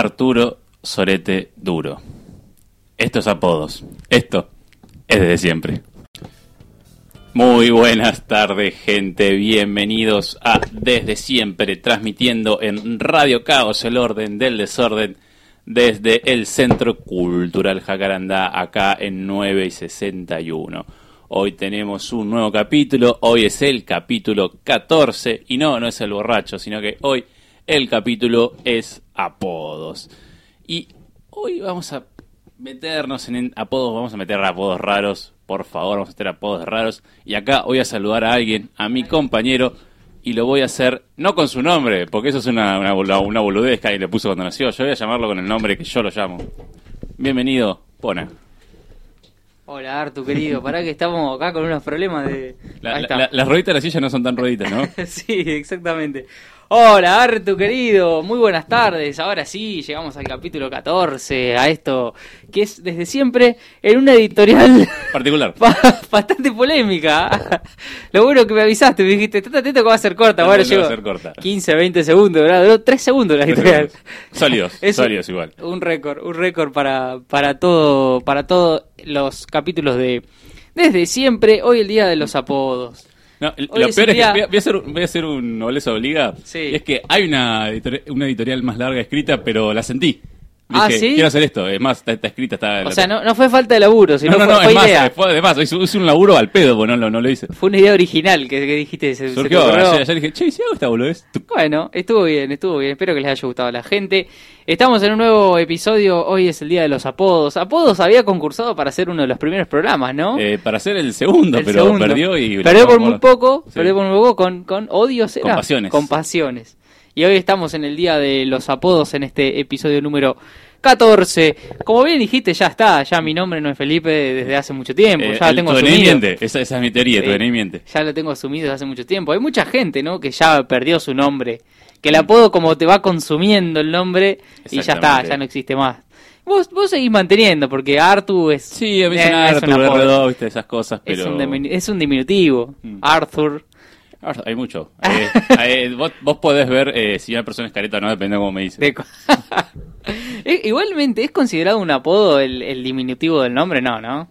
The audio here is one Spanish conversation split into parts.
Arturo Sorete Duro. Estos apodos. Esto es desde siempre. Muy buenas tardes, gente. Bienvenidos a Desde Siempre, transmitiendo en Radio Caos el orden del desorden desde el Centro Cultural Jacarandá, acá en 9 y 61. Hoy tenemos un nuevo capítulo, hoy es el capítulo 14, y no, no es el borracho, sino que hoy el capítulo es apodos. Y hoy vamos a meternos en apodos, vamos a meter apodos raros, por favor, vamos a meter apodos raros. Y acá voy a saludar a alguien, a mi compañero, y lo voy a hacer no con su nombre, porque eso es una, una, una boludez que alguien le puso cuando nació. Yo voy a llamarlo con el nombre que yo lo llamo. Bienvenido, Pona. Hola Artu, querido. Pará que estamos acá con unos problemas de... La, la, las rueditas de la silla no son tan rueditas, ¿no? sí, exactamente. Hola Artu, querido. Muy buenas tardes. Ahora sí, llegamos al capítulo 14, a esto que es desde siempre en una editorial... Particular. bastante polémica. Lo bueno que me avisaste, me dijiste, estate atento que va a ser corta. Bueno, va a ser corta. 15, 20 segundos, ¿verdad? Duró 3 segundos la editorial. Sólidos, sólidos igual. Un récord, un récord para, para todo, para todos los capítulos de Desde siempre, hoy el día de los apodos. No, lo peor es que voy a, hacer, voy a hacer un nobleza obliga. Sí. Y es que hay una, una editorial más larga escrita, pero la sentí. Ah, ¿sí? Quiero hacer esto. Es más, está, escrita. Está, o sea, no, no, fue falta de laburo, sino no, no, fue, no, fue idea. Más, fue, además, hice, un laburo al pedo, pues no, lo hice. Fue una idea original que, que dijiste. Se, Surgió, se ayer, ayer, dije, che, si hago esta boludez. Bueno, estuvo bien, estuvo bien. Espero que les haya gustado a la gente. Estamos en un nuevo episodio. Hoy es el día de los apodos. Apodos había concursado para ser uno de los primeros programas, ¿no? Eh, para ser el segundo, el pero segundo. perdió y. Perdió por muy poco. Sí. Perdió por muy poco con, con odios. Con pasiones. Con pasiones. Y hoy estamos en el día de los apodos en este episodio número 14. Como bien dijiste, ya está. Ya mi nombre no es Felipe desde hace mucho tiempo. Eh, ya lo tengo asumido. Esa, esa, es mi teoría, Sí. tu. Ya lo tengo asumido desde hace mucho tiempo. Hay mucha gente, ¿no? Que ya perdió su nombre. Que el apodo como te va consumiendo el nombre y ya está, ya no existe más. Vos, vos seguís manteniendo, porque Artu es... Sí, a mí eh, es un apodo. R2, viste, esas cosas, Es, pero. un es un diminutivo. Mm. Arthur. Hay mucho. Eh, eh, vos, vos podés ver eh, si una persona es careta o no, depende de cómo me dice. de co- Eh, Igualmente, ¿es considerado un apodo el, el diminutivo del nombre? No, ¿no?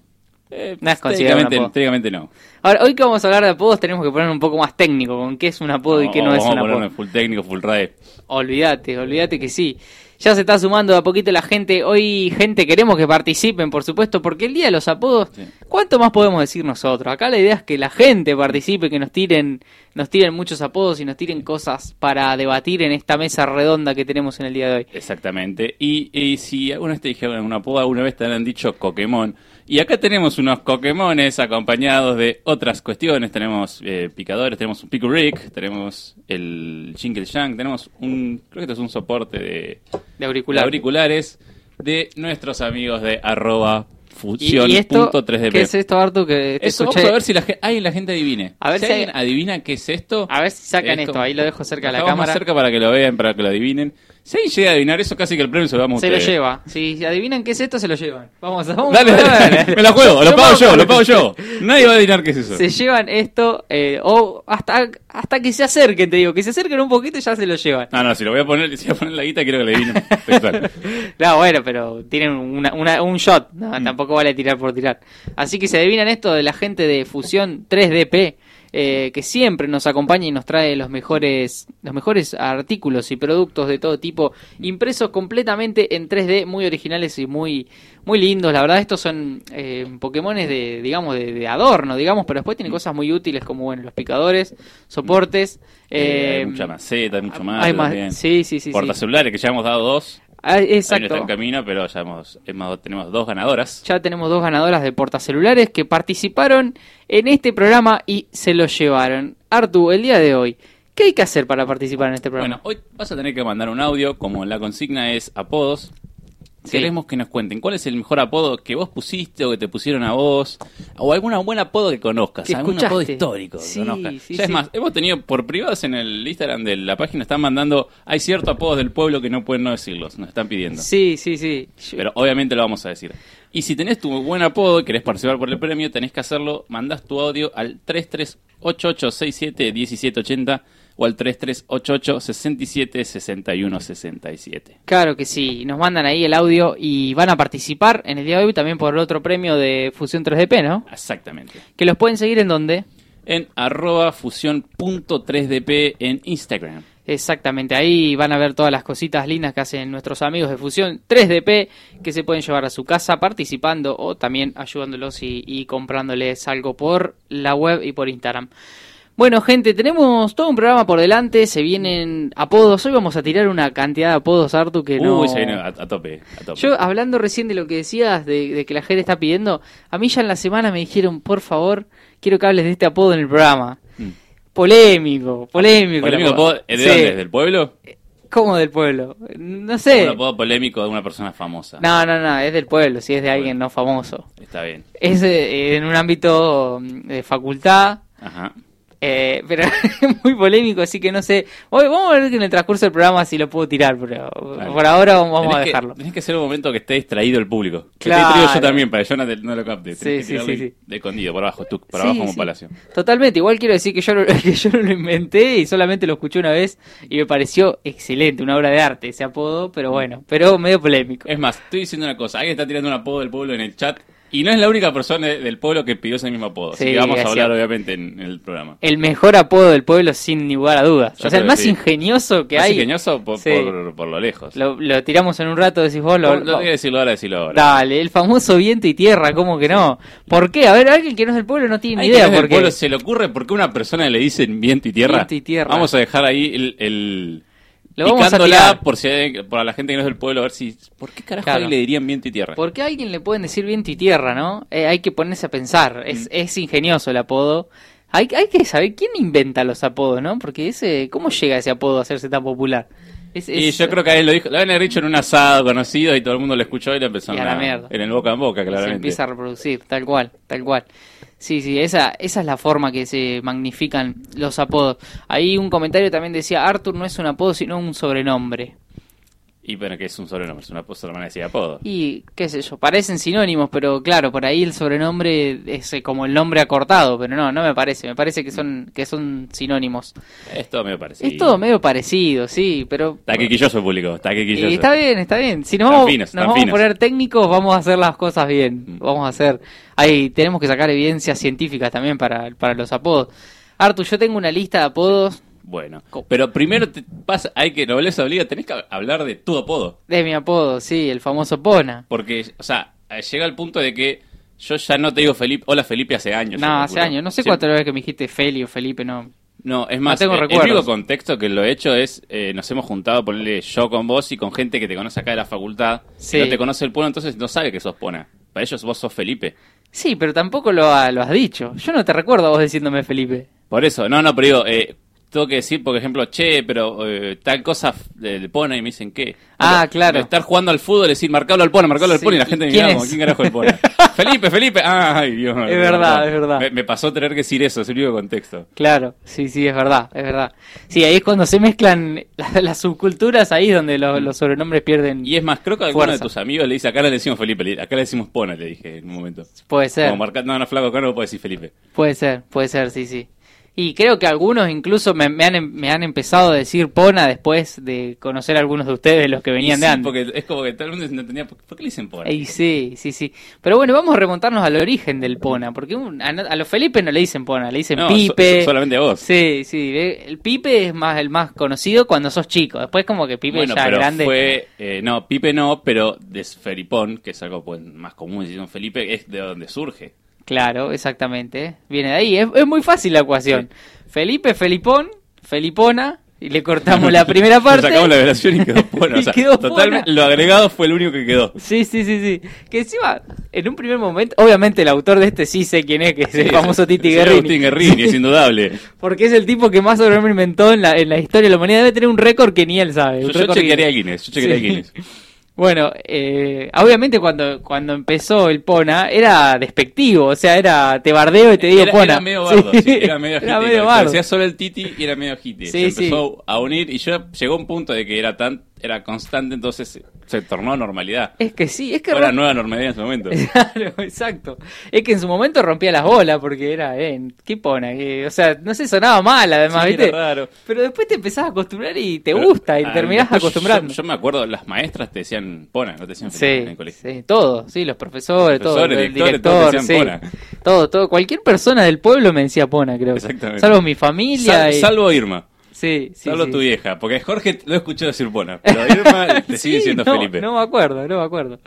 Eh, No es considerado un técnicamente, apodo. técnicamente no. Ahora, hoy que vamos a hablar de apodos, tenemos que poner un poco más técnico con qué es un apodo y qué no es vamos un a apodo. ponerme full técnico, full RAE. Olvídate, olvídate que sí. Ya se está sumando de a poquito la gente. Hoy, gente, queremos que participen, por supuesto, porque el día de los apodos, Sí. ¿cuánto más podemos decir nosotros? Acá la idea es que la gente participe, que nos tiren, nos tiren muchos apodos y nos tiren cosas para debatir en esta mesa redonda que tenemos en el día de hoy. Exactamente. Y, y si alguna vez te dijeron un apodo, alguna vez te han dicho Coquemón. Y acá tenemos unos Coquemones acompañados de otras cuestiones. Tenemos eh, picadores, tenemos un Pico Rick, tenemos el Jingle Shank, tenemos un, creo que esto es un soporte de, De auricular. de auriculares de nuestros amigos de arroba ¿Y, y esto? fusión.3dp. ¿Qué es esto, Artu? Que te Eso, escuché- vamos a ver si la, ay, la gente adivine. A ver si si alguien hay- adivina qué es esto. A ver si sacan es esto. como- Ahí lo dejo cerca de la cámara. cerca para que lo vean, para que lo adivinen. Si llega a adivinar eso, casi que el premio se lo damos a Se lo lleva. Si adivinan qué es esto, se lo llevan. Vamos, vamos Dale, dale, me la juego, lo pago yo, lo pago yo. Se Nadie va a adivinar qué es eso. llevan esto, eh, o hasta, hasta que se acerquen, te digo, que se acerquen un poquito y ya se lo llevan. No, no, si lo voy a poner, si voy a poner la guita, quiero que lo adivinen. Textual. No, bueno, pero tienen una, una- un shot, no, Mm. tampoco vale tirar por tirar. Así que se adivinan esto de la gente de Fusión 3DP, eh, que siempre nos acompaña y nos trae los mejores, los mejores artículos y productos de todo tipo, impresos completamente en 3D, muy originales y muy, muy lindos. La verdad, estos son eh, Pokémones de, digamos, de, de adorno, digamos, pero después Mm. tienen cosas muy útiles como, bueno, los picadores, soportes. Eh, eh, hay mucha maceta, hay mucho más. hay más, sí, sí, sí. sí. Que ya hemos dado dos. Ah, Hay uno exacto. está en camino, pero ya hemos, hemos- tenemos dos ganadoras. Ya tenemos dos ganadoras de portacelulares que participaron en este programa y se lo llevaron. Artu, el día de hoy, ¿qué hay que hacer para participar en este programa? Bueno, hoy vas a tener que mandar un audio, como la consigna es apodos. Sí. Queremos que nos cuenten cuál es el mejor apodo que vos pusiste o que te pusieron a vos, o algún buen apodo que conozcas, Que algún apodo histórico que Sí, conozcas. sí, ya es más, hemos tenido por privados en el Instagram de la página, están mandando, hay ciertos apodos del pueblo que no pueden no decirlos, nos están pidiendo. Sí, sí, sí. Pero obviamente lo vamos a decir. Y si tenés tu buen apodo y querés participar por el premio, tenés que hacerlo, mandás tu audio al 3388671780 o al 3388 67 61 67. Claro que sí, nos mandan ahí el audio y van a participar en el día de hoy también por el otro premio de Fusión 3DP, ¿no? Exactamente. Que los pueden seguir en donde? En arroba fusión.3dp en Instagram. Exactamente, ahí van a ver todas las cositas lindas que hacen nuestros amigos de Fusión 3DP que se pueden llevar a su casa participando o también ayudándolos y, y comprándoles algo por la web y por Instagram. Bueno, gente, tenemos todo un programa por delante, se vienen apodos. Hoy vamos a tirar una cantidad de apodos, Artu, que no. Uy, se viene a, a tope, a tope. Yo, hablando recién de lo que decías, de, de que la gente está pidiendo, a mí ya en la semana me dijeron, por favor, quiero que hables de este apodo en el programa. Mm. Polémico, polémico. ¿Polémico apodo. de Sí. dónde? ¿Es del pueblo? ¿Cómo del pueblo? No sé. Un apodo polémico de una persona famosa. No, no, no, es del pueblo, si es de alguien no famoso. Está bien. Es eh, en un ámbito mm, de facultad, Ajá. Eh, pero es muy polémico, así que no sé. Hoy vamos a ver que en el transcurso del programa si lo puedo tirar, pero por ahora vamos Tenés a que- dejarlo. tenés que ser un momento que esté distraído el público. Que Claro. esté distraído yo también, para que yo no, te- no lo capte. Sí, que sí, sí. De escondido, por abajo, tú, por Sí, abajo como sí. palacio. Totalmente, igual quiero decir que yo, que yo no lo inventé y solamente lo escuché una vez y me pareció excelente, una obra de arte ese apodo, pero bueno, pero medio polémico. Es más, estoy diciendo una cosa. Alguien está tirando un apodo del pueblo en el chat. Y no es la única persona de- del pueblo que pidió ese mismo apodo. Así Sí, que vamos a hablar, cierto. obviamente, en, en el programa. El mejor apodo del pueblo sin lugar a dudas. Yo o sea, el más sí. ingenioso que ¿Más hay. ingenioso? Por, Sí. por, por lo lejos. Lo, lo tiramos en un rato, decís vos. Lo, lo tengo que decirlo ahora, decirlo ahora. Dale, el famoso viento y tierra, ¿cómo que no? ¿Por qué? A ver, alguien que no es del pueblo no tiene ni idea que del qué. pueblo se le ocurre por qué una persona le dicen viento y tierra. Viento y tierra. Vamos a dejar ahí el, el Lo vamos a tirar. por si hay- por la gente que no es del pueblo a ver si ¿por qué carajo Claro. le dirían viento y tierra? ¿Por qué a alguien le pueden decir viento y tierra, no? Eh, hay que ponerse a pensar. Es, Mm. es ingenioso el apodo. Hay, hay que saber quién inventa los apodos, ¿no? Porque ese, ¿cómo llega ese apodo a hacerse tan popular? Es- Y yo creo que a él lo dijo, lo habían dicho en un asado conocido y todo el mundo lo escuchó y lo empezó Y a la mierda. en el boca en boca, se claramente. empieza a reproducir, tal cual, tal cual. Sí, sí, esa, esa es la forma que se magnifican los apodos. Ahí un comentario también decía, Arthur no es un apodo, sino un sobrenombre. Y bueno, que es un sobrenombre, es una de decir apodo. Y qué sé yo, parecen sinónimos, pero claro, por ahí el sobrenombre es eh, como el nombre acortado, pero no, no me parece, me parece que son, que son sinónimos. Es todo medio parecido. Es todo medio parecido, sí, pero... Está quequilloso el público, está quequilloso. Y está bien, está bien. Si nos vamos, finos, nos están vamos a poner técnicos, vamos a hacer las cosas bien. Mm. Vamos a hacer. Ahí tenemos que sacar evidencias científicas también para, para los apodos. Artu, yo tengo una lista de apodos Bueno, pero primero te pasa, hay que, nobleza obliga, tenés que hablar de tu apodo. de mi apodo, sí, el famoso Pona. Porque, o sea, llega el punto de que yo ya no te digo Felipe, hola Felipe hace años. No, hace años. No sé cuántas veces que me dijiste Feli o Felipe, no. No, es más, tengo eh, el recuerdos. único contexto que lo he hecho es, eh, nos hemos juntado, ponerle yo con vos y con gente que te conoce acá de la facultad, Sí. que no te conoce el pueblo, entonces no sabe que sos Pona. Para ellos vos sos Felipe. Sí, pero tampoco lo, ha- lo has dicho. Yo no te recuerdo a vos diciéndome Felipe. Por eso, no, no, pero digo, eh, tengo que decir, por ejemplo, che, pero eh, tal cosa eh, le pone y me dicen qué. Ah, Pero, claro. Estar jugando al fútbol, decir, marcalo al pone, marcalo al Sí, pone, y la gente me ¿quién mira como, ¿quién carajo el pone? Felipe, Felipe, ay, Dios. Es verdad, es verdad. Me, me pasó tener que decir eso, es el único contexto. Claro, sí, sí, es verdad, es verdad. Sí, ahí es cuando se mezclan la- las subculturas, ahí es donde lo- los sobrenombres pierden. Y es más, creo que alguno Fuerza. de tus amigos le dice, acá le decimos Felipe, le- acá le decimos Pona, le dije en un momento. Puede ser. Como marcar, no, no, flaco, acá no puedo decir Felipe. Puede ser, puede ser, sí, sí. Y creo que algunos incluso me, me han, em- me han empezado a decir Pona después de conocer a algunos de ustedes, los que venían de antes. porque es como que todo el mundo no entendía, ¿por qué le dicen Pona? Y sí, sí, sí. Pero bueno, vamos a remontarnos al origen del Pona, porque un- a, a los Felipe no le dicen Pona, le dicen No, Pipe. so- solamente a vos. Sí, sí. El Pipe es más el más conocido cuando sos chico. Después como que Pipe bueno, ya pero grande. fue, eh, no, Pipe no, pero Desferipón, que es algo pues, más común decir Felipe, es de donde surge. Claro, exactamente. Viene de ahí. Es, es muy fácil la ecuación. Felipe, Felipón, Felipona, y le cortamos la primera parte. sacamos la violación y quedó. Y o sea, quedó totalmente, Pona. lo agregado fue el único que quedó. Sí, sí, sí, sí. Que encima, en un primer momento, obviamente el autor de este sí sé quién es, que es el famoso Titi Guerrini. Agustín Guerrini, es indudable. Porque es el tipo que más sobrenombre inventó en la, en la historia de la humanidad. Debe tener un récord que ni él sabe. Yo, yo chequearía Guinness. Guinness, yo chequearía Sí. Guinness. Bueno, eh, obviamente cuando, cuando empezó el Pona era despectivo, o sea, era te bardeo y te digo Era, Pona. era medio bardo, Sí. sí, era medio Era medio bardo. Decía solo el Titi y era medio hiti. Sí, se empezó a unir y yo llegó un punto de que era tan era constante, entonces se, se tornó normalidad. Es que sí, es que rom- nueva normalidad en ese momento. Claro, exacto. Es que en su momento rompía las bolas porque era, eh, ¿qué Pona? Que- o sea, no sé, sonaba mal además, Sí, ¿viste? era raro. Pero después te empezás a acostumbrar y te Pero, gusta y te ah, terminás acostumbrando. Yo, yo me acuerdo, las maestras te decían Pona, no te decían Sí, en el colegio. sí, todo, sí, los profesores, Los todo, profesores, el director, todos sí, decían todo, todo, cualquier persona del pueblo me decía Pona, creo. Exactamente. Salvo mi familia. Sal- y- Salvo Irma. Sí, sí. tu vieja, porque Jorge lo escuchó decir Pona, pero Irma te sigue Sí, diciendo no, Felipe. No me acuerdo, no me acuerdo.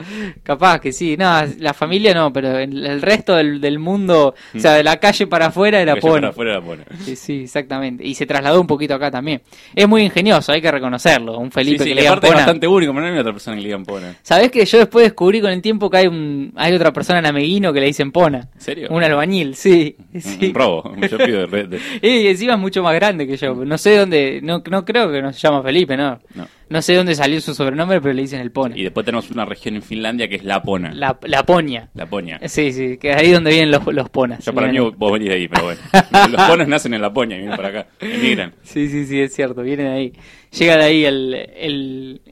Capaz que sí. No, la familia no, pero el, resto del, del mundo, o sea, de la calle para afuera era Pona. para afuera era. Sí, sí, exactamente. Y se trasladó un poquito acá también. Es muy ingenioso, hay que reconocerlo. Un Felipe Sí, que le digan aparte es bastante único, pero no hay otra persona que le digan Pona. ¿Sabés que yo después descubrí con el tiempo que hay un hay otra persona en Ameguino que le dicen Pona? ¿En serio? Un albañil, sí. Un-. Un robo. Yo pido de, de- Y encima es mucho más grande que yo. No sé dónde, no, no creo que nos llama Felipe, no. no. No sé dónde salió su sobrenombre, pero le dicen el Pona. Y después tenemos una región en Finlandia que es Lapona. La, la Poña. Laponia. Sí, sí, que es ahí donde vienen los, los Ponas. Yo para mí vos venís de ahí, pero bueno. Los pones nacen en Laponia y vienen para acá. Emigran. Sí, sí, sí, es cierto, vienen ahí. Llega de ahí el, el,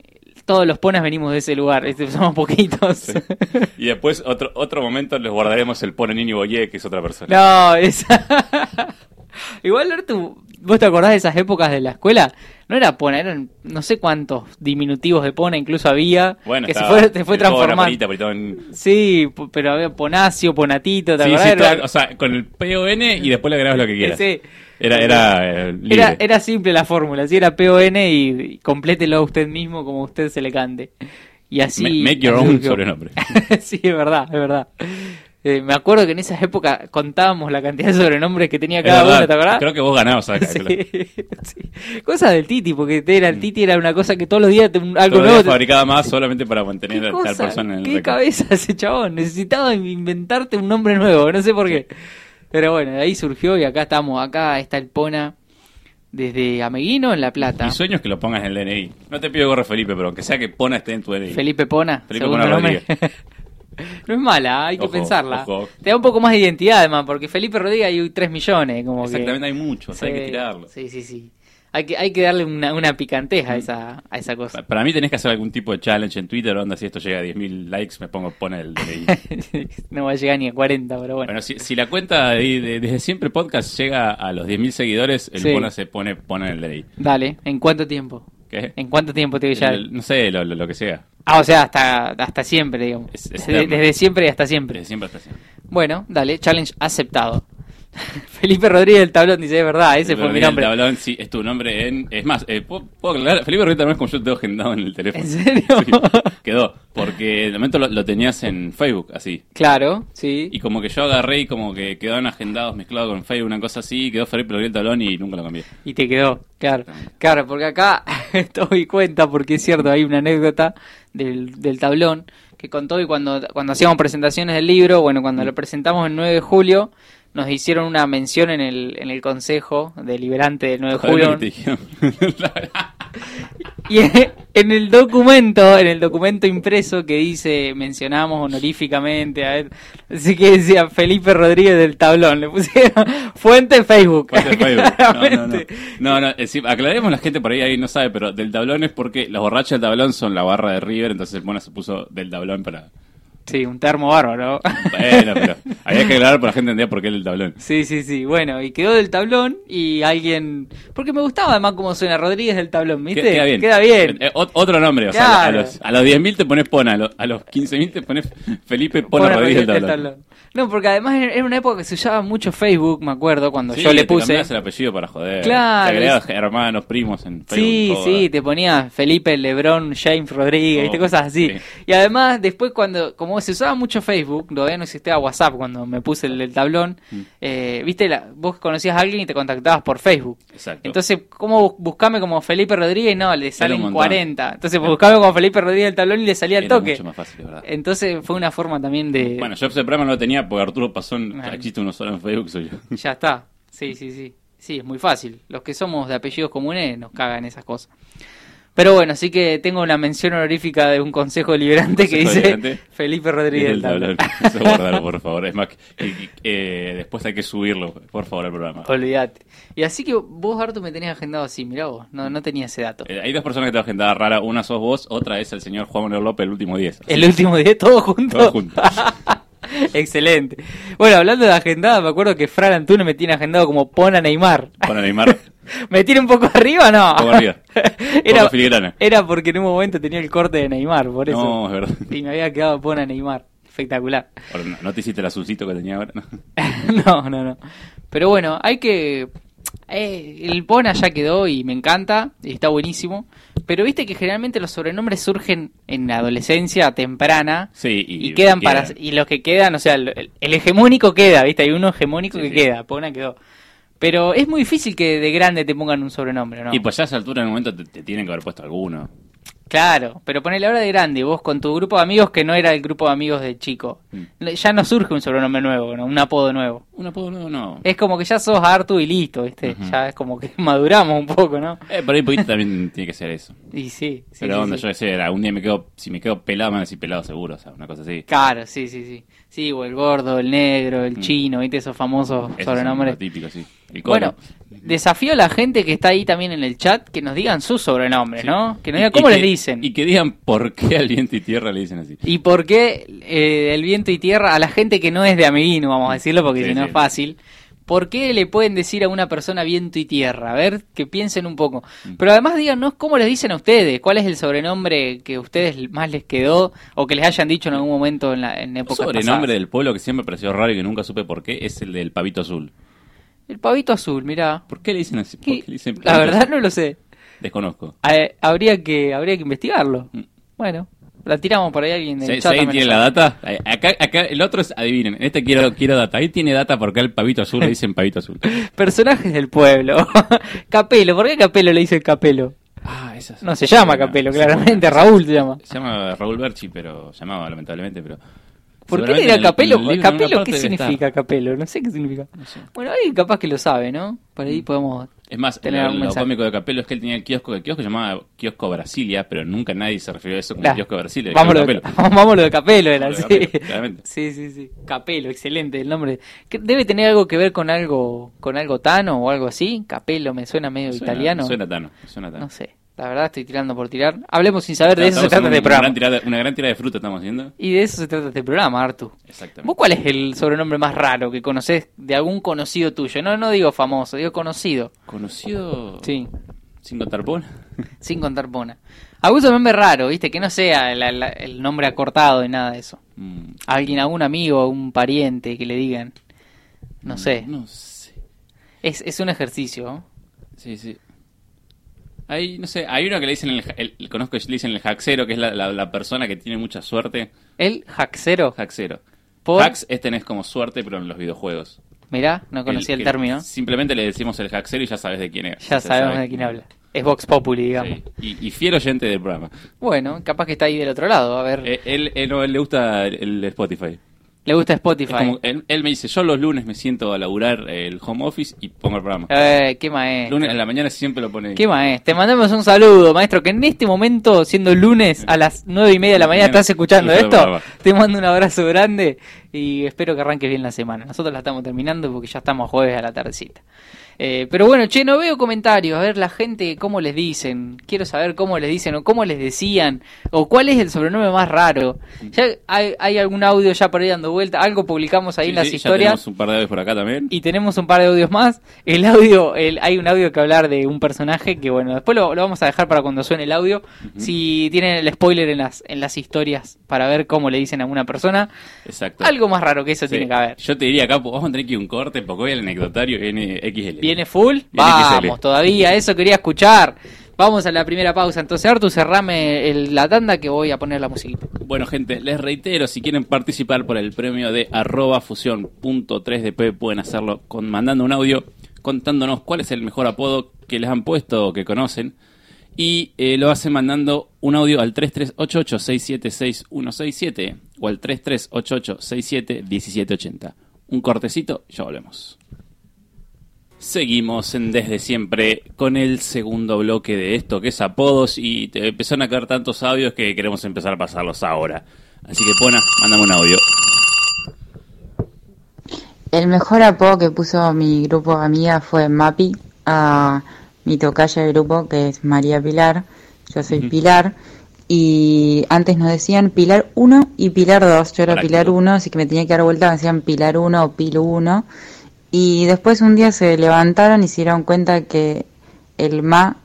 todos los ponas venimos de ese lugar, este, somos poquitos. Y después, otro otro momento, les guardaremos el pone Nini Boye, que es otra persona. no, esa... Igual, Artu, ¿vos te acordás de esas épocas de la escuela? No era pona, eran no sé cuántos diminutivos de pona incluso había, Bueno, que se estaba fue, se fue Pona, transformando. Sí, pero había Ponacio, Ponatito, ¿te Sí, acordás? sí, Era- todo- o sea, con el PON y después le agregás lo que quieras. Sí. Era, era eh, libre. Era, era simple la fórmula, si era PON y, y complételo usted mismo como usted se le cante. Y así. Ma- make your own sobrenombre. sí, es verdad, es verdad. Eh, me acuerdo que en esa época contábamos la cantidad de sobrenombres que tenía cada uno, ¿te acordás? Creo que vos ganabas acá. Sí, sí. Cosas del Titi, porque era, el Titi era una cosa que todos los días te- algo nuevo. te- fabricaba más solamente para mantener ¿Qué, a tal persona en el ¿Qué récord. cabeza ese chabón? Necesitaba inventarte un nombre nuevo, no sé por qué. Pero bueno, de ahí surgió y acá estamos. Acá está el Pona desde Ameguino en La Plata. Mi sueño es que lo pongas en el DNI. No te pido gorro Felipe, pero aunque sea que Pona esté en tu DNI. Felipe Pona, Felipe Pona nombre. no es mala, hay que Ojo, pensarla. ojo. Te da un poco más de identidad además, porque Felipe Rodríguez hay 3 millones. Como que- Exactamente, hay muchos, hay que tirarlo. Sí, sí, sí. Hay que, hay que darle una, una picanteja a esa, a esa cosa. Para mí tenés que hacer algún tipo de challenge en Twitter, onda, si esto llega a 10.000 likes, me pongo Pona el DNI. no va a llegar ni a 40, pero bueno. Bueno, si, si la cuenta de, de- desde siempre podcast llega a los 10.000 seguidores, el Sí. Se pone Pona en el DNI. Dale, ¿en cuánto tiempo? ¿Qué? ¿En cuánto tiempo te voy a? El- no sé, lo, lo- lo que sea. Ah, o sea, hasta, hasta siempre, digamos. Es- es desde, desde siempre y hasta siempre. Desde siempre hasta siempre. Bueno, dale, challenge aceptado. Felipe Rodríguez del tablón dice, es verdad, ese fue mi Rodríguez nombre. del Tablón, sí, es tu nombre en... Es más, eh, ¿puedo, puedo aclarar? Felipe Rodríguez Tablón es como yo te tengo agendado en el teléfono. ¿En serio? Sí, quedó. Porque de momento lo, lo tenías en Facebook, así. Claro, sí. Y como que yo agarré y como que quedaron agendados mezclados con Facebook, una cosa así, y quedó Felipe Rodríguez Tablón y nunca lo cambié. Y te quedó, claro. Claro, porque acá estoy cuenta, porque es cierto, hay una anécdota del, del tablón que contó y cuando, cuando hacíamos presentaciones del libro, bueno, cuando lo presentamos el 9 de julio, nos hicieron una mención en el, en el Consejo Deliberante del 9 de julio. Y en el documento, en el documento impreso que dice, mencionamos honoríficamente a él, así que decía Felipe Rodríguez del tablón, le pusieron fuente Facebook. Fuente Facebook. No, no, no. No, no, eh, aclaremos la gente por ahí, ahí no sabe, pero del tablón es porque los borrachos del tablón son la barra de River, entonces el Pona se puso del tablón para... Sí, un termo bárbaro. Bueno, pero había que aclarar para la gente entender por qué el tablón. Sí, sí, sí. Bueno, y quedó del tablón y alguien... Porque me gustaba además cómo suena Rodríguez del tablón, ¿viste? Queda bien. Queda bien. Eh, ot- otro nombre, o sea, a los, a los 10.000 te pones Pona, a los, a los 15.000 te pones Felipe Pona Rodríguez del Rodríguez del tablón. tablón. No, porque además era una época que se usaba mucho Facebook, me acuerdo, cuando Sí, yo le te puse... cambiabas el apellido para joder. Claro, Te agregabas es- hermanos, primos en Facebook. Sí, todo. sí, te ponía Felipe, Lebrón, James Rodríguez, ¿viste? Oh, cosas así. sí. Y además, después cuando, como se usaba mucho Facebook, todavía no existía WhatsApp cuando me puse el, el tablón, Mm. eh, viste, la- vos conocías a alguien y te contactabas por Facebook. Exacto. Entonces, ¿cómo buscame como Felipe Rodríguez? No, le salen un montón. 40. Entonces, buscame como Felipe Rodríguez del tablón y le salía al Era toque. mucho más fácil, verdad. Entonces, fue una forma también de... Bueno, yo ese programa no lo tenía porque Arturo Pasón Bueno. existe uno solo en Facebook, soy yo. Ya está. Sí, sí, sí. Sí, es muy fácil. Los que somos de apellidos comunes nos cagan esas cosas. Pero bueno, sí que tengo una mención honorífica de un consejo deliberante que Consejo dice deliberante. Felipe Rodríguez. del Tablón. Eso guardalo, por favor. Es más, que- eh, después hay que subirlo, por favor, al programa. Olvídate. Y así que vos, Artu, me tenías agendado así, mirá vos, no, no tenía ese dato. Eh, hay dos personas que tengo agendada rara. Una sos vos, otra es el señor Juan Manuel López, el último 10. El último día, todos juntos. Todos juntos. Excelente. Bueno, hablando de agendada, me acuerdo que Fran Antunes me tiene agendado como pon a Neymar. Para Neymar, ¿Me tiene un poco arriba no? Un poco arriba. era, Poco filigrana. era porque en un momento tenía el corte de Neymar, por eso. No, es verdad. Y me había quedado pon a Neymar. Espectacular. ¿no- ¿No te hiciste el azulcito que tenía ahora? No. no, no, no. Pero bueno, hay que... eh, el Pona ya quedó y me encanta, y está buenísimo. Pero viste que generalmente los sobrenombres surgen en la adolescencia temprana Sí, y, y, quedan para... Y los que quedan, o sea, el, el hegemónico queda, viste, hay uno hegemónico Sí, que sí. queda, Pona quedó. Pero es muy difícil que de grande te pongan un sobrenombre, ¿no? Y pues ya a esa altura en un momento te, te tienen que haber puesto alguno. Claro, pero ponele ahora de grande, vos con tu grupo de amigos que no era el grupo de amigos de chico. Mm. Ya no surge un sobrenombre nuevo, ¿no? un apodo nuevo. Un apodo nuevo no. Es como que ya sos Artu y listo, ¿viste? Ya es como que maduramos un poco, ¿no? Eh, por ahí un poquito también tiene que ser eso. Y sí, sí. Pero sí, onda, sí. yo qué sé, algún día me quedo, si me quedo pelado, me van a decir pelado seguro, o sea, una cosa así. Claro, sí, sí, sí. Sí, o el gordo, el negro, el Mm. chino, ¿viste? Esos famosos Eso sobrenombres. es lo típico, sí. El. Bueno, desafío a la gente que está ahí también en el chat que nos digan sus sobrenombres, Sí. ¿no? Que nos digan cómo les dicen. Y que digan por qué al viento y tierra le dicen así. ¿Y por qué eh, el viento y tierra a la gente que no es de amiguino, vamos a decirlo, porque Sí, si no sí. es fácil? ¿Por qué le pueden decir a una persona viento y tierra? A ver, que piensen un poco. Mm. Pero además díganos cómo les dicen a ustedes, cuál es el sobrenombre que a ustedes más les quedó o que les hayan dicho en algún momento en, la, en época sobrenombre del pueblo que siempre me pareció raro y que nunca supe por qué es el del pavito azul. El pavito azul, mirá. ¿Por qué le dicen así? ¿Por qué le dicen La verdad azul? no lo sé. Desconozco. Eh, habría que habría que investigarlo. Mm. Bueno, la tiramos por ahí alguien del chat. también tiene la data, eh, acá, acá el otro es, adivinen, en este quiero, quiero data. Ahí tiene data porque al pavito azul le dicen pavito azul. Personajes del pueblo. Capelo, ¿por qué Capelo le dice Capelo? Ah, esa No se llama Capelo, claramente, Raúl se llama. Se llama Raúl Berchi, pero llamaba lamentablemente, pero... ¿Por qué le dirá el- Capelo? el libro, ¿Capelo qué significa. Capelo? No sé qué significa. No sé. Bueno, alguien capaz que lo sabe, ¿no? Por ahí podemos... Es más, Tener lo, cómico de Capello es que él tenía el kiosco, el kiosco se llamaba Kiosco Brasilia, pero nunca nadie se refirió a eso como kiosco Brasilia. Lo, de, Capello. vamos lo de Capelo, era así. Sí, sí, sí. Capelo, excelente el nombre. ¿Qué- ¿Debe tener algo que ver con algo con algo tano o algo así? Capelo me suena medio Suena- italiano. Suena Tano, suena Tano. No sé. La verdad estoy tirando por tirar. Hablemos sin saber, de eso se trata en este programa. gran tirada- una gran tirada de fruta estamos haciendo. Y de eso se trata este programa, Artu. Exactamente. ¿Vos cuál es el sobrenombre más raro que conoces de algún conocido tuyo? No, no digo famoso, digo conocido. ¿Conocido Sí, sin contar pon? sin contar pona. Algún sobrenombre raro, ¿viste? Que no sea la- la- el nombre acortado y nada de eso. Mm, Alguien, algún amigo, un pariente que le digan. No sé. No sé. Es, es un ejercicio. Sí, sí. Hay, no sé, hay uno que le dicen, el, el- el- conozco que le dicen el jaxero, que es la, la- la persona que tiene mucha suerte. El haxero. Jaxero. Por... Hax es tenés como suerte, pero en los videojuegos. Mirá, no conocía el, que término. Simplemente le decimos el jaxero y ya sabes de quién es. Ya sabemos de quién habla. Es Vox Populi, digamos. Sí. Y, y fiel oyente del programa. Bueno, capaz que está ahí del otro lado. A ver, Eh, él, él, no, él le gusta el, el Spotify. Le gusta Es Spotify. como- él, él me dice, yo los lunes me siento a laburar el home office y pongo el programa. Eh, qué maestro. Lunes en la mañana siempre lo pone. Qué maestro. Te mandamos un saludo, maestro, que en este momento, siendo lunes a las nueve y media de la mañana, estás escuchando esto. Te mando un abrazo grande y espero que arranques bien la semana. Nosotros la estamos terminando porque ya estamos jueves a la tardecita. Eh, pero bueno, che, no veo comentarios. A ver, la gente, cómo les dicen. Quiero saber cómo les dicen o cómo les decían. O cuál es el sobrenombre más raro. Ya hay, hay algún audio ya por ahí dando vuelta. Algo publicamos ahí Sí, en las sí, ya historias. tenemos un par de veces por acá también. Y tenemos un par de audios más. El audio, el, hay un audio que hablar de un personaje que, bueno, después lo, lo vamos a dejar para cuando suene el audio. Si tienen el spoiler en las, en las historias para ver cómo le dicen a una persona. Exacto. Algo más raro que eso Sí. tiene que haber. Yo te diría acá, pues, vamos a tener que ir un corte porque hoy el anecdotario viene XL. ¿Viene full? Viene Vamos, XL. todavía, eso quería escuchar. Vamos a la primera pausa. Entonces, Artu, cerrame el- la tanda que voy a poner la musiquita. Bueno, gente, les reitero, si quieren participar por el premio de arroba fusión.3dp, pueden hacerlo con, mandando un audio contándonos cuál es el mejor apodo que les han puesto o que conocen. Y eh, lo hacen mandando un audio al 3388-676-167 o al 3388-67-1780. Un cortecito ya volvemos. Seguimos en Desde Siempre con el segundo bloque de esto, que es apodos, y te empezaron a caer tantos audios que queremos empezar a pasarlos ahora. Así que, Pona, mándame un audio. El mejor apodo que puso mi grupo de amigas fue Mapi, a mi tocaya de grupo, que es María Pilar. Yo soy Pilar. Y antes nos decían Pilar 1 y Pilar 2. Yo era Práctico. Pilar 1, así que me tenía que dar vuelta, me decían Pilar 1 o Pilu 1. Y después un día se levantaron y se dieron cuenta que el Ma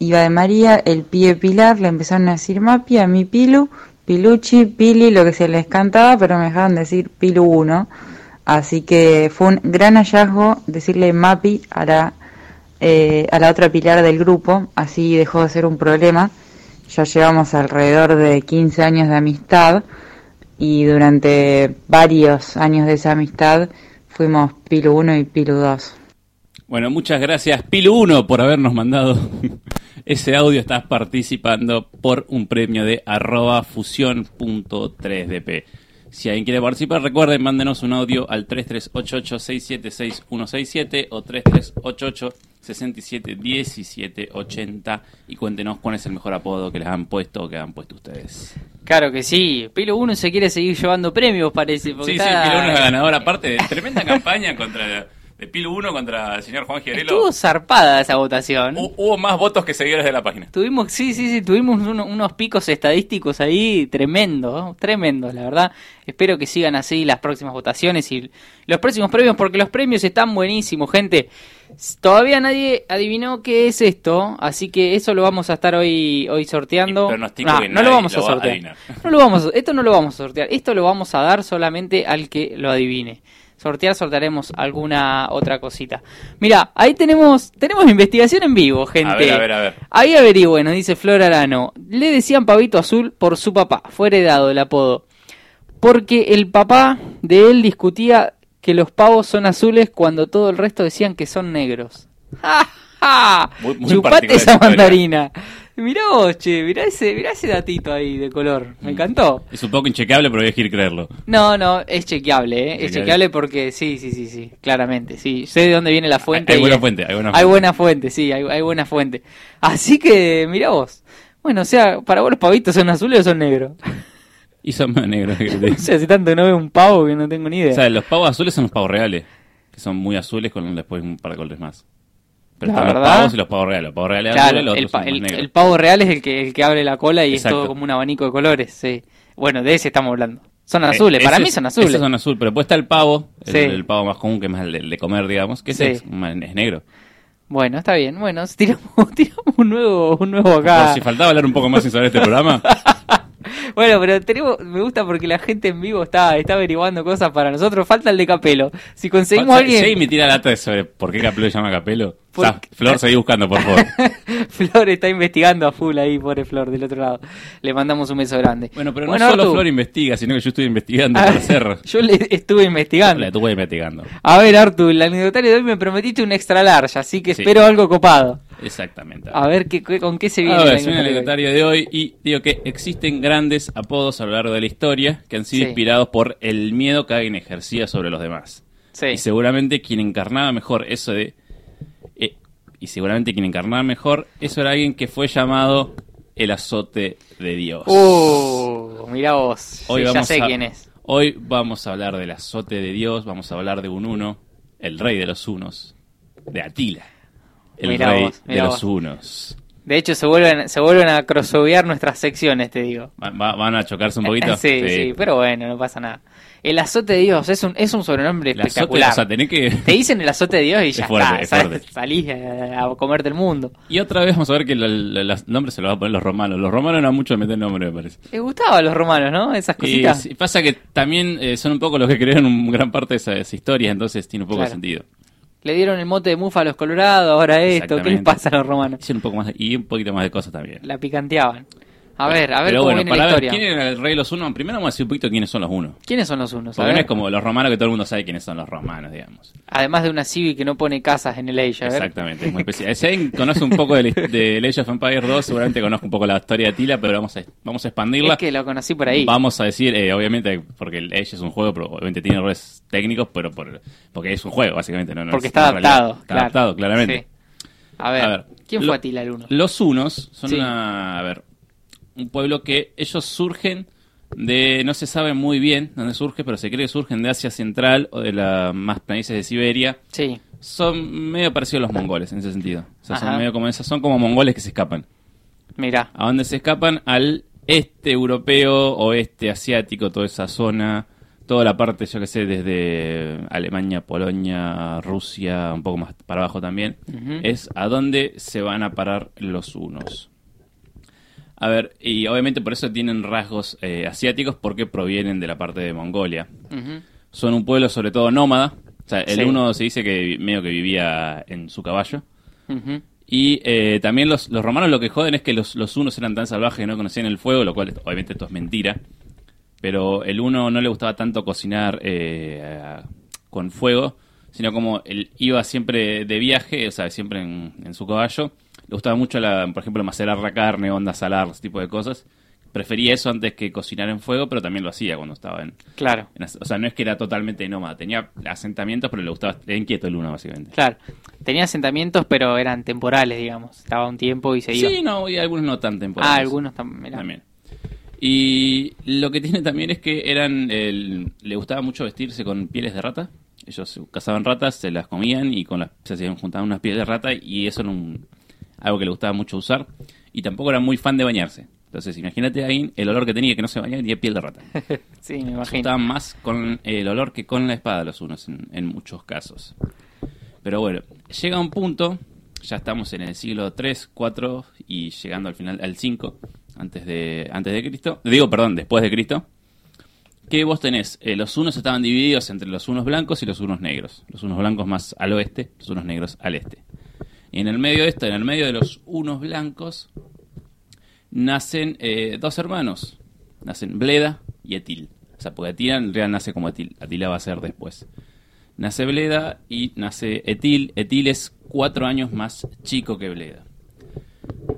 iba de María, el Pi de Pilar, le empezaron a decir Mapi, a mi Pilu, Piluchi, Pili, lo que se les cantaba, pero me dejaban decir Pilu 1. Así que fue un gran hallazgo decirle Mapi a la, eh, a la otra pilar del grupo, así dejó de ser un problema. Ya llevamos alrededor de 15 años de amistad y durante varios años de esa amistad fuimos Pilu 1 y Pilu 2. Bueno, muchas gracias, Pilu1, por habernos mandado ese audio. Estás participando por un premio de arroba fusión.3dp. Si alguien quiere participar, recuerden, mándenos un audio al 3388-676-167 o 3388-671780 y cuéntenos cuál es el mejor apodo que les han puesto o que han puesto ustedes. Claro que sí. Pilo 1 se quiere seguir llevando premios, parece. porque Sí, sí, está- Pilu1 es la ganadora. Aparte de tremenda campaña contra de Pilu1 contra el señor Juan Giarelo. Estuvo zarpada esa votación. Hu- Hubo más votos que seguidores de la página. Tuvimos, sí, sí, sí, tuvimos uno- unos picos estadísticos ahí tremendos, tremendos, la verdad. Espero que sigan así las próximas votaciones y los próximos premios, porque los premios están buenísimos, gente. Todavía nadie adivinó qué es esto, así que eso lo vamos a estar hoy, hoy sorteando. No, no lo vamos a lo va a sortear. No lo vamos, esto no lo vamos a sortear, esto lo vamos a dar solamente al que lo adivine. Sortear, sortearemos alguna otra cosita. Mira, ahí tenemos, tenemos investigación en vivo, gente. A ver, a ver, a ver. Ahí averigüe, nos dice Flor Arano. Le decían pavito azul por su papá. Fue heredado el apodo. Porque el papá de él discutía que los pavos son azules cuando todo el resto decían que son negros. ¡Ja, ja! Muy- muy Chupate esa historia. Mirá vos, che, mirá ese, mirá ese datito ahí de color. Mm. Me encantó. Es un poco inchecable, pero voy a elegir creerlo. No, no, es chequeable, ¿eh? Es Chequeable. porque sí, sí, sí, sí, claramente. Sí, sé de dónde viene la fuente. Hay buena es- fuente, hay buena Hay fuente. buena fuente, sí, hay, hay buena fuente. Así que, mirá vos. Bueno, o sea, para vos los pavitos son azules o son negros. Y son más negros que te O sea, hace tanto no veo un pavo que no tengo ni idea. O sea, los pavos azules son los pavos reales. Que son muy azules con después un par de colores más. Pero están los pavos y los pavos reales. Los pavos reales claro, el, pa- el- el pavo real es el que, el que abre la cola y Exacto. es todo como un abanico de colores, sí. Bueno, de ese estamos hablando. Son Eh, azules, para mí es- son azules. Esos son azules, pero después está el pavo, el, Sí. el pavo más común, que es más el de, comer, digamos, que Sí. es, es negro. Bueno, está bien. Bueno, tiramos, tiramos un nuevo, un nuevo acá. Por si faltaba hablar un poco más saber este programa, Bueno, pero tenemos, me gusta porque la gente en vivo está, está averiguando cosas para nosotros. Falta el de Capelo. Si conseguimos Si alguien. alguien me tira lata sobre por qué Capelo se llama Capelo, Por- Sa- Flor, seguí buscando, por favor. Flor está investigando a full ahí, pobre Flor, del otro lado. Le mandamos un beso grande. Bueno, pero Bueno, no solo Artu, Flor investiga, sino que yo estoy investigando a para ver, hacer. Yo le estuve investigando. La estuve investigando. A ver, Artu, el anecdotario de hoy me prometiste un extra large, así que Sí. espero algo copado. Exactamente. A ver qué, con qué se viene. A el ver, soy un anecdotario de hoy. anecdotario de hoy y digo que existen grandes apodos a lo largo de la historia que han sido Sí. inspirados por el miedo que alguien ejercía sobre los demás. Sí. Y seguramente quien encarnaba mejor eso de... y seguramente quien encarnaba mejor eso era alguien que fue llamado el azote de Dios. Uh, mira vos. Hoy Sí, ya vamos sé a- quién es. Hoy vamos a hablar del azote de Dios, vamos a hablar de un uno, el rey de los unos, de Atila, el Mirá rey vos, mirá de vos. los unos. De hecho, se vuelven, se vuelven a crossovear nuestras secciones, te digo. Va- va- ¿Van a chocarse un poquito? Sí, sí, pero bueno, no pasa nada. El azote de Dios es un, es un sobrenombre El azote, espectacular. o sea, tenés que... Te dicen el azote de Dios y ya fuerte, está, es salís a, a comerte el mundo. Y otra vez vamos a ver que los nombres se los van a poner los romanos. Los romanos no mucho de meter nombre, me parece. Les gustaba a los romanos, ¿no? Esas Y cositas. sí, pasa que también eh, son un poco los que crearon un gran parte de esas historias, entonces tiene un poco de Claro. sentido. Le dieron el mote de mufa a los colorados, ahora esto. ¿Qué les pasa a los romanos? Hicieron un poco más de- y un poquito más de cosas también. La picanteaban. A ver, a ver Pero cómo bueno, viene para la ver historia. quién era el rey de los unos, primero vamos a decir un poquito quiénes son los unos. ¿Quiénes son los unos? A Porque no ver. es como los romanos que todo el mundo sabe quiénes son los romanos, digamos. Además de una Civi que no pone casas en el Age, a ver. Exactamente, es muy especial. Si alguien conoce un poco de, la- de Age of Empires 2, seguramente conozca un poco la historia de Tila, pero vamos a, vamos a expandirla. Es que lo conocí por ahí. Vamos a decir, eh, obviamente, porque el Age es un juego, pero obviamente tiene errores técnicos, pero por, porque es un juego, básicamente. No, no porque es está adaptado. Está claro. adaptado, claramente. Sí. A ver, A ver, ¿quién lo- fue Atila el uno? Los unos son Sí. una, a ver, un pueblo que ellos surgen de, no se sabe muy bien dónde surge, pero se cree que surgen de Asia Central o de las más planicies de Siberia. Sí. Son medio parecidos a los mongoles en ese sentido. O sea, Ajá. son medio como esas, son como mongoles que se escapan. Mira. ¿A dónde se escapan? Al este europeo, oeste asiático, toda esa zona, toda la parte, yo que sé, desde Alemania, Polonia, Rusia, un poco más para abajo también, es a dónde se van a parar los unos. A ver, y obviamente por eso tienen rasgos eh, asiáticos porque provienen de la parte de Mongolia. Son un pueblo sobre todo nómada. O sea, el Sí. uno se dice que medio que vivía en su caballo. Y eh, también los, los romanos lo que joden es que los, los unos eran tan salvajes que no conocían el fuego, lo cual obviamente esto es mentira. Pero el uno no le gustaba tanto cocinar eh, con fuego, sino como él iba siempre de viaje, o sea, siempre en, en su caballo. Le gustaba mucho, la, por ejemplo, macerar la carne, onda salar, ese tipo de cosas. Prefería eso antes que cocinar en fuego, pero también lo hacía cuando estaba en... Claro. en o sea, no es que era totalmente nómada, tenía asentamientos, pero le gustaba, era inquieto el uno, básicamente. Claro. Tenía asentamientos, pero eran temporales, digamos. Estaba un tiempo y se iba. Sí, no, y algunos no tan temporales. ah, algunos tam-. También. Y lo que tiene también es que eran el- le gustaba mucho vestirse con pieles de rata. Ellos cazaban ratas, se las comían y con las se hacían juntaban unas pieles de rata y eso era un- algo que le gustaba mucho usar. Y tampoco era muy fan de bañarse. Entonces, imagínate ahí el olor que tenía que no se bañaba y tenía piel de rata. Sí, me imagino. más con el olor que con la espada los unos en, en muchos casos. Pero bueno, llega un punto, ya estamos en el siglo 3, 4 y llegando al final al 5 antes de antes de Cristo. Digo, perdón, después de Cristo. Que vos tenés, eh, los unos estaban divididos entre los unos blancos y los unos negros. Los unos blancos más al oeste, los unos negros al este. Y en el medio de esto, en el medio de los unos blancos, nacen eh, dos hermanos. Nacen Bleda y Etil. O sea, porque Atila en realidad nace como Etil. Atila va a ser después. Nace Bleda y nace Etil. Etil es cuatro años más chico que Bleda.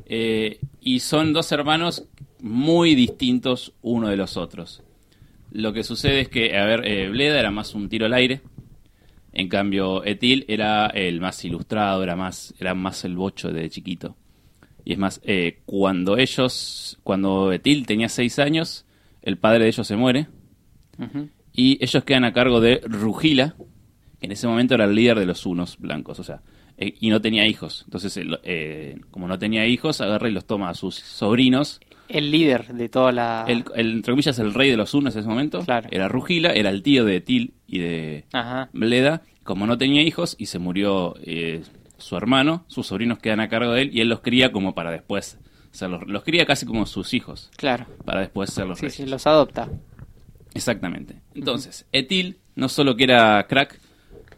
Eh, y son dos hermanos muy distintos uno de los otros. Lo que sucede es que, a ver, eh, Bleda era más un tiro al aire. En cambio, Etil era el más ilustrado, era más, era más el bocho de chiquito. Y es más, eh, cuando ellos, cuando Etil tenía seis años, el padre de ellos se muere y ellos quedan a cargo de Rugila, que en ese momento era el líder de los unos blancos, o sea, eh, y no tenía hijos. Entonces, eh, como no tenía hijos, agarra y los toma a sus sobrinos. El líder de toda la. El, el, entre comillas, el rey de los unos en ese momento Claro. era Rugila, era el tío de Etil y de Ajá. Bleda. Como no tenía hijos y se murió eh, su hermano, sus sobrinos quedan a cargo de él y él los cría como para después. O sea, los, los cría casi como sus hijos, Claro. para después ser los Sí, reyes. sí, los adopta. Exactamente. Entonces, Etil no solo que era crack,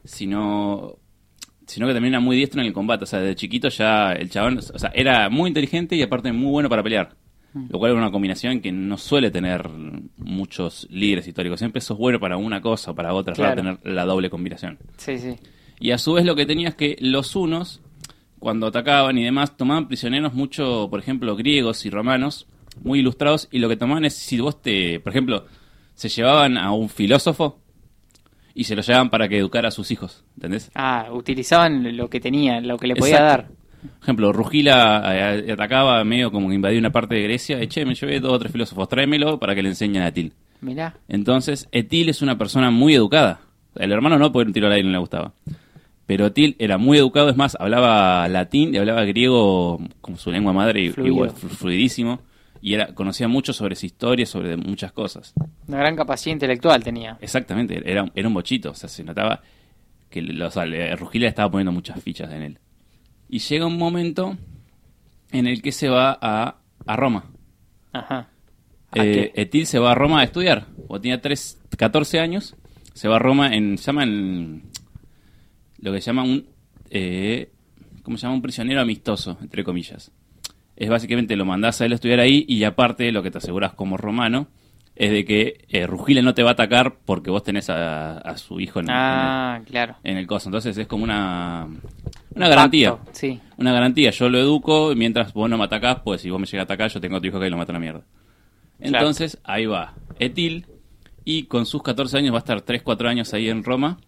sino sino que también era muy diestro en el combate. O sea, desde chiquito ya el chabón, o sea, era muy inteligente y aparte muy bueno para pelear. Lo cual era una combinación que no suele tener muchos líderes históricos. Siempre sos bueno para una cosa o para otra, es Claro. tener la doble combinación. Sí, sí. Y a su vez lo que tenía es que los unos, cuando atacaban y demás, tomaban prisioneros mucho, por ejemplo, griegos y romanos, muy ilustrados, y lo que tomaban es, si vos te, por ejemplo, se llevaban a un filósofo y se lo llevaban para que educara a sus hijos, ¿entendés? Ah, utilizaban lo que tenía, lo que le podía Exacto. dar. Por ejemplo, Rugila eh, atacaba medio como que invadió una parte de Grecia, y che, me llevé dos o tres filósofos, tráemelo para que le enseñen a Etil. Mirá. Entonces, Etil es una persona muy educada. El hermano no, porque un tiro al aire no le gustaba. Pero Etil era muy educado, es más, hablaba latín y hablaba griego como su lengua madre y, y flu- fluidísimo. Y era, conocía mucho sobre su historia, sobre muchas cosas. Una gran capacidad intelectual tenía. Exactamente, era, era un bochito. O sea, se notaba que o sea, Rugila estaba poniendo muchas fichas en él. Y llega un momento en el que se va a, a Roma. Ajá. ¿A Eh? Etil se va a Roma a estudiar. Cuando tenía tres, 14 años, se va a Roma en. Se llama en- lo que se llama un. Eh, ¿Cómo se llama? Un prisionero amistoso, entre comillas. es básicamente lo mandás a él a estudiar ahí y aparte lo que te aseguras como romano es de que eh, Rugila no te va a atacar porque vos tenés a, a su hijo en, Ah, claro. en el, en el coso. Entonces es como una, una garantía. Pacto, Sí. Una garantía. Yo lo educo y mientras vos no me atacás, pues si vos me llegas a atacar, yo tengo a tu hijo que lo mata a la mierda. Claro. Entonces, ahí va. Etil, y con sus 14 años va a estar 3-4 años ahí en Roma,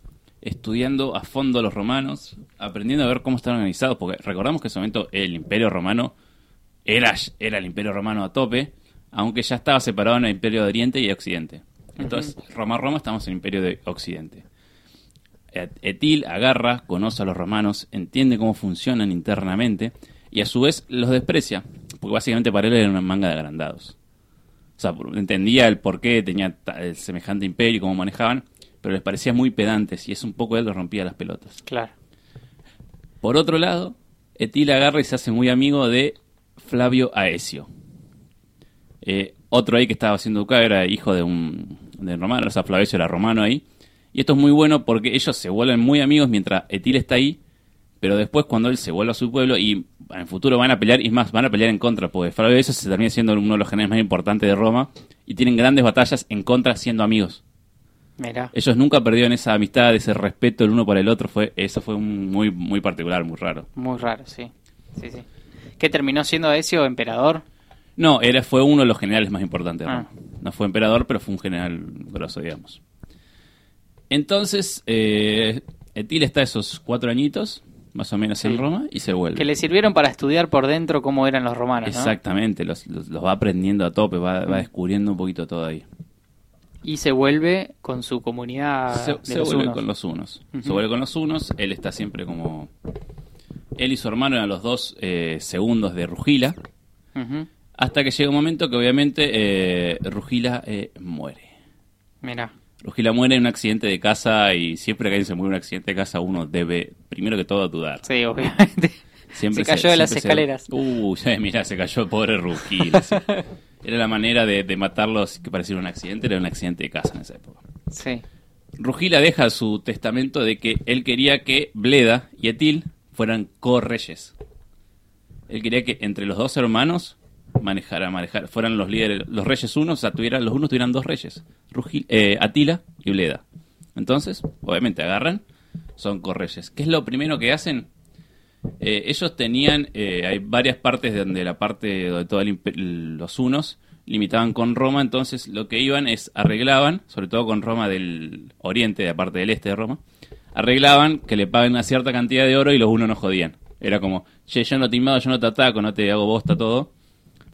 estudiando a fondo los romanos, aprendiendo a ver cómo están organizados, porque recordamos que en ese momento el imperio romano era, era el imperio romano a tope, aunque ya estaba separado en el imperio de Oriente y Occidente. Entonces, Roma-Roma estamos en el imperio de Occidente. Et- Etil agarra, conoce a los romanos, entiende cómo funcionan internamente y a su vez los desprecia, porque básicamente para él era una manga de agrandados. O sea, entendía el por qué tenía el semejante imperio y cómo manejaban, pero les parecía muy pedantes y eso un poco él los rompía las pelotas. Claro. Por otro lado, Etil agarra y se hace muy amigo de Flavio Aesio. Eh, otro ahí que estaba siendo educado era hijo de un de romano, o sea, Flavio era romano ahí. Y esto es muy bueno porque ellos se vuelven muy amigos mientras Etil está ahí, pero después cuando él se vuelve a su pueblo y en el futuro van a pelear, y es más, van a pelear en contra, porque Flavio Aesio se termina siendo uno de los generales más importantes de Roma y tienen grandes batallas en contra siendo amigos. Mira. Ellos nunca perdieron esa amistad, ese respeto el uno para el otro, fue eso fue un- muy muy particular, muy raro. Muy raro, sí. Sí, sí. ¿Qué terminó siendo Ezio emperador? No, era, fue uno de los generales más importantes de Ah. No fue emperador, pero fue un general grosso, digamos. Entonces, eh, Etil está esos cuatro añitos, más o menos Sí. en Roma, y se vuelve. Que le sirvieron para estudiar por dentro cómo eran los romanos, ¿no? Exactamente, los, los- los va aprendiendo a tope, va, Mm. va descubriendo un poquito todo ahí. Y se vuelve con su comunidad se de se los vuelve unos. con los unos. Se vuelve con los unos, él está siempre como... Él y su hermano eran los dos eh, segundos de Rugila, hasta que llega un momento que obviamente eh, Rugila eh, muere. Mira. Rugila muere en un accidente de casa y siempre que alguien se muere en un accidente de casa uno debe, primero que todo, dudar. Sí, obviamente. Siempre se cayó de las siempre se- escaleras. Uh, ya, mira, se cayó el pobre Rugila. Era la manera de, de matarlos que pareciera un accidente, era un accidente de casa en esa época. Sí. Rugila deja su testamento de que él quería que Bleda y Etil fueran co-reyes. Él quería que entre los dos hermanos manejara, manejar, fueran los líderes, los reyes unos, o sea, tuvieran, los unos tuvieran dos reyes, Rugil- eh, Atila y Bleda. Entonces, obviamente agarran, son co-reyes. ¿Qué es lo primero que hacen? Eh, ellos tenían, eh, hay varias partes de donde la parte donde todos los unos limitaban con Roma, entonces lo que iban es arreglaban, sobre todo con Roma del oriente, de la parte del este de Roma, arreglaban que le paguen una cierta cantidad de oro y los unos no jodían. Era como, che, yo no te yo no te ataco, no te hago bosta todo.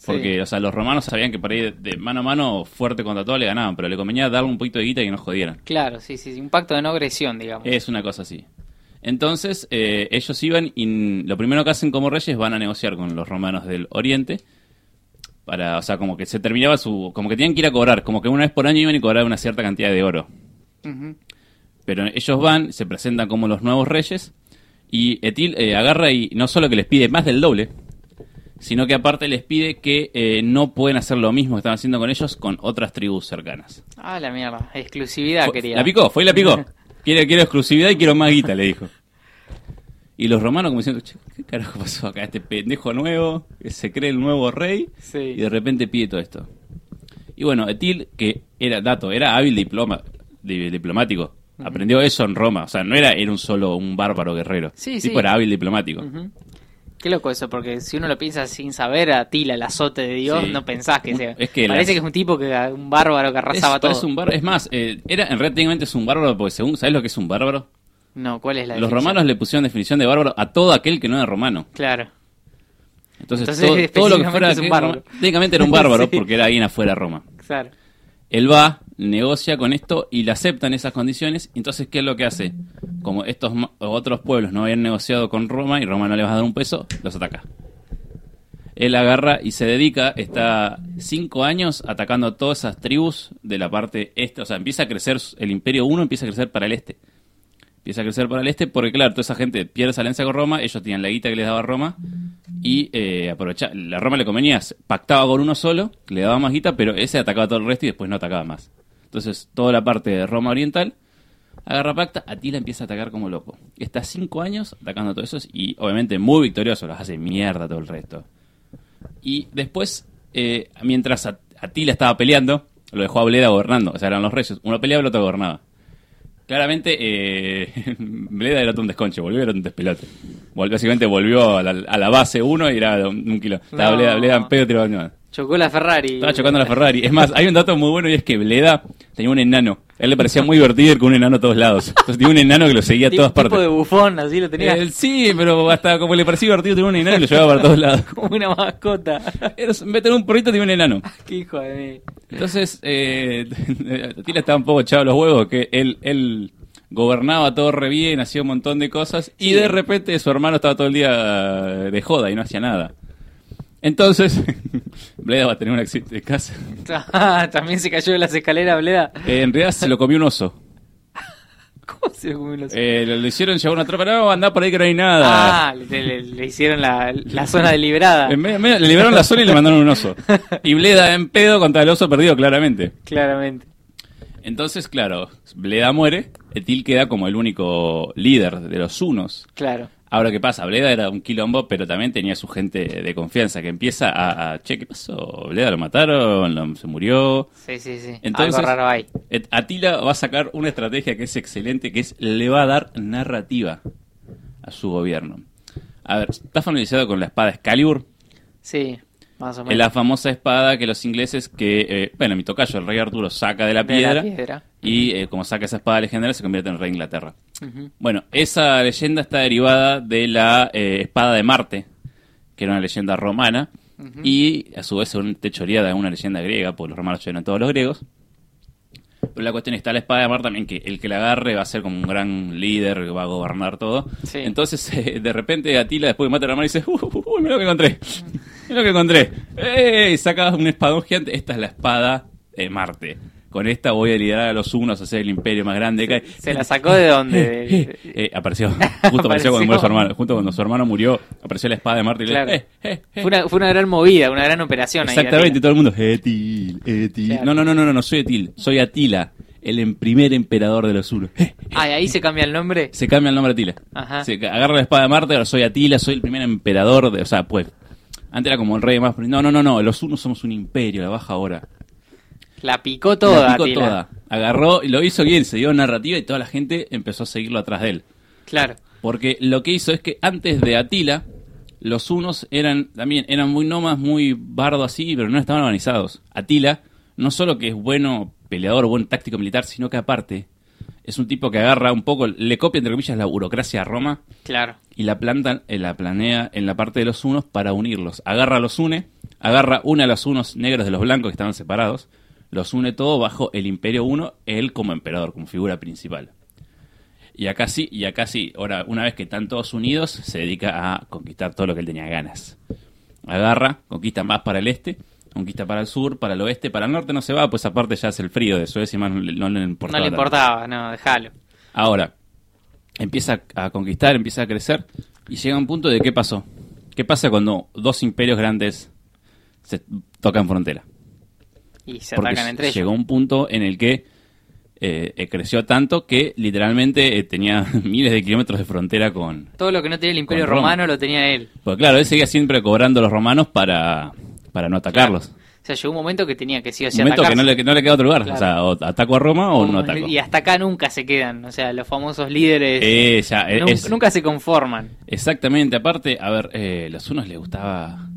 Porque, Sí. o sea, los romanos sabían que por ahí de, de mano a mano, fuerte contra todo, le ganaban, pero le convenía darle un poquito de guita y que no jodieran. Claro, sí, sí. Un pacto de no agresión, digamos. Es una cosa así. Entonces, eh, ellos iban y lo primero que hacen como reyes van a negociar con los romanos del Oriente. Para, o sea, como que se terminaba su. Como que tenían que ir a cobrar. Como que una vez por año iban y cobraban una cierta cantidad de oro. Pero ellos van, se presentan como los nuevos reyes. Y Etil eh, agarra y no solo que les pide más del doble, sino que aparte les pide que eh, no pueden hacer lo mismo que estaban haciendo con ellos con otras tribus cercanas. Ah, la mierda. Exclusividad Fue- quería. La picó, fue y la picó. quiero, quiero exclusividad y quiero más guita, le dijo. Y los romanos como diciendo, "Che, ¿qué carajo pasó acá? Este pendejo nuevo, que se cree el nuevo rey, Sí. y de repente pide todo esto. Y bueno, Etil, que era, dato, era hábil diploma, di- diplomático. Aprendió eso en Roma. O sea, no era, era un solo un bárbaro guerrero. Sí, El sí. tipo era hábil diplomático. Ujú. Qué loco eso, porque si uno lo piensa sin saber a Tila, el azote de Dios, Sí. no pensás que sea. es que Parece las- que es un tipo que un bárbaro que arrasaba es, todo. parece un bárbaro. Es más, eh, era, en realidad técnicamente es un bárbaro porque según, ¿sabes lo que es un bárbaro? No, ¿cuál es la Los definición? romanos le pusieron definición de bárbaro a todo aquel que no era romano. Claro. Entonces, Entonces, todo, todo lo que fuera es un bárbaro. técnicamente era un bárbaro Sí. porque era alguien afuera de Roma. Claro. Él va, negocia con esto y le aceptan esas condiciones. Entonces, ¿qué es lo que hace? Como estos otros pueblos no habían negociado con Roma y Roma no le va a dar un peso, los ataca. Él agarra y se dedica, está cinco años atacando a todas esas tribus de la parte este. O sea, empieza a crecer, el imperio 1 empieza a crecer para el este. Empieza a crecer para el este porque, claro, toda esa gente pierde esa alianza con Roma, ellos tenían la guita que les daba Roma y eh, aprovecha, la Roma le convenía, pactaba con uno solo, le daba más guita, pero ese atacaba todo el resto y después no atacaba más. Entonces, toda la parte de Roma Oriental agarra pacta, Atila empieza a atacar como loco. Está cinco años atacando a todos esos y obviamente muy victorioso, los hace mierda todo el resto. Y después, eh, mientras At- Atila estaba peleando, lo dejó a Bleda gobernando. O sea, eran los reyes. Uno peleaba y el otro gobernaba. Claramente, eh, Bleda era un desconche, volvió era un despelote. Vol- básicamente volvió a la, a la base uno y era un, un kilo. Estaba No. Bleda, Bleda en pedo. Chocó la Ferrari. Estaba chocando la Ferrari. Es más, hay un dato muy bueno y es que Bleda tenía un enano. A él le parecía muy divertido ir con un enano a todos lados. Entonces tenía un enano que lo seguía a Tipo- todas tipo partes. de bufón, así lo tenía. Eh, sí, pero hasta como le parecía divertido tener un enano y lo llevaba para todos lados. Como una mascota. Era, en vez de tener un porrito, tenía un enano. Qué hijo de mí. Entonces, eh, Atila estaba un poco echado los huevos, que él, él gobernaba todo re bien, hacía un montón de cosas, y de repente su hermano estaba todo el día de joda y no hacía nada. Entonces, Bleda va a tener un accidente de casa. Ah, También se cayó de las escaleras, Bleda. Eh, en realidad se lo comió un oso. ¿Cómo se lo comió los Eh, le, le hicieron llevar una tropa, no, anda por ahí que no hay nada. Ah, le, le- le hicieron la, la zona deliberada. En medio- en medio- le liberaron la zona y le mandaron un oso. Y Bleda en pedo contra el oso perdido, claramente. Claramente. Entonces, claro, Bleda muere, Etil queda como el único líder de los Unos. Claro. Ahora, ¿qué pasa? Bleda era un quilombo, pero también tenía su gente de confianza que empieza a, a, che, ¿qué pasó? Bleda lo mataron, lo- se murió. Sí, sí, sí. Entonces, Algo raro hay. Atila va a sacar una estrategia que es excelente, que es le va a dar narrativa a su gobierno. A ver, está familiarizado con la espada Excalibur, Sí, más o menos. la famosa espada que los ingleses que, eh, bueno, mi tocayo, el rey Arturo, saca de la De piedra, la piedra. Y eh, como saca esa espada legendaria se convierte en rey de Inglaterra. Bueno, esa leyenda está derivada de la eh, espada de Marte, que era una leyenda romana, y a su vez según teoría de una leyenda griega, porque los romanos eran todos los griegos. Pero la cuestión está la espada de Marte también, que el que la agarre va a ser como un gran líder, que va a gobernar todo. Sí. Entonces, eh, de repente, Atila, después de matar a la mano, dice, uy, uy, uy, mira lo que encontré. Mira lo que encontré. ¡Ey! Saca un espadón gigante. Esta es la espada de Marte. Con esta voy a liderar a los unos a hacer el imperio más grande que. ¿Se la sacó de dónde? Eh, apareció, justo apareció, Apareció. cuando murió su hermano. Justo cuando su hermano murió, apareció la espada de Marte y le Claro. eh, eh, eh. Fue una, fue una gran movida, una gran operación ahí. Exactamente, Atila. todo el mundo, Etil, Etil. Claro. No, no, no, no, no, no soy Etil, soy Atila, el em- primer emperador de los Unos. Eh, Ah, ¿y ahí se cambia el nombre. se cambia el nombre Atila. Ajá. Se agarra la espada de Marte, ahora soy Atila, soy el primer emperador de, o sea, pues, antes era como el rey más, no, no, no, no, los Unos somos un imperio, la baja ahora. La picó toda, La picó Atila. toda. Agarró y lo hizo bien, se dio narrativa y toda la gente empezó a seguirlo atrás de él. Claro. Porque lo que hizo es que antes de Atila, los unos eran también eran muy nomas, muy bardo así, pero no estaban organizados. Atila, no solo que es bueno peleador, buen táctico militar, sino que aparte es un tipo que agarra un poco, le copia entre comillas la burocracia a Roma Claro. y la planta, eh, la planea en la parte de los unos para unirlos. Agarra a los une, agarra una a los unos negros de los blancos que estaban separados, los une todo bajo el Imperio Uno, él como emperador, como figura principal. Y acá sí, y acá sí, ahora una vez que están todos unidos, se dedica a conquistar todo lo que él tenía ganas. Agarra, conquista más para el este, conquista para el sur, para el oeste, para el norte no se va, pues aparte ya es el frío de Suecia y más no, le- no le importaba. no le tanto. importaba, no, déjalo. Ahora, empieza a conquistar, empieza a crecer y llega un punto de qué pasó. ¿Qué pasa cuando dos imperios grandes se tocan frontera? Y se Porque atacan entre ellos. llegó un punto en el que eh, eh, creció tanto que literalmente eh, tenía miles de kilómetros de frontera con... Todo lo que no tenía el Imperio. Romano lo tenía él. Porque claro, él seguía siempre cobrando a los romanos para, para no atacarlos. O sea, llegó un momento que tenía que sí o sí un momento que no le, que no le queda otro lugar. Claro. O sea, o ataco a Roma o no ataco. Y hasta acá nunca se quedan. O sea, los famosos líderes es- nunca se conforman. Exactamente, aparte, a ver, eh, los unos les gustaba,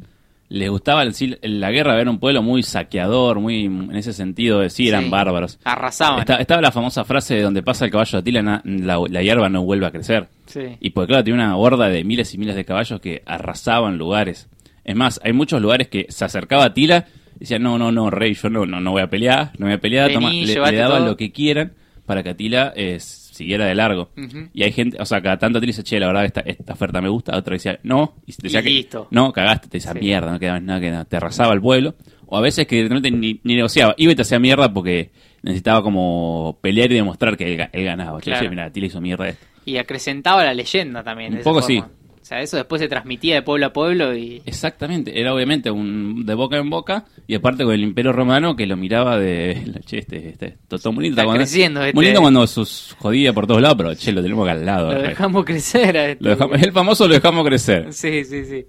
les gustaba el- la guerra, era un pueblo muy saqueador, muy, en ese sentido, de sí, eran Sí. bárbaros. Arrasaban. Está- estaba la famosa frase de donde pasa el caballo de Atila, na- la, la hierba no vuelve a crecer. Sí. Y pues claro, tiene una horda de miles y miles de caballos que arrasaban lugares. Es más, hay muchos lugares que se acercaba a Atila y decían, no, no, no, rey, yo no, no, no voy a pelear, no voy a pelear, Vení, toma, le, daban lo que quieran para que Atila eh, siguiera de largo. Y hay gente, o sea, cada tanto Atila dice, che, la verdad esta, esta oferta me gusta, otra decía, no, y te decía Y que, listo. no, cagaste, te decía Sí. mierda, no quedaba nada que nada, te arrasaba el pueblo. O a veces que directamente ni, ni negociaba, iba y te hacía mierda porque necesitaba como pelear y demostrar que él, él ganaba. Claro. che, mira, Atila hizo mierda esto. Y acrecentaba la leyenda también. Un de poco sí. O sea, eso después se transmitía de pueblo a pueblo y... Exactamente, era obviamente un de boca en boca y aparte con el Imperio Romano que lo miraba de che, este, este, todo, muy lindo, Está cuando- creciendo este. muy lindo cuando sus jodía por todos lados, pero che, lo tenemos acá al lado. Lo dejamos crecer a este. Lo dejamos- el famoso lo dejamos crecer. Sí, sí, sí.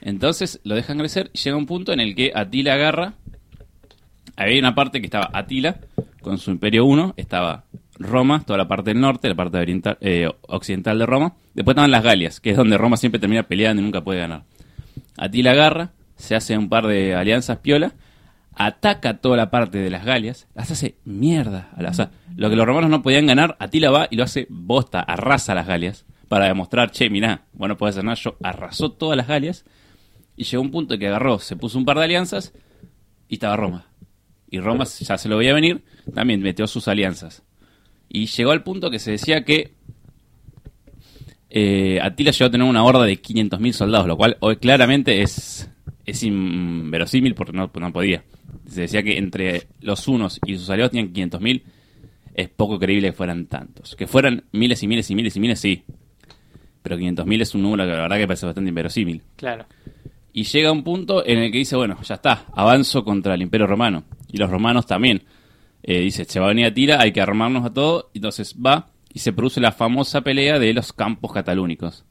Entonces lo dejan crecer y llega un punto en el que Atila agarra. Había una parte que estaba Atila con su Imperio 1, estaba Roma, toda la parte del norte, la parte oriental, eh, occidental de Roma. Después estaban las Galias, que es donde Roma siempre termina peleando y nunca puede ganar. Atila agarra, se hace un par de alianzas piola, ataca toda la parte de las Galias, las hace mierda. O sea, lo que los romanos no podían ganar, Atila va y lo hace bosta, arrasa las Galias, para demostrar, che, mirá, bueno, puedes hacer yo arrasó todas las Galias, y llegó un punto que agarró, se puso un par de alianzas, y estaba Roma. Y Roma ya se lo veía venir, también metió sus alianzas. Y llegó al punto que se decía que eh, Atila llegó a tener una horda de 500.000 soldados, lo cual hoy claramente es, es inverosímil porque no, no podía. Se decía que entre los unos y sus aliados tenían 500.000. Es poco creíble que fueran tantos. Que fueran miles y miles y miles y miles, sí. Pero 500.000 es un número que la verdad que parece bastante inverosímil. Claro. Y llega un punto en el que dice, bueno, ya está, avanzo contra el Imperio Romano. Y los romanos también. Eh, dice, se va a venir a tira, hay que armarnos a todo. Entonces va y se produce la famosa pelea de los campos catalúnicos.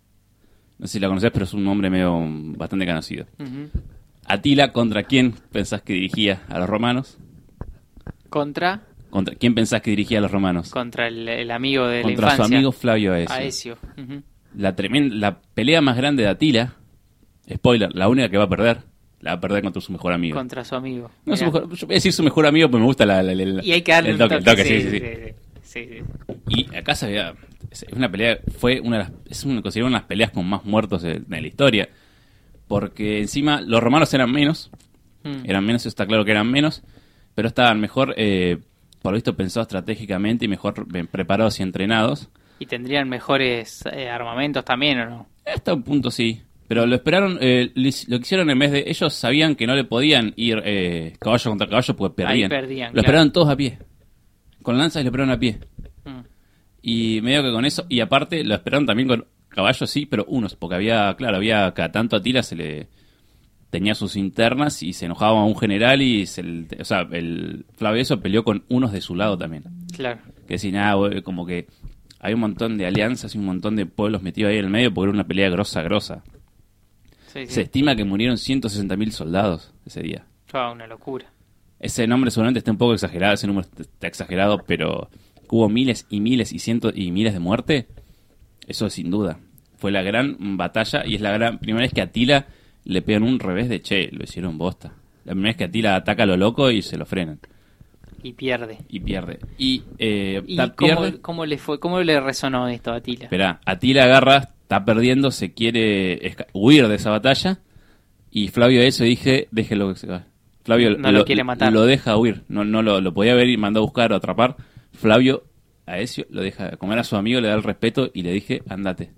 No sé si la conoces, pero es un nombre medio bastante conocido. Atila, ¿contra quién pensás que dirigía a los romanos? Contra, ¿Contra quién pensás que dirigía a los romanos? contra el, el amigo de Contra la su infancia. amigo Flavio Aesio. Aesio. La, tremenda, la pelea más grande de Atila, spoiler, la única que va a perder, la va a perder contra su mejor amigo. Contra su amigo. No, su mejor- yo voy a decir su mejor amigo porque me gusta la, la- la- Y hay que darle el toque, el toque, sí. sí, sí, sí, sí. Y acá se veía, es una pelea, fue una de las, es una, considerada una de las peleas con más muertos de, de la historia. Porque encima los romanos eran menos, Mm. eran menos, eso está claro que eran menos, pero estaban mejor, eh, por lo visto pensados estratégicamente y mejor preparados y entrenados. Y tendrían mejores eh, armamentos también, ¿o no? Hasta un punto sí. Pero lo esperaron, eh, lo que hicieron en vez de. Ellos sabían que no le podían ir eh, caballo contra caballo porque Ahí perdían. perdían, lo claro. esperaron todos a pie. Con lanzas y lo esperaron a pie. Mm. Y medio que con eso. Y aparte lo esperaron también con caballos, sí, pero unos. Porque había, claro, había cada tanto a Tila se le. Tenía sus internas y se enojaba a un general y se o sea, el Flavio peleó con unos de su lado también Claro. que si nada, como que hay un montón de alianzas y un montón de pueblos metidos ahí en el medio porque era una pelea grosa, grosa. Sí, sí. Se estima que murieron 160.000 soldados ese día. Fue una locura. Ese nombre seguramente está un poco exagerado, ese número está exagerado, pero hubo miles y miles y cientos y miles de muertes, eso sin duda. Fue la gran batalla y es la gran primera vez que Atila le pegan un revés de che, lo hicieron bosta. La primera vez que Atila ataca a lo loco y se lo frenan Y pierde. y pierde. Y, eh, ¿Y ta- cómo, pierde. cómo le fue, cómo le resonó esto a Tila? Esperá, Atila agarra, está perdiendo, se quiere huir de esa batalla. Y Flavio eso dije, déjelo que se va. Flavio No lo quiere matar. Lo deja huir. No, no lo, lo podía ver y mandó a buscar o atrapar. Flavio a Ezio lo deja, como era su amigo, le da el respeto y le dije, andate.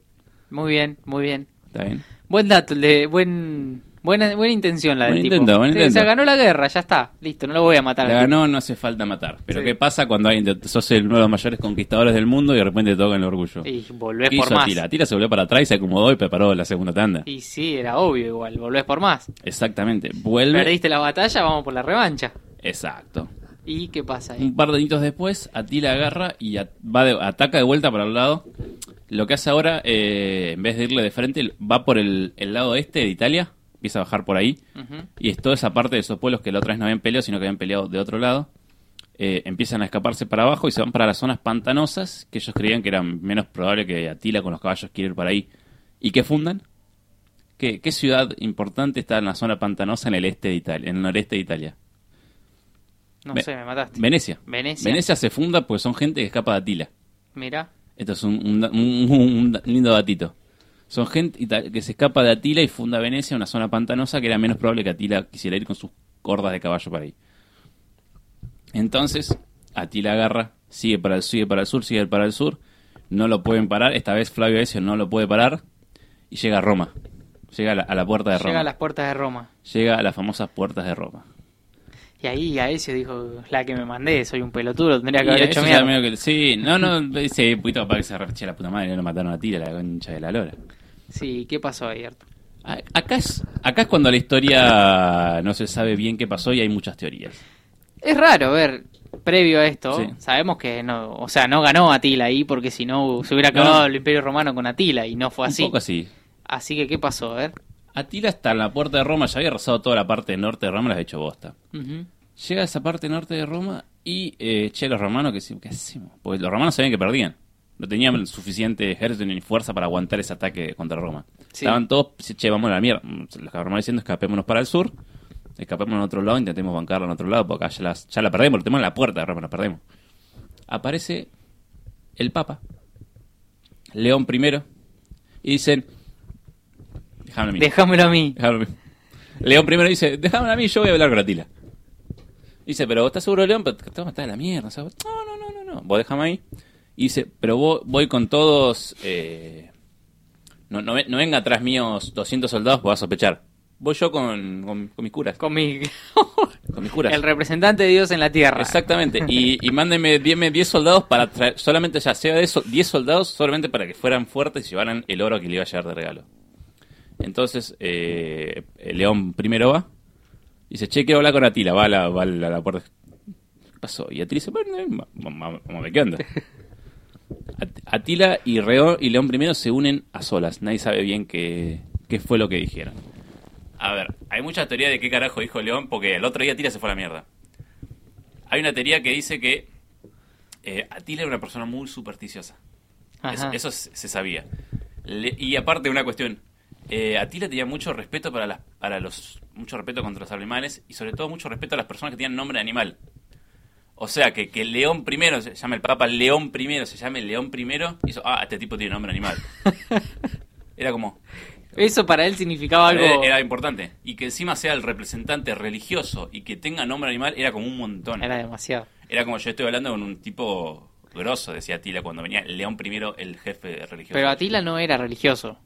Muy bien, muy bien. ¿Está bien? Buen dato, de buen, buena, buena intención la del Buen tipo. intento, buen intento. Se ganó la guerra, ya está. Listo, no lo voy a matar. Tipo. ganó, no hace falta matar. Pero Sí. ¿qué pasa cuando hay, sos el- uno de los mayores conquistadores del mundo y de repente te toca el orgullo? Y volvés ¿Qué por hizo más. Atila? Atila se volvió para atrás y se acomodó y preparó la segunda tanda. Y sí, era obvio igual, volvés por más. Exactamente. Vuelve. Perdiste la batalla, vamos por la revancha. Exacto. ¿Y qué pasa ahí? Un par de añitos después, Atila agarra y at- va de- ataca de vuelta para el lado. Lo que hace ahora, eh, en vez de irle de frente, va por el, el lado este de Italia, empieza a bajar por ahí. Y es toda esa parte de esos pueblos que la otra vez no habían peleado, sino que habían peleado de otro lado. eh, empiezan a escaparse para abajo y se van para las zonas pantanosas, que ellos creían que eran menos probable que Atila con los caballos quiera ir para ahí. ¿Y qué fundan? ¿Qué, qué ciudad importante está en la zona pantanosa en el este de Italia, en el noreste de Italia? No Ve- sé, me mataste. Venecia. Venecia. Venecia se funda porque son gente que escapa de Atila. Mira, Esto es un, un- un- un lindo datito. Son gente que se escapa de Atila y funda Venecia, una zona pantanosa que era menos probable que Atila quisiera ir con sus hordas de caballo para ahí. Entonces, Atila agarra, sigue para el sigue para el sur, sigue para el sur. No lo pueden parar. Esta vez Flavio Ezio no lo puede parar. Y llega a Roma. Llega a la, a la puerta de Roma. llega a las puertas de Roma. Llega a las famosas puertas de Roma. Y ahí a ese dijo, la que me mandé, soy un pelotudo, tendría que Y haber hecho que- sí, no, no, un poquito para que se la puta madre, no mataron a Tila, la concha de la lora. Sí, ¿qué pasó ahí, Arturo? A- Acá es, acá es cuando la historia no se sabe bien qué pasó y hay muchas teorías. Es raro ver, previo a esto, Sí. sabemos que no, o sea, no ganó Atila ahí porque si no se hubiera acabado no. el Imperio Romano con Atila y no fue así. Un poco así. Así que, ¿qué pasó? A ver. Atila está en la puerta de Roma, ya había arrasado toda la parte norte de Roma, la había hecho bosta. Ujú. Llega a esa parte norte de Roma y, eh, che, los romanos, ¿qué, ¿qué hacemos? Porque los romanos sabían que perdían. No tenían suficiente ejército ni fuerza para aguantar ese ataque contra Roma. Sí. Estaban todos, che, vamos a la mierda. Los romanos diciendo, escapémonos para el sur, escapémonos a otro lado, intentemos bancarla en otro lado, porque acá ya, las- ya la perdemos, lo tenemos en la puerta de Roma, la perdemos. Aparece el Papa, León I, y dicen, déjame a mí. Déjamelo a mí. A mí. León primero dice, déjame a mí, yo voy a hablar con Atila. Dice, pero ¿estás seguro, León? Pero te vas a matar la mierda. No, no, no, no, no. Vos déjame ahí. Y dice, pero vos, voy con todos... eh, no, no, no venga atrás míos 200 soldados, pues vas a sospechar. Voy yo con, con, con mis curas. Con mi... Con mis curas. El representante de Dios en la tierra. Exactamente. Y, y mándenme 10 10 soldados para traer, solamente ya sea de eso, 10 soldados solamente para que fueran fuertes y llevaran el oro que le iba a llevar de regalo. Entonces, eh, el León primero va, dice, che, quiero hablar con Atila, va a la, va a la, a la puerta. ¿Qué pasó? Y Atila dice, bueno, eh, vamos a ver qué onda. At- Atila y, Reo- y León primero se unen a solas, nadie sabe bien qué, qué fue lo que dijeron. A ver, hay mucha teoría de qué carajo dijo León, porque el otro día Atila se fue a la mierda. Hay una teoría que dice que eh, Atila era una persona muy supersticiosa. Eso, se, se sabía. Le- y aparte una cuestión, eh, Atila tenía mucho respeto para las, para los, mucho respeto contra los animales y sobre todo mucho respeto a las personas que tenían nombre de animal. O sea, que, que el León primero, se llama el Papa León primero, se llame León primero, hizo, ah, este tipo tiene nombre de animal. Era como, Eso para él significaba algo... era, era importante. Y que encima sea el representante religioso y que tenga nombre de animal era como un montón. Era demasiado. Era como yo estoy hablando con un tipo grosso, decía Atila cuando venía León primero, el jefe religioso. Pero Atila no era religioso.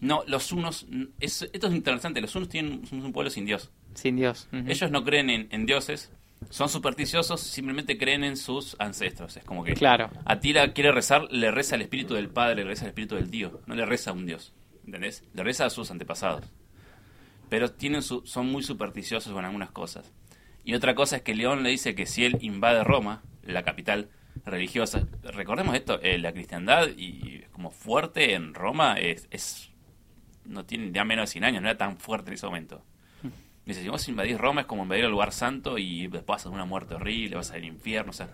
No, los unos, es- esto es interesante, los unos tienen son un pueblo sin Dios. Sin Dios. Ellos no creen en, en dioses, son supersticiosos, simplemente creen en sus ancestros. Es como que Claro. Atila quiere rezar, le reza al espíritu del padre, le reza al espíritu del tío, no le reza a un dios, ¿entendés? Le reza a sus antepasados. Pero tienen su, son muy supersticiosos con algunas cosas. Y otra cosa es que León le dice que si él invade Roma, la capital religiosa, recordemos esto, eh, la cristiandad y como fuerte en Roma es, es no tiene ya menos de 100 años, no era tan fuerte en ese momento. Dice, si vos invadís Roma es como invadir el lugar santo y después vas a una muerte horrible, vas al infierno, o sea,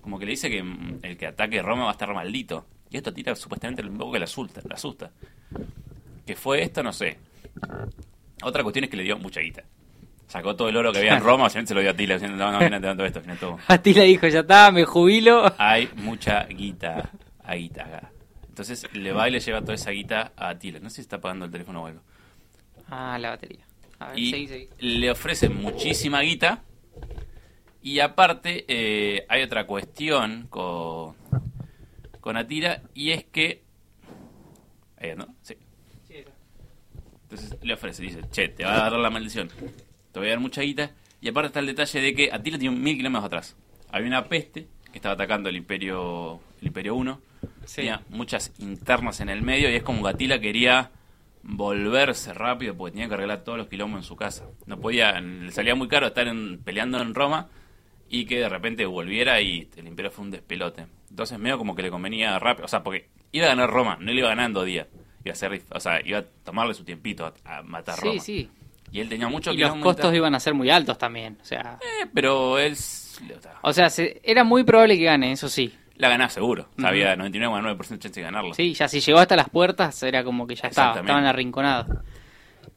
como que le dice que mm, el que ataque Roma va a estar maldito. Y esto tira supuestamente un poco que le asusta, le asusta. ¿Qué fue esto? No sé. Otra cuestión es que le dio mucha guita. Sacó todo el oro que había en Roma, se lo dio a Tila, diciendo, no, no, te todo esto, todo. Atila dijo, ya está, me jubilo. Hay mucha guita, a guita acá. Entonces le va y le lleva toda esa guita a Atila. No sé si está pagando el teléfono o algo. Ah, la batería. A ver, y seguí, seguí. le ofrecen muchísima guita. Y aparte, eh, hay otra cuestión con, con Atila, y es que. Ahí, ¿no? Sí. Entonces le ofrece, dice: Che, te va a dar la maldición. Te voy a dar mucha guita. Y aparte está el detalle de que Atila tiene mil kilómetros atrás. Había una peste que estaba atacando el Imperio el Imperio 1. Sí. Tenía muchas internas en el medio y es como que Atila quería volverse rápido porque tenía que arreglar todos los quilombos en su casa. No podía, le salía muy caro estar en- peleando en Roma y que de repente volviera y el imperio fue un despelote. Entonces medio como que le convenía rápido, o sea, porque iba a ganar Roma, no le iba ganando día. Iba a ser, o sea, iba a tomarle su tiempito a, a matar Sí, Roma. sí. Y él tenía mucho Y los costos iban a ser muy altos también. O sea, Eh, pero él o sea se- era muy probable que gane, eso sí. La ganaba seguro. Ujú. Había 99,9% de chance de ganarlo. Sí, ya si llegó hasta las puertas era como que ya estaba, estaban arrinconados.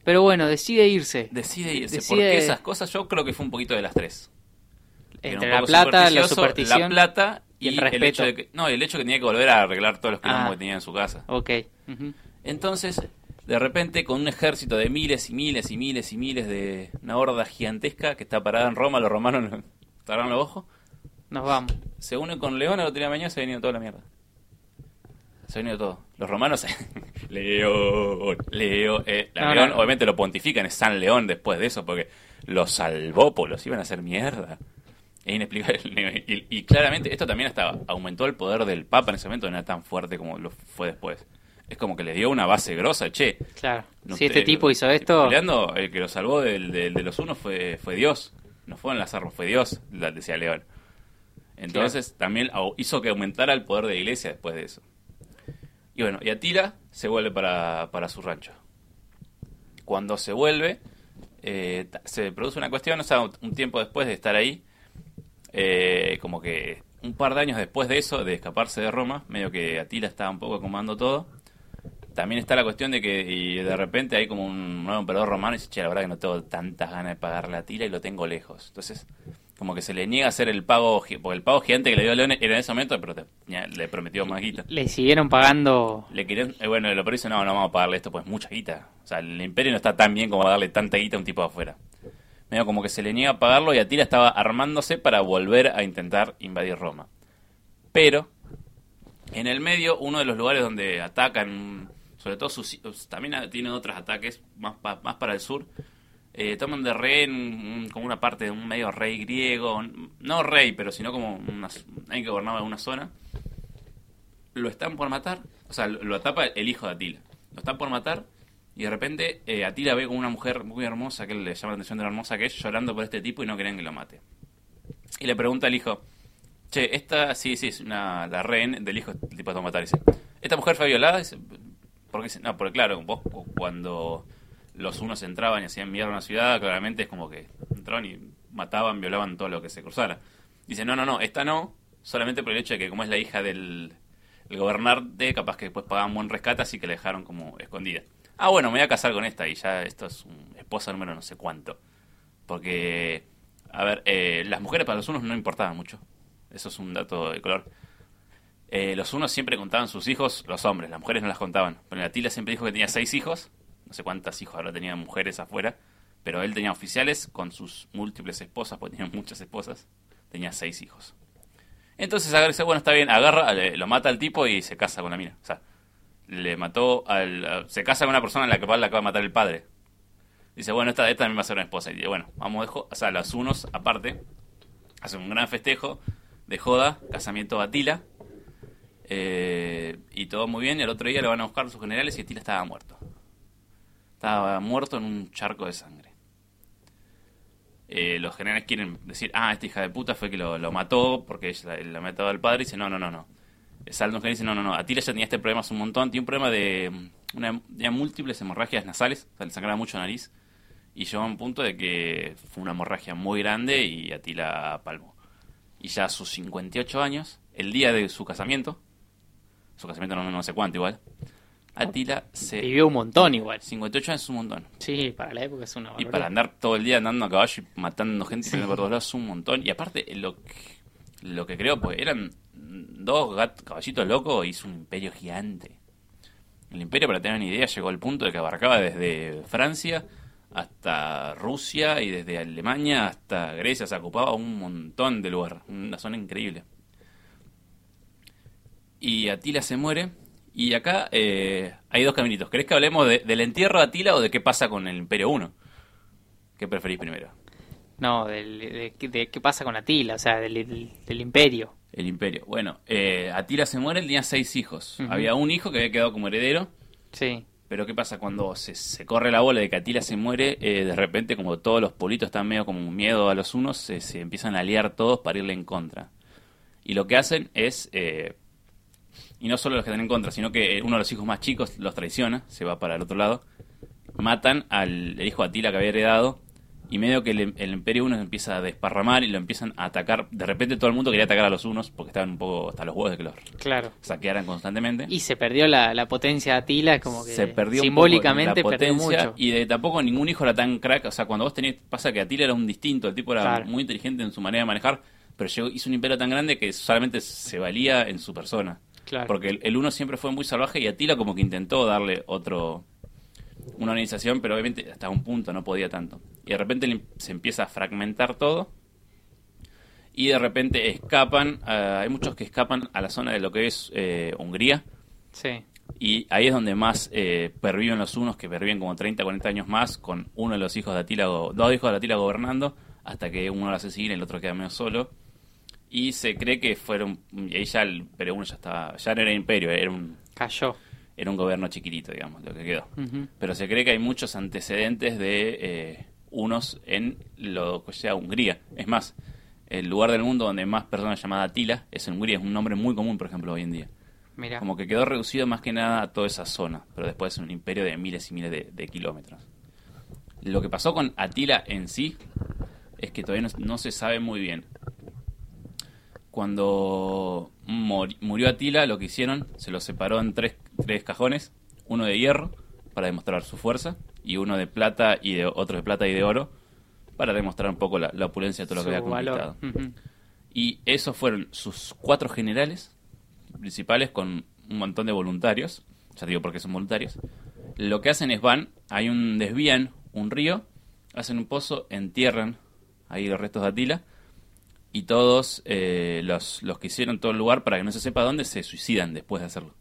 Pero bueno, decide irse. Decide irse, Decide- porque esas cosas yo creo que fue un poquito de las tres. Entre la plata, la superstición. la plata y el hecho de que, no, el hecho de que tenía que volver a arreglar todos los quilombos Ah. que tenía en su casa. Ok. Entonces, de repente, con un ejército de miles y miles y miles y miles de una horda gigantesca que está parada en Roma, los romanos no- cerraron los ojos, Nos vamos. se une con León a la de mañana se ha venido toda la mierda. Se ha venido todo. Los romanos, León, León, eh, la No, León, no. obviamente lo pontifican, es San León después de eso, porque los salvó, pues los iban a hacer mierda. Es inexplicable. Y, y claramente esto también hasta aumentó el poder del Papa en ese momento, no era tan fuerte como lo fue después. Es como que le dio una base grosa, che. Claro. no si este te- tipo hizo esto, Peleando, el que lo salvó del, del- de los unos fue, fue Dios. No fueron las armas, fue Dios, decía León. Entonces también hizo que aumentara el poder de la iglesia después de eso. Y bueno, y Atila se vuelve para, para su rancho. Cuando se vuelve, eh, se produce una cuestión, o sea, un tiempo después de estar ahí, eh, como que un par de años después de eso, de escaparse de Roma, medio que Atila estaba un poco acomodando todo. También está la cuestión de que y de repente hay como un nuevo emperador romano y dice, che, la verdad que no tengo tantas ganas de pagarle a Atila y lo tengo lejos. Entonces, como que se le niega a hacer el pago, porque el pago gigante que le dio a León era en ese momento, pero te- le prometió más guita. Le siguieron pagando. Le querían, eh, bueno, lo dice, no, no vamos a pagarle esto, pues mucha guita. O sea, el imperio no está tan bien como darle tanta guita a un tipo de afuera. Medio como que se le niega a pagarlo y Atila estaba armándose para volver a intentar invadir Roma. Pero, en el medio, uno de los lugares donde atacan, sobre todo sus también ha- tiene otros ataques más, más para el sur, eh, toman de rehén como una parte de un medio rey griego, no rey, pero sino como alguien que gobernaba una zona lo están por matar, o sea, lo, atapa el hijo de Atila. Lo están por matar y de repente eh, Atila ve como una mujer muy hermosa, que le llama la atención de lo hermosa que es, llorando por este tipo y no querían que lo mate. Y le pregunta al hijo, che, esta, sí, sí, es una, la rehén del hijo del tipo de matar. Dice, ¿esta mujer fue violada? Dice, ¿por qué? No, porque claro, vos cu- cuando los unos entraban y hacían mierda a una ciudad, claramente es como que entraban y mataban, violaban todo lo que se cruzara. Dice, no, no, no, esta no, solamente por el hecho de que como es la hija del el gobernante, capaz que después pagaban buen rescate, así que la dejaron como escondida. Ah, bueno, me voy a casar con esta y ya esto es un esposa número no sé cuánto. Porque, a ver, eh, las mujeres para los unos no importaban mucho. Eso es un dato de color. Eh, los unos siempre contaban sus hijos, los hombres, las mujeres no las contaban. Pero Atila siempre dijo que tenía seis hijos. No sé cuántas hijos ahora tenían mujeres afuera. Pero él tenía oficiales con sus múltiples esposas, porque tenía muchas esposas. Tenía seis hijos. Entonces agarra dice, bueno, está bien, agarra, lo mata al tipo y se casa con la mina. O sea, le mató al... a- se casa con una persona en la que le acaba de matar el padre. Dice, bueno, esta, esta también va a ser una esposa. Y dice, bueno, vamos, dejo, o sea, los unos aparte, hacen un gran festejo de joda, casamiento de Atila. eh, y todo muy bien, y al otro día le van a buscar sus generales y Atila estaba muerto. Estaba muerto en un charco de sangre. Eh, los generales quieren decir, ah, esta hija de puta fue que lo, mató porque ella la, mató al padre. Y dice, no, no, no, no. Los generales y dice, no, no, no. Atila ya tenía este problema hace un montón. Tiene un problema de mm, una, múltiples hemorragias nasales. O sea, le sangraba mucho la nariz. Y llegó a un punto de que fue una hemorragia muy grande y Atila palmó. Y ya a sus 58 años, el día de su casamiento, su casamiento no, no sé cuánto igual, Atila se... Vivió un montón igual. 58 años es un montón. Sí, para la época es una Y barbaridad. para andar todo el día andando a caballo y matando gente y peleando por todos lados es un montón. Y aparte, lo que, lo que creo, pues eran dos caballitos locos y hizo un imperio gigante. El imperio, para tener una idea, llegó al punto de que abarcaba desde Francia hasta Rusia y desde Alemania hasta Grecia. Se ocupaba un montón de lugar. Una zona increíble. Y Atila se muere. Y acá eh, hay dos caminitos. ¿Querés que hablemos de- del entierro de Atila o de qué pasa con el Imperio 1? ¿Qué preferís primero? No, del- de, de qué pasa con Atila, o sea, del, del- del imperio. El Imperio. Bueno, eh, Atila se muere, él tenía seis hijos. Había un hijo que había quedado como heredero. Sí, Pero ¿qué pasa cuando se, se corre la bola de que Atila se muere? eh, de repente, como todos los politos están medio como miedo a los unos, se, se empiezan a aliar todos para irle en contra. Y lo que hacen es, eh, y no solo los que están en contra, sino que uno de los hijos más chicos los traiciona, se va para el otro lado, matan al el hijo de Atila que había heredado, y medio que el, el Imperio Uno se empieza a desparramar y lo empiezan a atacar. De repente todo el mundo quería atacar a los unos, porque estaban un poco hasta los huevos de que los claro. saquearan constantemente Y se perdió la, la potencia de Atila, como que se perdió un simbólicamente poco la perdió mucho. y de tampoco ningún hijo era tan crack o sea cuando vos tenés pasa que Atila era un distinto el tipo era Claro. muy inteligente en su manera de manejar pero llegó, hizo un imperio tan grande que solamente se valía en su persona Claro. porque el, uno siempre fue muy salvaje y Atila como que intentó darle otro una organización pero obviamente hasta un punto no podía tanto y de repente se empieza a fragmentar todo y de repente escapan ah, hay muchos que escapan a la zona de lo que es eh, Hungría Sí, y ahí es donde más eh, perviven los unos, que perviven como 30, 40 años más, con uno de los hijos de Atila, dos hijos de Atila gobernando, hasta que uno lo hace seguir y el otro queda medio solo. Y se cree que fueron, y ahí ya el Imperio uno ya estaba, ya no era imperio, era un, cayó. era un gobierno chiquitito, digamos, lo que quedó. Pero se cree que hay muchos antecedentes de eh, unos en lo que sea Hungría. Es más, el lugar del mundo donde más personas llamadas Atila es en Hungría, es un nombre muy común, por ejemplo, hoy en día. Mira, Como que quedó reducido más que nada a toda esa zona, pero después es un imperio de miles y miles de, de kilómetros. Lo que pasó con Atila en sí es que todavía no, no se sabe muy bien. Cuando murió Atila, lo que hicieron, se lo separó en tres, tres cajones, uno de hierro para demostrar su fuerza y uno de plata y de otro de plata y de oro para demostrar un poco la, la opulencia de todo lo que Su había conquistado. Y esos fueron sus cuatro generales principales con un montón de voluntarios. Ya digo porque son voluntarios. Lo que hacen es van, hay un desvían un río, hacen un pozo, entierran ahí los restos de Atila y todos eh, los, los que hicieron todo el lugar para que no se sepa dónde se suicidan después de hacerlo.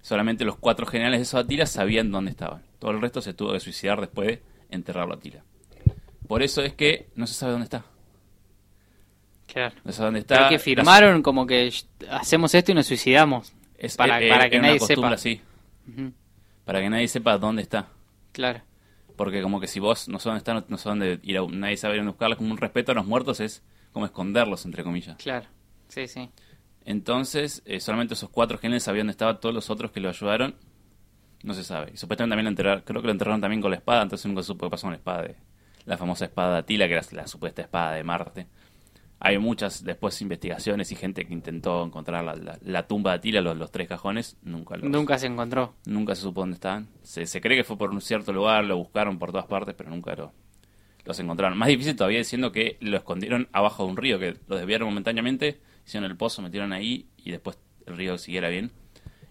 Solamente los cuatro generales de esos Atila sabían dónde estaban. Todo el resto se tuvo que suicidar después de enterrarlo a Atila. Por eso es que no se sabe dónde está. Claro. No se sabe dónde está. Pero que firmaron como que hacemos esto y nos suicidamos. Es, para, eh, para que era una nadie sepa. así, Ujú. para que nadie sepa dónde está. Claro. Porque como que si vos no sabes dónde está, no, no sabes dónde ir a, nadie sabe ir a buscarlos, como un respeto a los muertos es como esconderlos, entre comillas. Claro. Sí, sí. Entonces, eh, solamente esos cuatro generales sabían dónde estaban todos los otros que lo ayudaron. No se sabe. Y supuestamente también lo enterraron, creo que lo enterraron también con la espada, entonces nunca supo qué pasó con la espada de, la famosa espada de Atila, que era la supuesta espada de Marte. Hay muchas después investigaciones y gente que intentó encontrar la, la- la tumba de Atila, los, los tres cajones, nunca los, Nunca se encontró. Nunca se supo dónde estaban. Se, se cree que fue por un cierto lugar, lo buscaron por todas partes, pero nunca lo, los encontraron. Más difícil todavía diciendo que lo escondieron abajo de un río, que lo desviaron momentáneamente, hicieron el pozo, metieron ahí y después el río siguiera bien.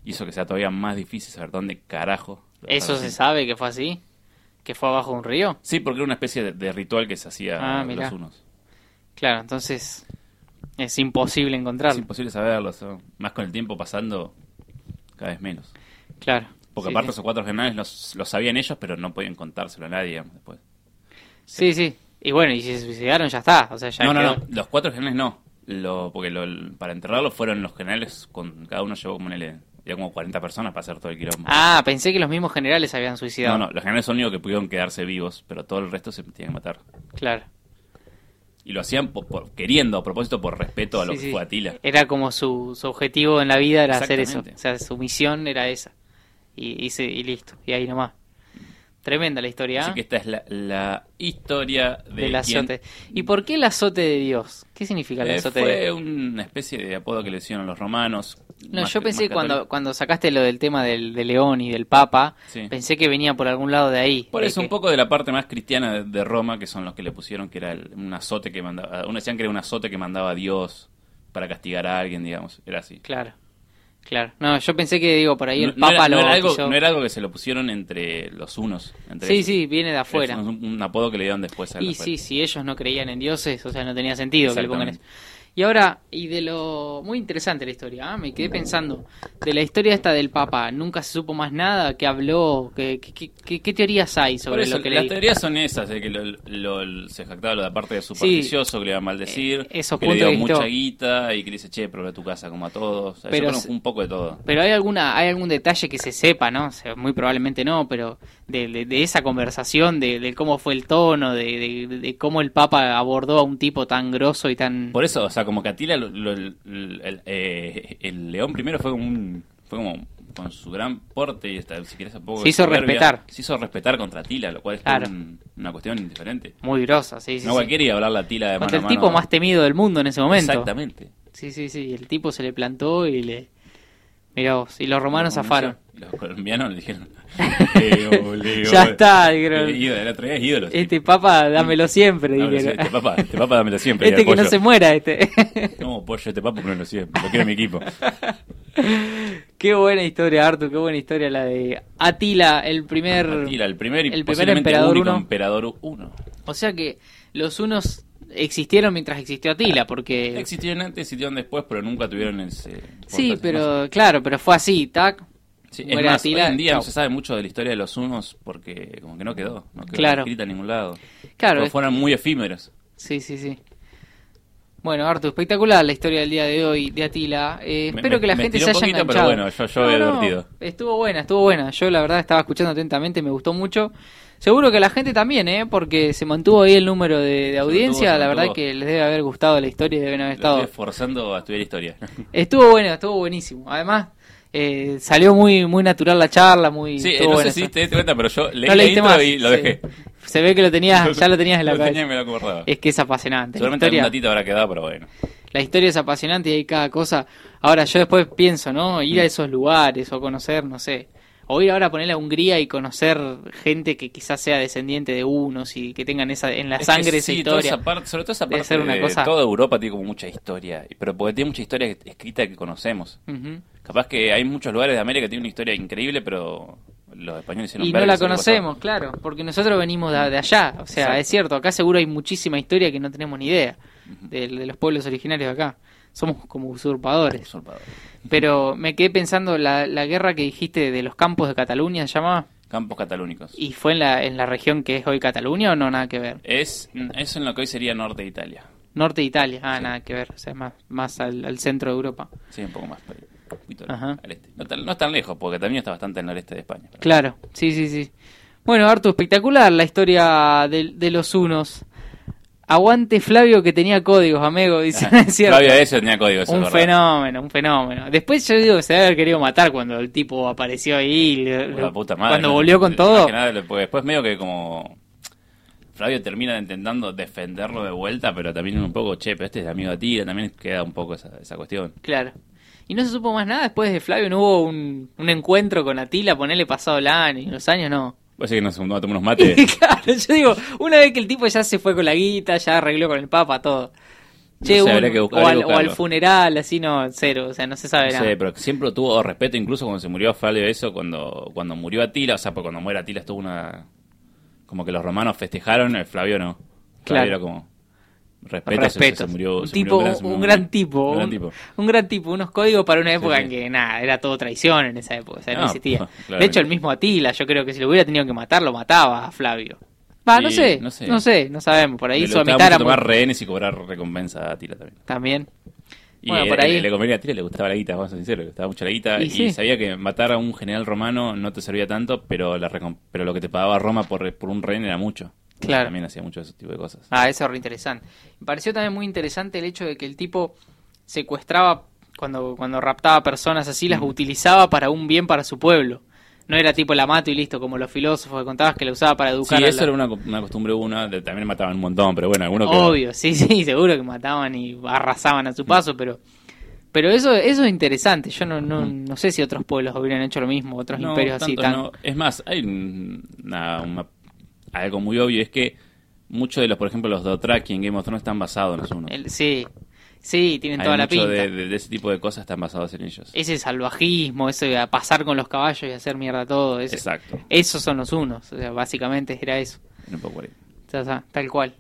Hizo que sea todavía más difícil saber dónde carajo. ¿Eso se sabe que fue así? ¿Que fue abajo de un río? Sí, porque era una especie de, de ritual que se hacía Ah, mirá. los unos. Claro, entonces es imposible Es encontrarlo. imposible saberlo, más con el tiempo pasando cada vez menos. Claro. Porque Sí, aparte sí. esos cuatro generales los, los sabían ellos, pero no podían contárselo a nadie digamos, después. Sí, sí. Y bueno, y si se suicidaron ya está. O sea, ya no, no, quedó. no, los cuatro generales no. Lo, porque lo- para enterrarlo fueron los generales, con cada uno llevó como, ponele, había como 40 personas para hacer todo el quilombo. Ah, pensé que los mismos generales habían suicidado. no, no, los generales son los únicos que pudieron quedarse vivos, pero todo el resto se tenían que matar. Claro. Y lo hacían por, por- queriendo, a propósito, por respeto a lo Sí, que sí. fue Atila. Era como su, su objetivo en la vida era hacer eso. O sea, su misión era esa. Y, y, se- y listo. Y ahí nomás. Tremenda la historia. Así ¿eh? que esta es la, la historia de del azote. ¿Y por qué el azote de Dios? ¿Qué significa el Eh, azote de fue Dios? una especie de apodo que le hicieron los romanos. No, más yo pensé cuando, cuando sacaste lo del tema del, de León y del Papa, Sí. pensé que venía por algún lado de ahí. Por de eso que- un poco de la parte más cristiana de, de Roma, que son los que le pusieron que era el- un azote que mandaba, uno decían que era un azote que mandaba a Dios para castigar a alguien, digamos, era así. Claro, claro. No, yo pensé que, digo, por ahí el no, no Papa era, no lo era algo, no era algo que se lo pusieron entre los unos. Entre Sí, ellos. sí, viene de afuera. Es un, un apodo que le dieron después a Y sí, si ellos no creían en dioses, o sea, no tenía sentido que le pongan eso. Y ahora, y de lo muy interesante la historia, ¿ah? me quedé pensando, de la historia esta del Papa, nunca se supo más nada, qué habló, qué, qué, qué- qué- teorías hay sobre eso, lo que las le teorías son esas, de que lo, lo- se jactaba lo de aparte de Sí. supersticioso, que le iba a maldecir, Eh, esos que le dio que mucha guita y que le dice, che, pero a tu casa como a todos. O sea, Pero un poco de todo. Pero hay alguna, hay algún detalle que se sepa, ¿no? O sea, muy probablemente no, pero de, de- de esa conversación, de, de cómo fue el tono, de, cómo el Papa abordó a un tipo tan grosso y tan... Por eso, o sea, como que Atila, lo- lo- el, el- eh, el león primero fue como un, fue como con su gran porte y hasta, si querés, un poco Se hizo soberbia, respetar. Se hizo respetar contra Atila, lo cual es Claro. un- una cuestión indiferente. Muy grosa, sí, sí. no sí. cualquiera iba a hablar a Atila de mano a el mano. tipo más temido del mundo en ese momento. Exactamente. Sí, sí, sí. El tipo se le plantó y le... Mirá vos, y los romanos Los zafaron. Los colombianos le dijeron, Leo, Leo. Ya está, dijeron. Eh, ídolo, el otro día es ídolo. sí. Este papa, dámelo siempre, Dámelo dijeron. Este papa, este papa dámelo siempre. Este que no se muera, este. No, pollo, este papa, no siempre. Lo quiero mi equipo. qué buena historia, Artu, qué buena historia la de Atila, el primer... Atila, el primer el primer emperador único uno. emperador uno. O sea que los unos existieron mientras existió Atila, porque... Existieron antes, existieron después, pero nunca tuvieron ese. Sí, pero claro, pero fue así, tac. Sí, es más, Atila, hoy en día chau. no se sabe mucho de la historia de los unos porque como que no quedó, no quedó Claro. escrita en ningún lado. Claro, fueron muy efímeros. Sí, sí, sí. Bueno, Artu, espectacular la historia del día de hoy de Atila. Eh, Me- espero que la me gente se haya poquito, pero enganchado. bueno, yo- yo he divertido. Estuvo buena, estuvo buena. Yo la verdad estaba escuchando atentamente, me gustó mucho. Seguro que la gente también, ¿eh? Porque se mantuvo ahí el número de, de audiencia. la verdad que les debe haber gustado la historia y deben haber Lo estoy estado... esforzando a estudiar historia. Estuvo bueno, estuvo buenísimo. Además, Eh, salió muy muy natural la charla, muy... Sí, no si te diste cuenta, pero yo leí No la intro más. y lo sí. dejé. Se ve que lo tenías, ya lo tenías en la Lo cabeza. tenía y me lo acordaba. Es que es apasionante. Algún historia, datito habrá quedado, pero bueno. la historia es apasionante y hay cada cosa. Ahora, yo después pienso, ¿no? Ir a Mm. esos lugares o conocer, no sé. O ir ahora a ponerle a Hungría y conocer gente que quizás sea descendiente de unos y que tengan esa en la Es que sangre esa sí, toda historia. esa parte, sobre todo esa parte ser una de cosa- toda Europa tiene como mucha historia, pero porque tiene mucha historia escrita que conocemos. Capaz que hay muchos lugares de América que tienen una historia increíble, los españoles Y no la conocemos, claro, porque nosotros venimos de, de allá. O sea, Exacto. es cierto, acá seguro hay muchísima historia que no tenemos ni idea de, de los pueblos originarios de acá. Somos como usurpadores. Usurpador. Pero me quedé pensando, la, la guerra que dijiste de los campos de Cataluña, ¿se llamaba? Campos catalúnicos. ¿Y fue en la, en la región que es hoy Cataluña o no? Nada que ver. Es eso en lo que hoy sería norte de Italia. Norte de Italia, ah, Sí. nada que ver, o sea, más, más al, al centro de Europa. Sí, un poco más. poquito Ajá. al este. No, tan, no es tan lejos, porque también está bastante al noreste de España. pero- Claro, sí, sí, sí. Bueno, Artu, espectacular la historia de, de los unos. Aguante Flavio que tenía códigos, amigo, dice, Ah, es. Flavio eso tenía código, eso un fenómeno, un fenómeno. Después yo digo que se debe haber querido matar cuando el tipo apareció ahí. le- la puta madre, cuando ¿no? volvió con todo. nada, después medio que como Flavio termina intentando defenderlo de vuelta, pero también un poco, che, pero este es amigo de Tira, también queda un poco esa, esa cuestión. Claro. Y no se supo más nada después de Flavio, no hubo un, un encuentro con Atila, ponerle pasado el año, los años no. Puede ser que nos tomamos unos mates. claro, yo digo, una vez que el tipo ya se fue con la guita, ya arregló con el papa todo. Che, sé, un- habría que buscar- o, al, o funeral, así no, cero, o sea, no se sabe No nada. sé, pero siempre tuvo respeto, incluso cuando se murió Flavio eso, cuando, cuando murió Atila, o sea, porque cuando muere Atila estuvo una... Como que los romanos festejaron, el Flavio no. Flavio Claro. era como... Respeto, Respeto. Se, murió, un, se tipo, murió un, gran tipo, Un gran tipo. un gran tipo, unos códigos para una época sí. en que nada, era todo traición en esa época, o sea, no, No, existía. claramente. De hecho, el mismo Atila, yo creo que si lo hubiera tenido que matar, lo mataba a Flavio. Va, no sé, no sé. no sé, no sabemos, por ahí Le mitad mucho era muy- tomar rehenes y cobrar recompensa a Atila también. también. Y Bueno, eh, por ahí- le, convenía a Atila, le gustaba la guita, vamos a ser sinceros, le gustaba mucho la guita. Y sabía que matar a un general romano no te servía tanto, pero la pero lo que te pagaba Roma por, por un rehén era mucho. Claro. También hacía mucho de ese tipo de cosas. Ah, eso es re interesante. Me pareció también muy interesante el hecho de que el tipo secuestraba, cuando, cuando raptaba personas así, Mm. las utilizaba para un bien para su pueblo. No era tipo la mato y listo, como los filósofos que contabas que la usaba para Sí, educar a eso la- era una, una costumbre una, de- también mataban un montón, pero bueno, algunos que... Obvio, sí, sí, seguro que mataban y arrasaban a su paso, pero pero eso eso es interesante. Yo no, no, no sé si otros pueblos hubieran hecho lo mismo, otros Mm. No, imperios así tan... no. Es más, hay un- una- una- algo muy obvio, es que muchos de los, por ejemplo, los Dothraki en Game of Thrones están basados en los unos. el- sí, sí, tienen Hay toda la pinta. de, de- de ese tipo de cosas están basados en ellos. Ese salvajismo, eso de pasar con los caballos y hacer mierda todo, ese- Exacto. esos son los unos, o sea, básicamente era eso. Un poco ahí. Ya está, tal cual.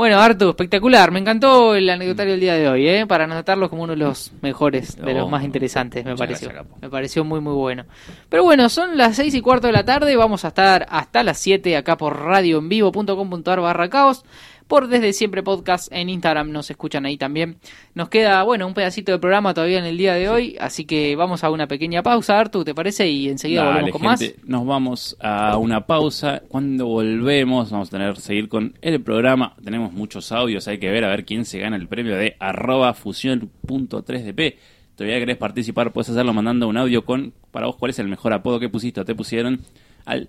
Bueno, Artu, espectacular. Me encantó el anecdotario del día de hoy, ¿eh? Para anotarlo como uno de los mejores, de los Oh, más interesantes, me pareció. gracias. Me pareció muy, muy bueno. Pero bueno, son las seis y cuarto de la tarde. Vamos a estar hasta las 7 acá por radioenvivo.com.ar barra caos. Por Desde Siempre Podcast en Instagram nos escuchan ahí también. Nos queda, bueno, un pedacito de programa todavía en el día de hoy. Así que vamos a una pequeña pausa, Artu, ¿te parece? Y enseguida Dale, volvemos con gente, Nos vamos a una pausa. Cuando volvemos, vamos a tener seguir con el programa. Tenemos muchos audios, hay que ver a ver quién se gana el premio de arroba fusión.3dp. Todavía querés participar, puedes hacerlo mandando un audio con, para vos, cuál es el mejor apodo que pusiste o te pusieron al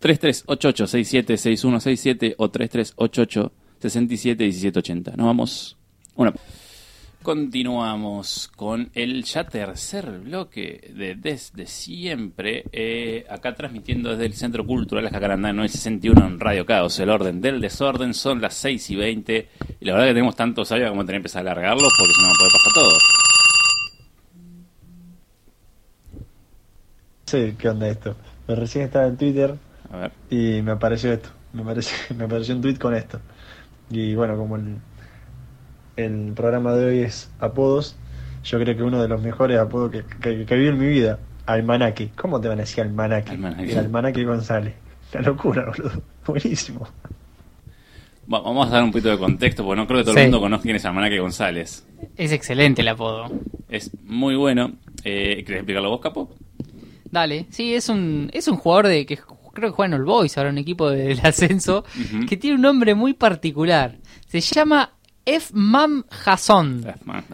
3388-676167 o 3388-671780. Nos vamos. Una. Continuamos con el ya tercer bloque de Desde Siempre. eh, acá transmitiendo desde el Centro Cultural Jacarandá 961 en Radio Caos. El orden del desorden son las 6 y 20. Y la verdad que tenemos tantos audios como tener que empezar a alargarlos porque si no puede pasar todo. Sí, ¿qué onda esto? Pero recién estaba en Twitter A ver. y me apareció esto. Me apareció, me apareció un tweet con esto. Y bueno, como el, el programa de hoy es apodos, yo creo que uno de los mejores apodos que, que, que vi en mi vida, Almanaque. ¿Cómo te van a decir Almanaque? Almanaque. El Almanaque González. La locura, boludo. Buenísimo. Va- Vamos a dar un poquito de contexto porque no creo que todo el mundo conozca quién es Almanaque González. Es excelente el apodo. Es muy bueno. Eh, ¿Querés explicarlo vos, Capo? Dale, sí, es un, es un jugador de que creo que juega en All Boys, ahora un equipo del ascenso, que tiene un nombre muy particular. Se llama F. Mam Hasson. Eh, man,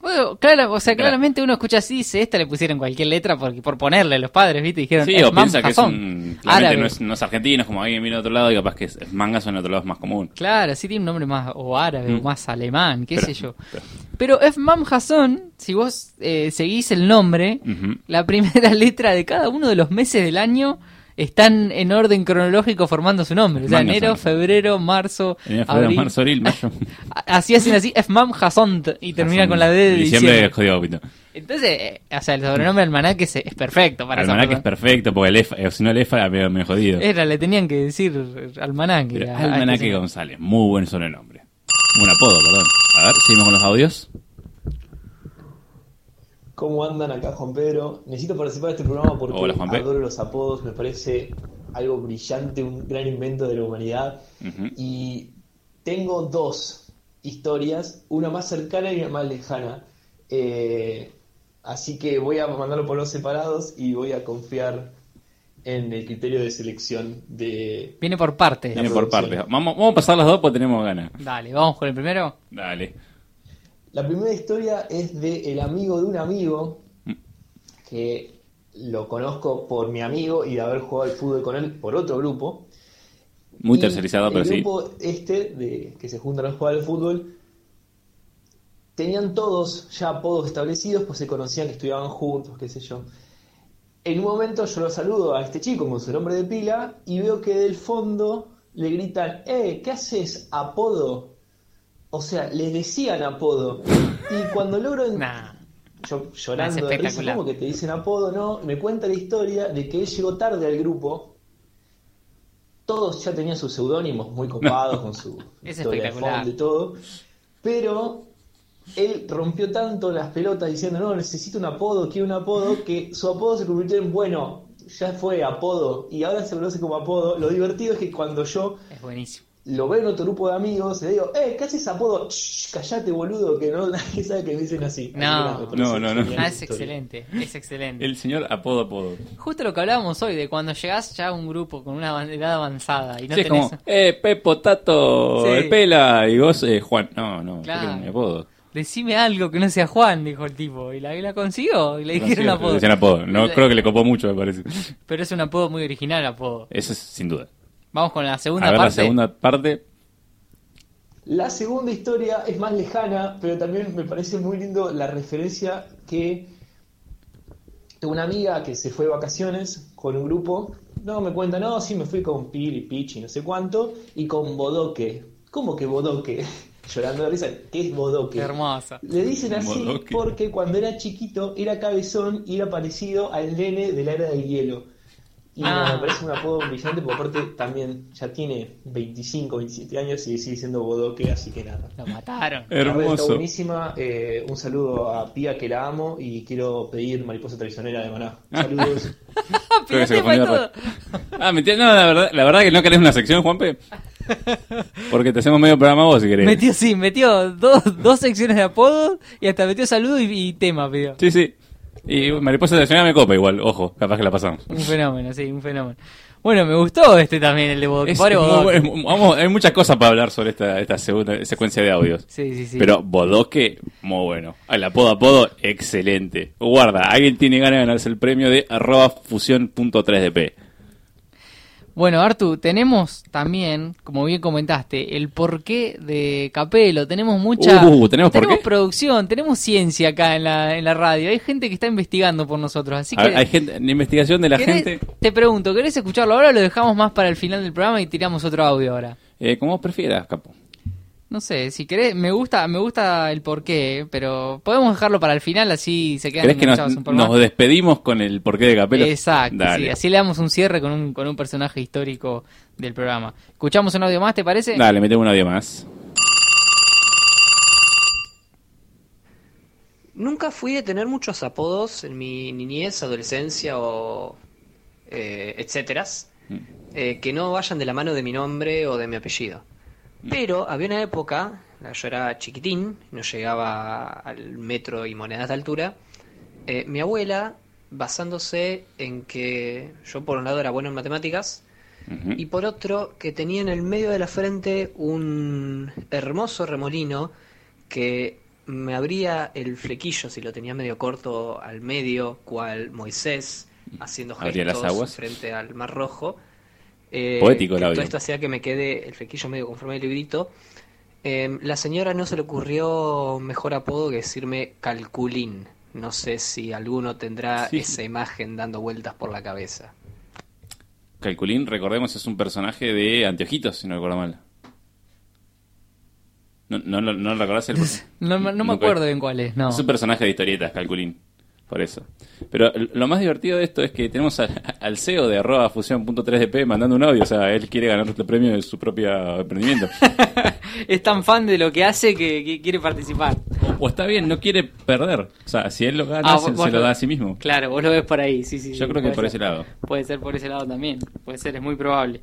Bueno, claro, o sea, claramente uno escucha así, dice, esta le pusieron cualquier letra porque por ponerle a los padres, ¿viste? Dijeron, Sí, o piensa que es un. Árabe. no es, no es argentino, es como alguien viene de otro lado y capaz que es, es manga, en otro lado es más común. Claro, sí tiene un nombre más o árabe o Mm. más alemán, qué Pero- sé yo. pero- Pero F-Mam Hasson, si vos eh, seguís el nombre, la primera letra de cada uno de los meses del año están en orden cronológico formando su nombre. O sea, Mangas enero, son. febrero, marzo, Enero, febrero, abril. marzo, abril, mayo. Así hacen así, F-Mam Hasson y termina con la D de Diciembre diciembre. es jodido pito. Entonces, eh, o sea, el sobrenombre almanaque es, es perfecto para Almanaque es perfecto, porque el EFA, eh, si no el EFA era medio, medio jodido. Era, le tenían que decir almanaque. Pero a- este Almanaque. González, muy buen sobrenombre. Un apodo, perdón. A ver, seguimos con los audios. ¿Cómo andan acá, Juan Pedro? Necesito participar de este programa porque Hola, adoro los apodos, me parece algo brillante, un gran invento de la humanidad. Y tengo dos historias, una más cercana y una más lejana. Eh, así que voy a mandarlo por los separados y voy a confiar en el criterio de selección de... Viene por partes. Viene por partes. Vamos, vamos a pasar las dos porque tenemos ganas. Dale, vamos con el primero. Dale. La primera historia es de el amigo de un amigo Mm. que lo conozco por mi amigo y de haber jugado al fútbol con él por otro grupo. Muy Y tercerizado, pero el sí. grupo este de que se juntan a jugar al fútbol tenían todos ya apodos establecidos, pues se conocían que estudiaban juntos, qué sé yo. En un momento yo lo saludo a este chico con su nombre de pila y veo que del fondo le gritan, ¡eh! ¿Qué haces apodo? O sea, le decían apodo. Y cuando logro en- Nah. yo llorando Es de risa, espectacular. como que te dicen apodo, no, me cuenta la historia de que él llegó tarde al grupo. Todos ya tenían sus seudónimos muy copados con su Es historia de fondo y todo. Pero él rompió tanto las pelotas diciendo, no, necesito un apodo, quiero un apodo, que su apodo se convirtió en, bueno, ya fue apodo, y ahora se conoce como apodo. Lo divertido es que cuando yo Es buenísimo. Lo veo en otro grupo de amigos, le digo, eh, ¿qué haces apodo? Shh, callate, boludo, que no nadie sabe que me dicen así. No. No, no, no. Ah, es excelente, es excelente. El señor apodo apodo. Justo lo que hablábamos hoy, de cuando llegás ya a un grupo con una edad avanzada y no sí, tenés... como, eh, Pepo, Tato, Sí. el Pela, y vos, eh, Juan. No, no, yo Claro. quiero mi apodo. Decime algo que no sea Juan, dijo el tipo. Y la, y la consiguió, y le dijeron Consigo, apodo. le decían apodo. No creo que le copó mucho, me parece. Pero es un apodo muy original, apodo. Eso es sin duda. Vamos con la segunda a ver parte. la segunda parte. La segunda historia es más lejana, pero también me parece muy lindo la referencia que una amiga que se fue de vacaciones con un grupo, no, me cuenta, no, sí, me fui con Pili, Pichi, no sé cuánto, y con Bodoque. ¿Cómo que Bodoque? Llorando de risa, ¿qué es Bodoque? Qué hermosa. Le dicen así Bodoque. porque cuando era chiquito era cabezón y era parecido al nene de la era del hielo. Y Ah. no, me parece un apodo brillante porque aparte también ya tiene 25, 27 años y sigue siendo Bodoque, así que nada. Lo mataron. Red está Hermoso. buenísima. eh, un saludo a Pía que la amo y quiero pedir mariposa traicionera de Maná. Saludos. Creo que se Fíjate, fue confundió todo. Ah, mentira, no, la verdad, la verdad que no querés una sección, Juanpe. Porque te hacemos medio programa vos si querés. Metió, sí, metió dos, dos secciones de apodos y hasta metió saludo y, y tema, pidió. Sí, sí. Y Mariposa Nacional me copa igual, ojo, capaz que la pasamos. Un fenómeno, sí, un fenómeno. Bueno, me gustó este también, el de Bodoque. Es- vamos, hay muchas cosas para hablar sobre esta, esta segunda secuencia de audios. Sí, sí, sí. Pero Bodoque, muy bueno. El apodo apodo, excelente. Guarda, alguien tiene ganas de ganarse el premio de arroba fusión.3dp. Bueno, Artu, tenemos también, como bien comentaste, el porqué de Capelo. Tenemos mucha. Uh, ¿tenemos porqué? producción, tenemos ciencia acá en la, en la radio. Hay gente que está investigando por nosotros. Así que. hay gente, en investigación de la ¿querés- gente, Te pregunto, ¿querés escucharlo ahora o lo dejamos más para el final del programa y tiramos otro audio ahora? eh, como vos prefieras, capo. No sé, si querés, me gusta, me gusta el porqué, pero podemos dejarlo para el final así se quedan ¿Crees que nos, enganchados un poco nos más. despedimos con el porqué de Capelo? Exacto, Dale. sí, así le damos un cierre con un, con un personaje histórico del programa. ¿Escuchamos un audio más, te parece? Dale, metemos un audio más. Nunca fui de tener muchos apodos en mi niñez, adolescencia o eh, etcéteras, eh, que no vayan de la mano de mi nombre o de mi apellido. Pero había una época, yo era chiquitín, no llegaba al metro y monedas de altura, eh, mi abuela, basándose en que yo por un lado era bueno en matemáticas, y por otro que tenía en el medio de la frente un hermoso remolino que me abría el flequillo si lo tenía medio corto al medio, cual Moisés haciendo Abría las gestos aguas. frente al Mar Rojo. Eh, Poético el que audio. Todo esto hacía que me quede el flequillo medio conforme al librito. Eh, la señora no se le ocurrió mejor apodo que decirme Calculín. No sé si alguno tendrá Sí. esa imagen dando vueltas por la cabeza. Calculín, recordemos, es un personaje de Anteojitos, si no recuerdo mal. ¿No, no, lo- no recordás? El... No, me- no me acuerdo bien cuál es, no. Es un personaje de historietas, Calculín. Por eso. Pero lo más divertido de esto es que tenemos al, al CEO de arroba fusión.3dp mandando un audio. O sea, él quiere ganar el premio de su propio emprendimiento. Es tan fan de lo que hace que, que quiere participar. o, o está bien, no quiere perder. O sea, si él lo gana, Ah, se, lo da a sí mismo. Claro, vos lo ves por ahí, sí, sí. Yo sí, creo que por ese lado. Puede ser por ese lado también, puede ser, es muy probable.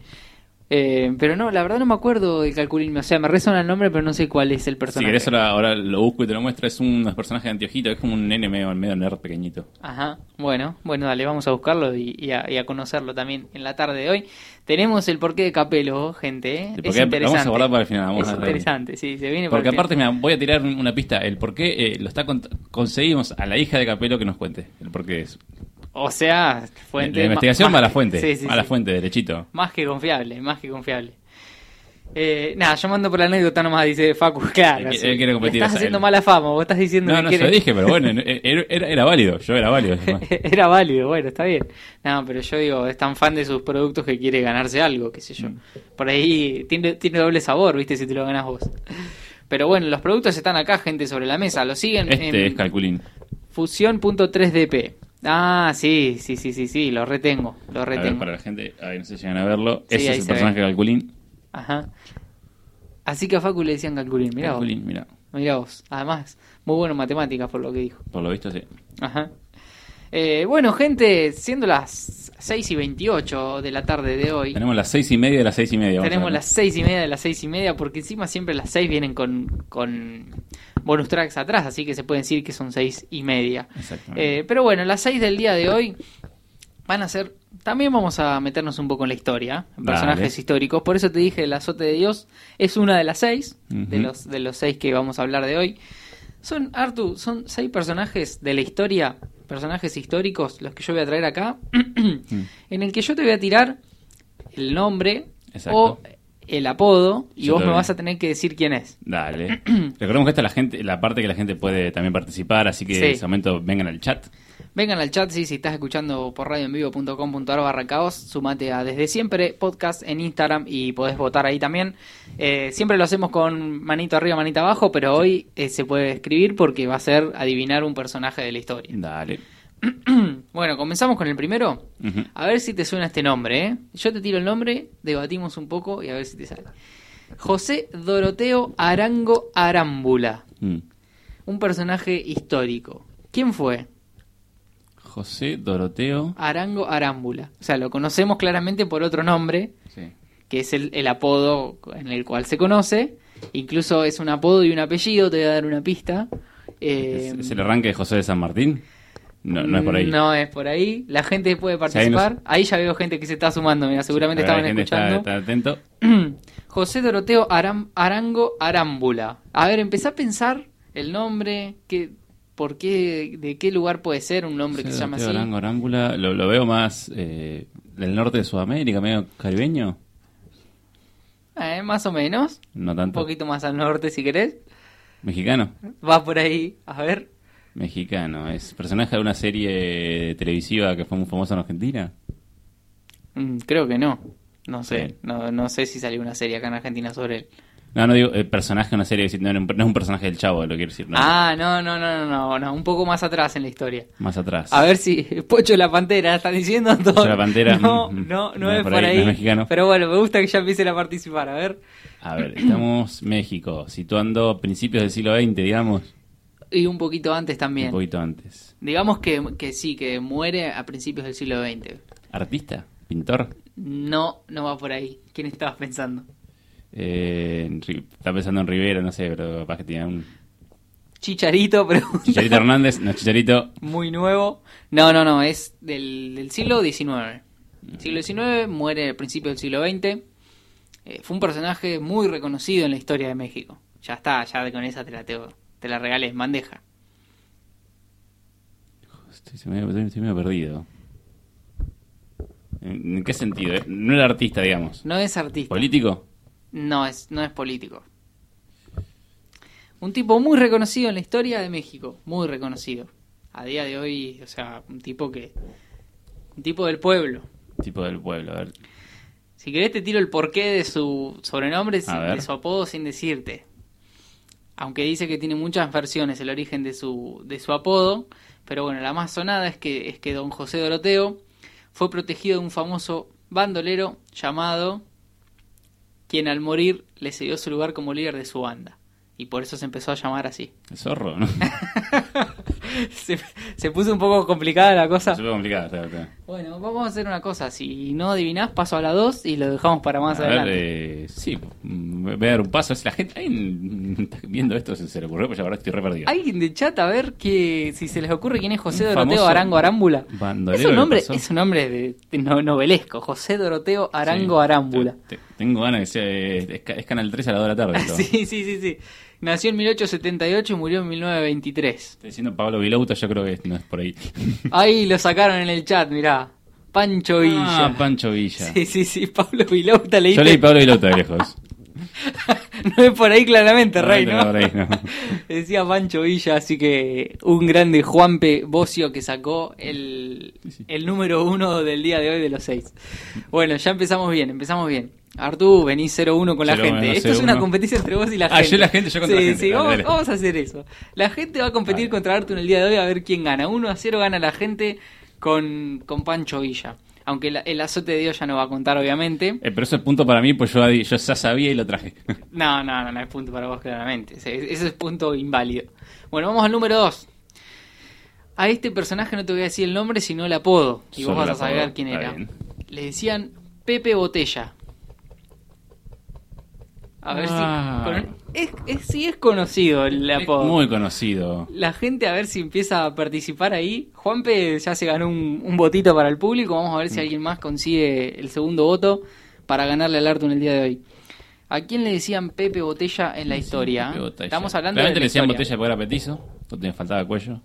Eh, pero no, la verdad no me acuerdo de Calculín, o sea, me resuena el nombre, pero no sé cuál es el Si personaje. querés ahora, ahora lo busco y te lo muestro, es un personaje de Anteojito, es como un nene medio, medio nerd pequeñito. Ajá, bueno, bueno, dale, vamos a buscarlo y, y a, y a conocerlo también en la tarde de hoy. Tenemos el porqué de Capelo, gente, ¿eh? El es porqué- interesante. vamos a guardar para el final, vamos es a- interesante, sí, se viene por Porque aparte, mira, voy a tirar una pista. El por qué eh, lo está cont- conseguimos a la hija de Capelo que nos cuente. El por qué es. O sea, fuente... la investigación va a la fuente. Sí, sí, a la sí. fuente, derechito. Más que confiable, más que confiable. Eh, nada, yo mando por la anécdota nomás, dice Facu. Claro, Él quiere competir, estás haciendo él- mala fama, vos estás diciendo No, que no, se lo dije, pero bueno, no, era, válido. Yo era válido. Era válido, bueno, está bien. No, pero yo digo, es tan fan de sus productos que quiere ganarse algo, qué sé yo. Mm. Por ahí tiene, tiene doble sabor, viste, si te lo ganas vos. Pero bueno, los productos están acá, gente, sobre la mesa. Lo siguen Este es en Calculín. fusión.3dp. Ah, sí, sí, sí, sí, sí, lo retengo, lo A ver, retengo. para la gente, ahí no sé si llegan a verlo. Sí, Ese es el personaje de Calculín. Ajá. Así que a Facu le decían Calculín, mirá vos. Calculín, mira. Mirá vos. Además, muy bueno en matemáticas por lo que dijo. Por lo visto, sí. Ajá. Eh, bueno, gente, siendo las 6 y 28 de la tarde de hoy, Tenemos las seis y media de las seis y media. a tenemos ver. las 6 y media de las 6 y media, porque encima siempre las 6 vienen con, con bonus tracks atrás, así que se puede decir que son 6 y media. Eh, pero bueno, las 6 del día de hoy van a ser. También vamos a meternos un poco en la historia, en Dale. personajes históricos. Por eso te dije, el azote de Dios es una de las 6, de, los, de los 6 que vamos a hablar de hoy. Son, Artu, son 6 personajes de la historia, personajes históricos, los que yo voy a traer acá, en el que yo te voy a tirar el nombre Exacto. o el apodo y Yo vos me vas a tener que decir quién es. Dale. Recordemos que esta es la gente, la parte que la gente puede también participar, así que Sí. en ese momento vengan al chat. Vengan al chat, sí, si estás escuchando por radioenvivo.com.ar barra caos, sumate a Desde Siempre Podcast en Instagram y podés votar ahí también. Eh, siempre lo hacemos con manito arriba, manito abajo, pero hoy eh, se puede escribir porque va a ser adivinar un personaje de la historia. Dale. bueno, comenzamos con el primero. A ver si te suena este nombre, ¿eh? Yo te tiro el nombre, debatimos un poco y a ver si te sale. José Doroteo Arango Arámbula, Mm. un personaje histórico. ¿Quién fue? José Doroteo. Arango Arámbula. O sea, lo conocemos claramente por otro nombre, Sí. que es el, el apodo en el cual se conoce. Incluso es un apodo y un apellido, te voy a dar una pista. Eh, ¿Es, es el arranque de José de San Martín? No, no es por ahí. No es por ahí. La gente puede ahí participar. Ahí ya veo gente que se está sumando. Mira, seguramente estaban la gente está- escuchando. está atento. José Doroteo Aram- Arango Arámbula. A ver, empecé a pensar el nombre, que, por qué, de qué lugar puede ser un nombre que se llama Doroteo así. Arango Arámbula, lo, lo veo más eh, del norte de Sudamérica, medio caribeño. Eh, más o menos. No Un tanto. poquito más al norte si querés. Mexicano. Va por ahí. A ver. Mexicano. ¿Es personaje de una serie televisiva que fue muy famosa en Argentina? Mm, creo que no. No sé. Sí. No, no sé si salió una serie acá en Argentina sobre él. No, no digo eh, personaje de una serie, no, no es un personaje del chavo, lo quiero decir. No, Ah, no, no, no, no, no. Un poco más atrás en la historia. Más atrás. A ver si Pocho la Pantera está diciendo todo. Pocho la Pantera, No, mm, no, no, no es por ahí. no es mexicano. Pero bueno, me gusta que ya empiecen a participar. A ver. A ver, estamos México, situando principios del siglo XX, digamos. Y un poquito antes también. Un poquito antes. Digamos que, que sí, que muere a principios del siglo XX. ¿Artista? ¿Pintor? No, no va por ahí. ¿Quién estabas pensando? Eh, está pensando en Rivera, no sé, pero capaz que tiene un... Chicharito, pero Chicharito Hernández, no, Chicharito... muy nuevo. No, no, no, es del, del siglo XIX. Siglo XIX, muere a principios del siglo XX. Eh, fue un personaje muy reconocido en la historia de México. Ya está, ya con esa te la tengo, te la regalé en bandeja. Estoy, medio, estoy medio perdido. ¿En, qué sentido? eh? No era artista, digamos. No es artista. ¿Político? No es, no es político. Un tipo muy reconocido en la historia de México, muy reconocido. A día de hoy, o sea, un tipo que... Un tipo del pueblo. Tipo del pueblo, a ver. Si querés te tiro el porqué de su sobrenombre, sin- de su apodo sin decirte. Aunque dice que tiene muchas versiones el origen de su, de su apodo, pero bueno, la más sonada es que, es que don José Doroteo fue protegido de un famoso bandolero llamado, quien al morir le cedió su lugar como líder de su banda. Y por eso se empezó a llamar así. El zorro, ¿no? se, se puso un poco complicada la cosa. Complicado. está, está. Bueno, vamos a hacer una cosa. Si no adivinás, paso a la 2 y lo dejamos para más A adelante. ver, eh, sí, voy a dar un paso. Si la gente alguien está viendo esto se, se le ocurrió, pues ya ahora estoy re perdido. Alguien de chat a ver que si se les ocurre quién es José Un Doroteo Arango Arámbula. Es un nombre, es un nombre de, de no- novelesco. José Doroteo Arango Sí. Arámbula. Te- te- Tengo ganas que sea. eh, Es, ca- es Canal 3 a las 2 de la tarde. sí, sí, sí, sí. Nació en 1878 y murió en 1923. Estoy diciendo Pablo Vilauta, yo creo que no es por ahí. Ahí lo sacaron en el chat, mirá. Pancho Villa. Ah, Pancho Villa. Sí, sí, sí, Pablo Vilauta leíste. Yo leí Pablo Vilauta de lejos. no es por ahí claramente, Rey, No, ¿no? no, por ahí, no. Decía Pancho Villa, así que un grande Juanpe Bocio que sacó el, sí. el número uno del día de hoy de los seis. Bueno, ya empezamos bien, empezamos bien. Artú, venís 0-1 con la 0-1, gente. Esto es 0-1. una competencia entre vos y la Ah, gente. yo y la gente, yo contra sí, la gente. Sí, vamos, vamos a hacer eso. La gente va a competir contra Artú en el día de hoy a ver quién gana. 1 a 0 gana la gente con, con Pancho Villa. Aunque la- el azote de Dios ya no va a contar, obviamente. Eh, pero eso es punto para mí, pues yo, yo ya sabía y lo traje. No, no, no, no es punto para vos, claramente. Ese, ese es punto inválido. Bueno, vamos al número 2. A este personaje no te voy a decir el nombre, sino el apodo. Y Solo vos vas a saber quién era. bien. Le decían Pepe Botella. A ver Ah. si. con- es, es- sí es conocido el Es apodo. muy conocido. La gente a ver si empieza a participar ahí. Juanpe ya se ganó un, un votito para el público. Vamos a ver Mm. si alguien más consigue el segundo voto para ganarle al Arto en el día de hoy. ¿A quién le decían Pepe Botella en la historia? Pepe Botella. Estamos hablando Claramente de le decían historia. botella porque era petizo. O te faltaba cuello.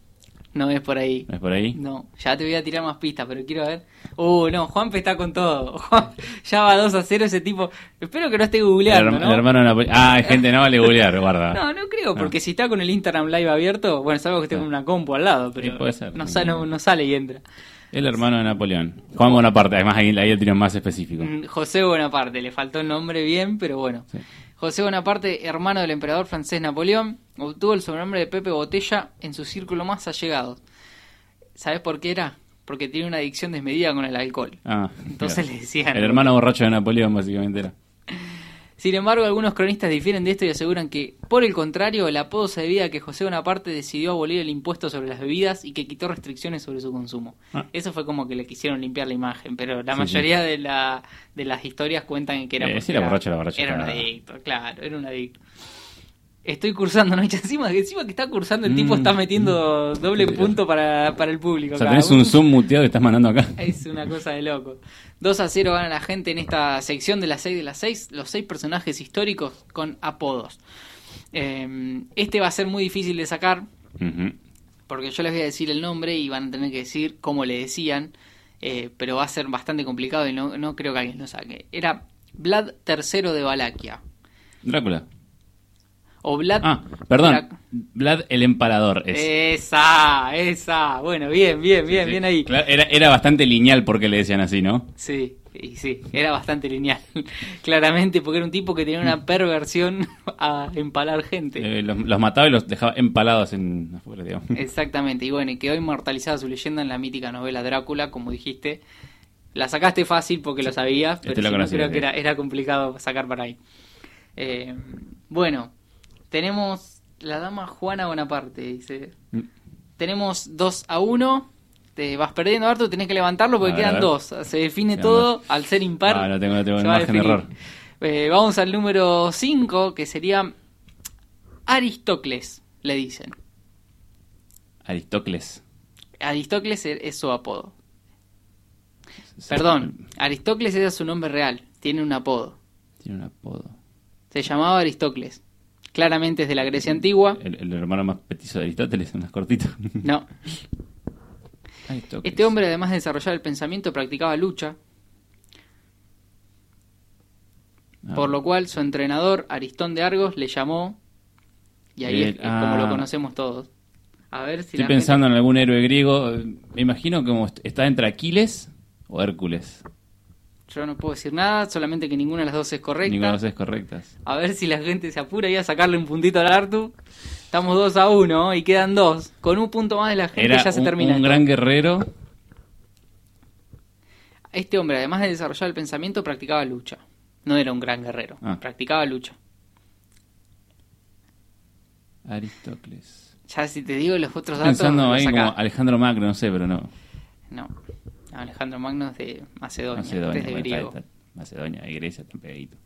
No es por ahí. ¿No es por ahí? No, ya te voy a tirar más pistas, pero quiero ver. Uh, no, Juanpe está con todo. Juan- ya va 2 a 0 ese tipo. Espero que no esté El, googleando, herma- ¿no? el hermano de Napoli- Ah, hay gente, no vale googlear, guarda. No, no creo, porque Ah. si está con el Instagram Live abierto, bueno, es algo que esté Ah. con una compu al lado, pero Sí, puede ser. No, sale, no, no sale y entra. El hermano de Napoleón. Juan Bonaparte, además ahí, ahí el tiro más específico. Mm, José Bonaparte, le faltó el nombre bien, pero bueno. Sí. José Bonaparte, hermano del emperador francés Napoleón, obtuvo el sobrenombre de Pepe Botella en su círculo más allegado. ¿Sabes por qué era? Porque tiene una adicción desmedida con el alcohol. Ah, Entonces claro. le decían. El hermano borracho de Napoleón, básicamente era. Sin embargo, algunos cronistas difieren de esto y aseguran que, por el contrario, el apodo se debía a que José Bonaparte decidió abolir el impuesto sobre las bebidas y que quitó restricciones sobre su consumo. Ah. Eso fue como que le quisieron limpiar la imagen, pero la Sí, mayoría De, la, de las historias cuentan que era... Eh, sí, era borracho, era borracho, Era un adicto, claro, era un adicto. Estoy cursando, ¿no? Y encima, encima que está cursando, el tipo Mm. está metiendo doble punto para, para el público. O sea, cada tenés un zoom muteado que estás mandando acá. Es una cosa de loco. 2 a 0 gana la gente en esta sección de las 6 de las 6. Los 6 personajes históricos con apodos. Eh, este va a ser muy difícil de sacar. Porque yo les voy a decir el nombre y van a tener que decir cómo le decían. eh, pero va a ser bastante complicado y no, no creo que alguien lo saque. Era Vlad III de Valaquia. Drácula. O Vlad. Ah, perdón. Drac- Vlad el empalador es. Esa, esa. Bueno, bien, bien, bien, Sí, bien ahí. claro, era, era bastante lineal porque le decían así, ¿no? Sí, y sí, era bastante lineal. Claramente, porque era un tipo que tenía una perversión a empalar gente. Eh, los, los mataba y los dejaba empalados en afuera, digamos. Exactamente, y bueno, y quedó inmortalizada su leyenda en la mítica novela Drácula, como dijiste. La sacaste fácil porque lo sabías, pero Este lo no conocía, creo sí. que era, era complicado sacar para ahí. Eh, bueno, tenemos la dama Juana Bonaparte, dice. Mm. Tenemos 2 a 1. Te vas perdiendo, Arto, tenés que levantarlo porque ver, quedan dos. Se define Quedan todo dos. al ser impar. Ah, no tengo, no tengo se margen de error. Eh, vamos al número 5, que sería Aristócles, le dicen. Aristócles. Aristócles es, su apodo. Perdón, Aristócles era su nombre real, tiene un apodo. Tiene un apodo. Se llamaba Aristócles. Claramente es de la Grecia antigua. El, el hermano más petizo de Aristóteles, unas cortitas. No. Este hombre, además de desarrollar el pensamiento, practicaba lucha, Ah, por lo cual su entrenador, Aristón de Argos, le llamó, y ahí es, es como lo ah. conocemos todos. A ver si Estoy pensando en algún héroe griego. eh, Me imagino como est- está entre Aquiles o Hércules. Yo no puedo decir nada, solamente que ninguna de las dos es correcta. Ninguna de las dos es correctas. A ver si la gente se apura y a sacarle un puntito al Artu. Estamos 2 a 1 y quedan dos. Con un punto más de la gente Era ya se un, termina. un gran guerrero. Este hombre, además de desarrollar el pensamiento, practicaba lucha. No era un gran guerrero, Ah. practicaba lucha. Aristóteles. Ya si te digo los otros datos, pensando ahí como Alejandro Magno, no sé, pero no. No. Alejandro Magno es de Macedonia, Macedonia, es de bueno, griego. está- está- Macedonia y Grecia están pegaditos.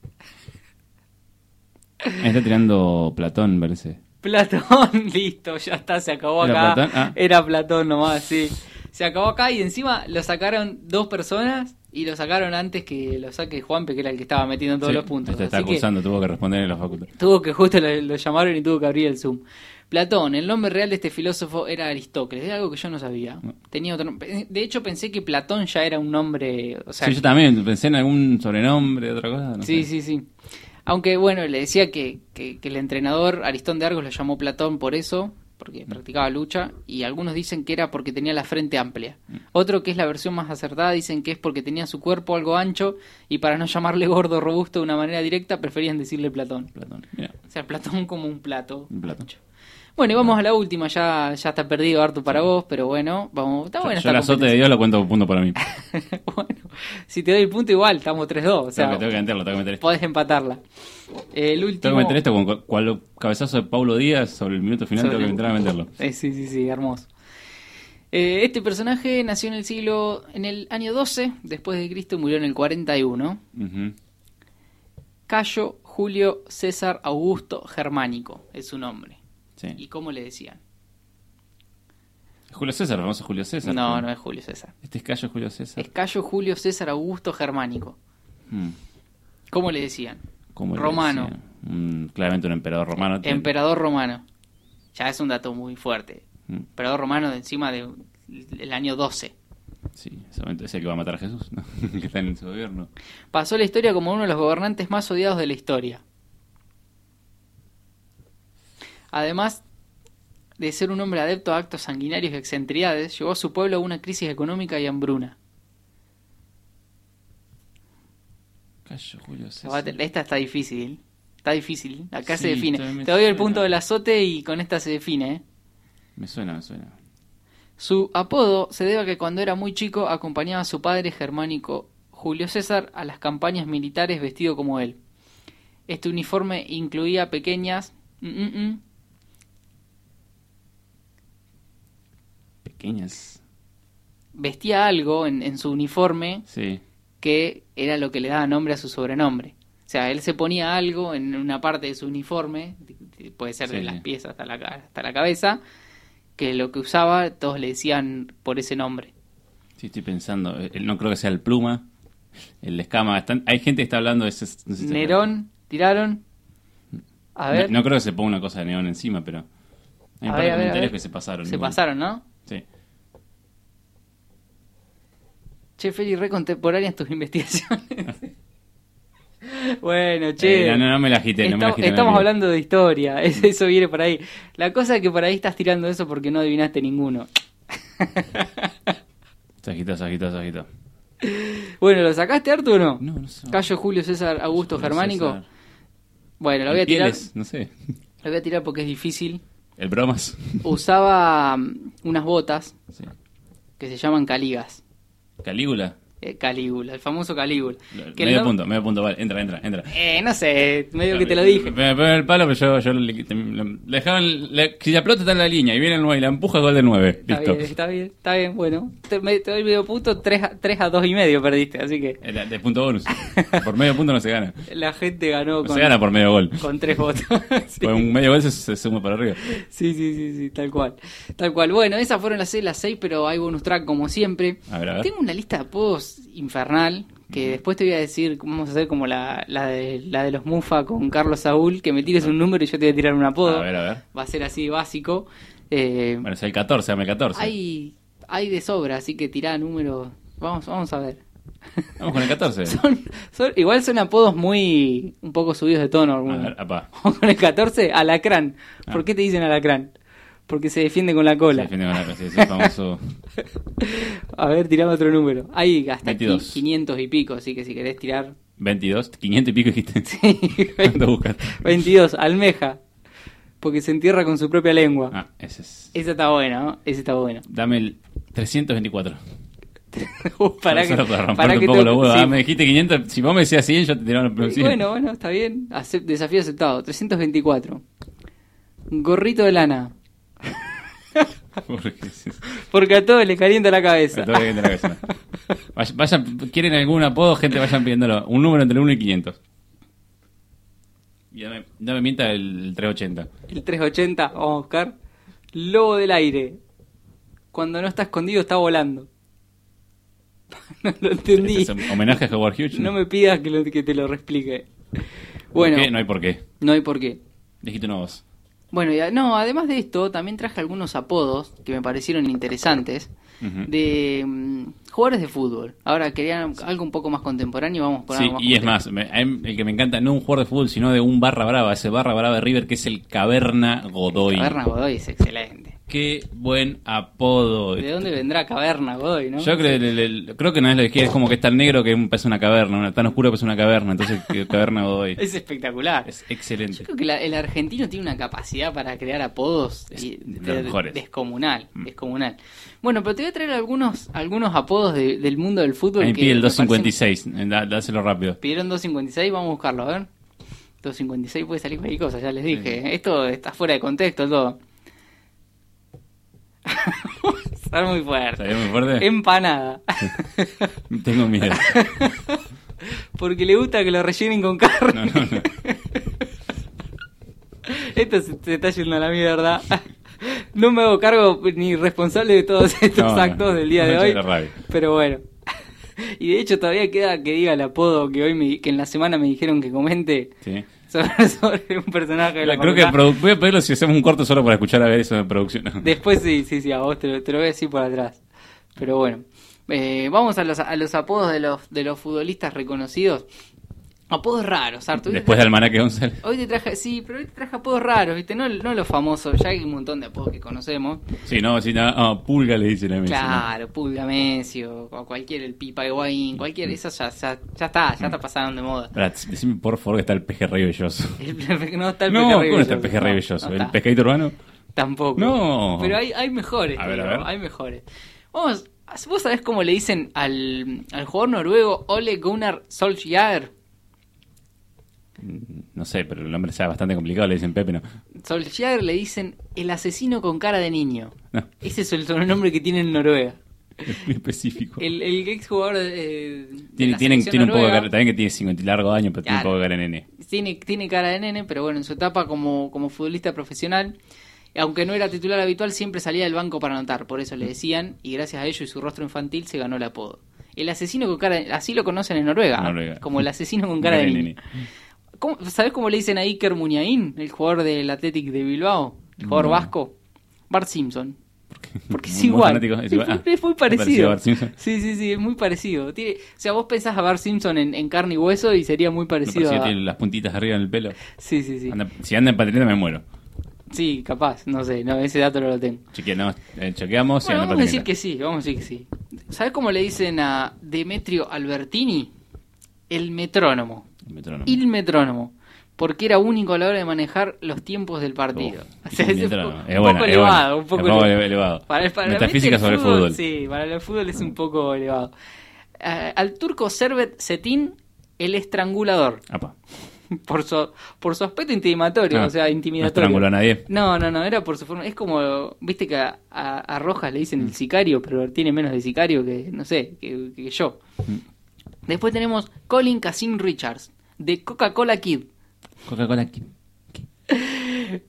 Está tirando Platón, parece. Platón, listo, ya está, se acabó ¿Era acá. Platón? Ah. Era Platón nomás, sí. Se acabó acá y encima lo sacaron dos personas y lo sacaron antes que lo saque Juanpe, que era el que estaba metiendo todos Sí, los puntos. Te está Así que acusando, tuvo que responder en la facultad. tuvo que justo lo, lo llamaron y tuvo que abrir el Zoom. Platón, el nombre real de este filósofo era Aristócles, es algo que yo no sabía. Tenía otro, de hecho pensé que Platón ya era un nombre, o sea, sí, yo también pensé en algún sobrenombre, otra cosa. No Sí, sé. sí, sí. Aunque bueno, le decía que, que- que el entrenador Aristón de Argos lo llamó Platón por eso, porque practicaba lucha, y algunos dicen que era porque tenía la frente amplia. Otro que es la versión más acertada dicen que es porque tenía su cuerpo algo ancho y para no llamarle gordo robusto de una manera directa preferían decirle Platón. Platón. Mira, O sea, Platón como un plato. un Platón. Bueno, y vamos a la última, ya, ya está perdido Artu para vos, pero bueno, vamos, está Yo, buena yo esta el azote de. Dios lo cuento punto para mí. bueno, si te doy el punto igual, estamos 3-2, o sea, tengo, que, tengo que meterlo, tengo que meter esto. podés empatarla. El último... Tengo que meter esto con cu- cual cabezazo de Paulo Díaz sobre el minuto final, Sobre tengo que entrar a meterlo. Eh, sí, sí, sí, hermoso. Eh, este personaje nació en el siglo, en el año 12 después de Cristo, murió en el 41. Ujú. Cayo Julio César Augusto Germánico es su nombre. Sí. ¿Y cómo le decían? Julio César, famoso Julio César. No, pero- no es Julio César. Este es Cayo Julio César. Es Cayo Julio César Augusto Germánico. Mm. ¿Cómo le decían? ¿Cómo le Romano. claramente un emperador romano. Emperador romano. Ya es un dato muy fuerte. Mm. Emperador romano de encima del el año 12. Sí, es el que va a matar a Jesús, ¿no? que está en su gobierno. Pasó la historia como uno de los gobernantes más odiados de la historia. Además de ser un hombre adepto a actos sanguinarios y excentricidades, llevó a su pueblo a una crisis económica y hambruna. Cayo Julio Esta está difícil. Está difícil. Acá se define. Te doy el punto del azote y con esta se define. ¿eh? Me suena, me suena. Su apodo se debe a que cuando era muy chico acompañaba a su padre germánico Julio César a las campañas militares vestido como él. Este uniforme incluía pequeñas mm, mm, Pequeñas. vestía algo en, en su uniforme Sí. que era lo que le daba nombre a su sobrenombre. O sea, él se ponía algo en una parte de su uniforme, puede ser de las pies hasta la, hasta la cabeza, que lo que usaba todos le decían por ese nombre. Sí, estoy pensando. eh, No creo que sea el pluma. El escama. Están, hay gente que está hablando de ese. no sé si- Nerón, tiraron. A ver, No, no creo que se ponga una cosa de neón encima, pero. Hay un par de comentarios que se pasaron. se igual. pasaron, ¿no? Sí. Che, Feli, re contemporáneas tus investigaciones. bueno, che. Eh, no, no, no me la agité, no me la Estamos- agité, no me la estamos hablando de historia, es- eso viene por ahí. La cosa es que por ahí estás tirando eso porque no adivinaste ninguno. Agitó, se agitó. Bueno, ¿lo sacaste, Artu, o no? No, no sé. Cayo Julio César Augusto Julio Germánico. César. Bueno, lo voy a tirar. Pieles, No sé. Lo voy a tirar porque es difícil. El bromas. Usaba mm, unas botas Sí. que se llaman caligas. Calígula. Eh, Calígula, el famoso Calígula. Que medio punto, medio punto, vale. Entra, entra, entra. Eh, no sé, medio que te lo dije. Me, el palo, pero yo, yo le, le- si la pelota está en la línea y viene el 9 y la empuja, gol del 9. Está Listo. bien, está bien, está bien. Bueno, te, me- te doy medio punto, 3 a, 3 a 2 y medio perdiste, así que Eh, De, de punto bonus. Por medio punto no se gana. la gente ganó No con, se gana por medio gol. con 3 votos. sí. Por un medio gol se, se suma para arriba. sí, sí, sí, sí, tal cual. Tal cual. Bueno, esas fueron las 6, las 6, pero hay bonus track como siempre. A ver, a ver. Tengo una lista de infernal que después te voy a decir, vamos a hacer como la, la, de, la de los Mufa con Carlos Saúl, que me tires un número y yo te voy a tirar un apodo. A ver, a ver. Va a ser así básico. Eh, Bueno, es el 14, dame el 14. hay, hay de sobra, así que tirá números. Vamos, vamos a ver. Vamos con el 14. Son, son- igual son apodos muy. un poco subidos de tono A algunos. ver, apá. Vamos con el 14, Alacrán. ¿Por Ah. qué te dicen Alacrán? Porque se defiende con la cola. Se defiende con la cosa, ese famoso. A ver, tirame otro número. Hay hasta aquí 22. 500 y pico, así que si querés tirar. 22, 500 y pico dijiste. Sí, ¿Cuánto buscaste? 22, almeja. Porque se entierra con su propia lengua. Ah, ese es. Ese está bueno, ¿no? Ese está bueno. Dame el 324. Uh, pará que, Solo para romperte pará un que poco te- los huevos. sí. Ah, me dijiste 500. Si vos me decías 100, yo te tiraba Y sí. Bueno, bueno, está bien. Acep- desafío aceptado. 324. Gorrito de lana. Porque a todos le calienta la cabeza. Me tengo que ir de la cabeza. Vay- Vayan, quieren algún apodo, gente, vayan pidiéndolo. Un número entre el 1 y 500. Y dame, dame mienta el 380. El 380, vamos a buscar. Lobo del aire. Cuando no está escondido, está volando. no lo entendí. Este es homenaje a Howard Hughes. No me pidas que, lo- que te lo reexplique. Bueno, ¿Por qué? No hay por qué. no hay por qué. Dijiste una voz. Bueno, y a- no, además de esto, también traje algunos apodos que me parecieron interesantes de mm, jugadores de fútbol. Ahora querían algo un poco más contemporáneo, vamos por Sí, algo más y es más, me- el que me encanta, no un jugador de fútbol, sino de un barra brava, ese barra brava de River que es el Caverna Godoy. Caverna Godoy es excelente. Qué buen apodo. ¿De dónde vendrá Caverna Godoy, no? Yo creo, el- creo que no es lo que es como que es tan negro que parece una caverna, una- tan oscuro que es una caverna, entonces Caverna Godoy. Es espectacular. Es excelente. Yo creo que la- el argentino tiene una capacidad para crear apodos y- de mejores. descomunal, Mm. descomunal. Bueno, pero te voy a traer algunos algunos apodos de- del mundo del fútbol. A mí que pide el me parecen- 256, eh, da- dáselo rápido. Pidieron 256, vamos a buscarlo, a ver. 256 puede salir cualquier cosa, ya les dije. Esto está fuera de contexto todo. Está muy fuerte. ¿Salió muy fuerte? Empanada. Tengo miedo. Porque le gusta que lo rellenen con carne. No, no, no. Esto se, se está yendo a la mierda. No me hago cargo ni responsable de todos estos actos del día de hoy. Pero bueno. Y de hecho todavía queda que diga el apodo que hoy me- que en la semana me dijeron que comente Sí. Sobre, sobre un personaje de la Creo que voy a pedirlo si hacemos un corto solo para escuchar a ver eso de producción. Después sí, sí, sí, a vos te lo, te lo voy a decir por atrás. Pero bueno, Eh, vamos a los, a los apodos de los, de los futbolistas reconocidos. Apodos raros, Artur. Después de Almanaque González. Hoy te traje, sí, pero hoy te traje apodos raros, ¿viste? No, no los famosos, ya hay un montón de apodos que conocemos. Sí, no, sí, no, Pulga le dicen a Messi. ¿no? Claro, Pulga Messi o, o cualquier, el Pipa Higuaín, cualquier, esas ya, ya, ya está, ya está pasaron de moda. Decime por favor que está el pejerrey belloso. El- no está el no, pejerrey ¿cómo está el belloso, pejerrey belloso? ¿El pescadito urbano? Tampoco. No. Pero hay, hay mejores. A ver, a ver. Hay mejores. Vamos, ¿vos sabés cómo le dicen al, al jugador noruego Ole Gunnar Solskjaer? Mm, No sé, pero el nombre sea bastante complicado, le dicen Pepe, no. Solskjaer le dicen el asesino con cara de niño. No, Ese es el sobrenombre que tiene en Noruega. es muy específico. El, el ex jugador de, de Tiene, la tiene, un poco de cara, también que tiene 50 y largo años, pero tiene un poco de cara de nene. tiene, tiene cara de nene, pero bueno, en su etapa como, como futbolista profesional, aunque no era titular habitual, siempre salía del banco para anotar, por eso le decían, y gracias a ello y su rostro infantil se ganó el apodo. El asesino con cara de, así lo conocen en Noruega, Noruega. como el asesino con cara de niño. ¿Cómo- ¿Sabes cómo le dicen a Iker Muniain, el jugador del Athletic de Bilbao, el jugador No. vasco? Bart Simpson. Porque es igual. es igual. Ah, Es muy ¿es parecido parecido. a? Sí, sí, sí, es muy parecido. Tiene, o sea, vos pensás a Bart Simpson en, en carne y hueso y sería muy No, parecido si a... tiene las puntitas arriba en el pelo. Sí, sí, sí. Anda- si anda en patineta me muero. Sí, capaz, no sé, no, ese dato no lo tengo. Chequeamos, eh, chequeamos Bueno, en vamos a decir que sí, vamos a decir que sí. ¿Sabes cómo le dicen a Demetrio Albertini? El metrónomo. El metrónomo. El metrónomo. Porque era único a la hora de manejar los tiempos del partido. Uf, O sea, el es un, metrónomo. po- Es un bueno, poco es elevado, un poco Es elevado. elevado. Para, Metafísica sobre fútbol. Sí, para el fútbol es un poco elevado. Eh, al turco Servet Cetin, el estrangulador. Apa. Por su, por su aspecto intimidatorio, Ah, o sea, No intimidatorio. estranguló a nadie. No, no, no, era por su forma. Es como, viste que a, a- a Rojas le dicen el sicario, pero tiene menos de sicario que, no sé, que, que yo. Después tenemos Colin Cassim Richards, de Coca-Cola Kid. Coca-Cola. ¿qué?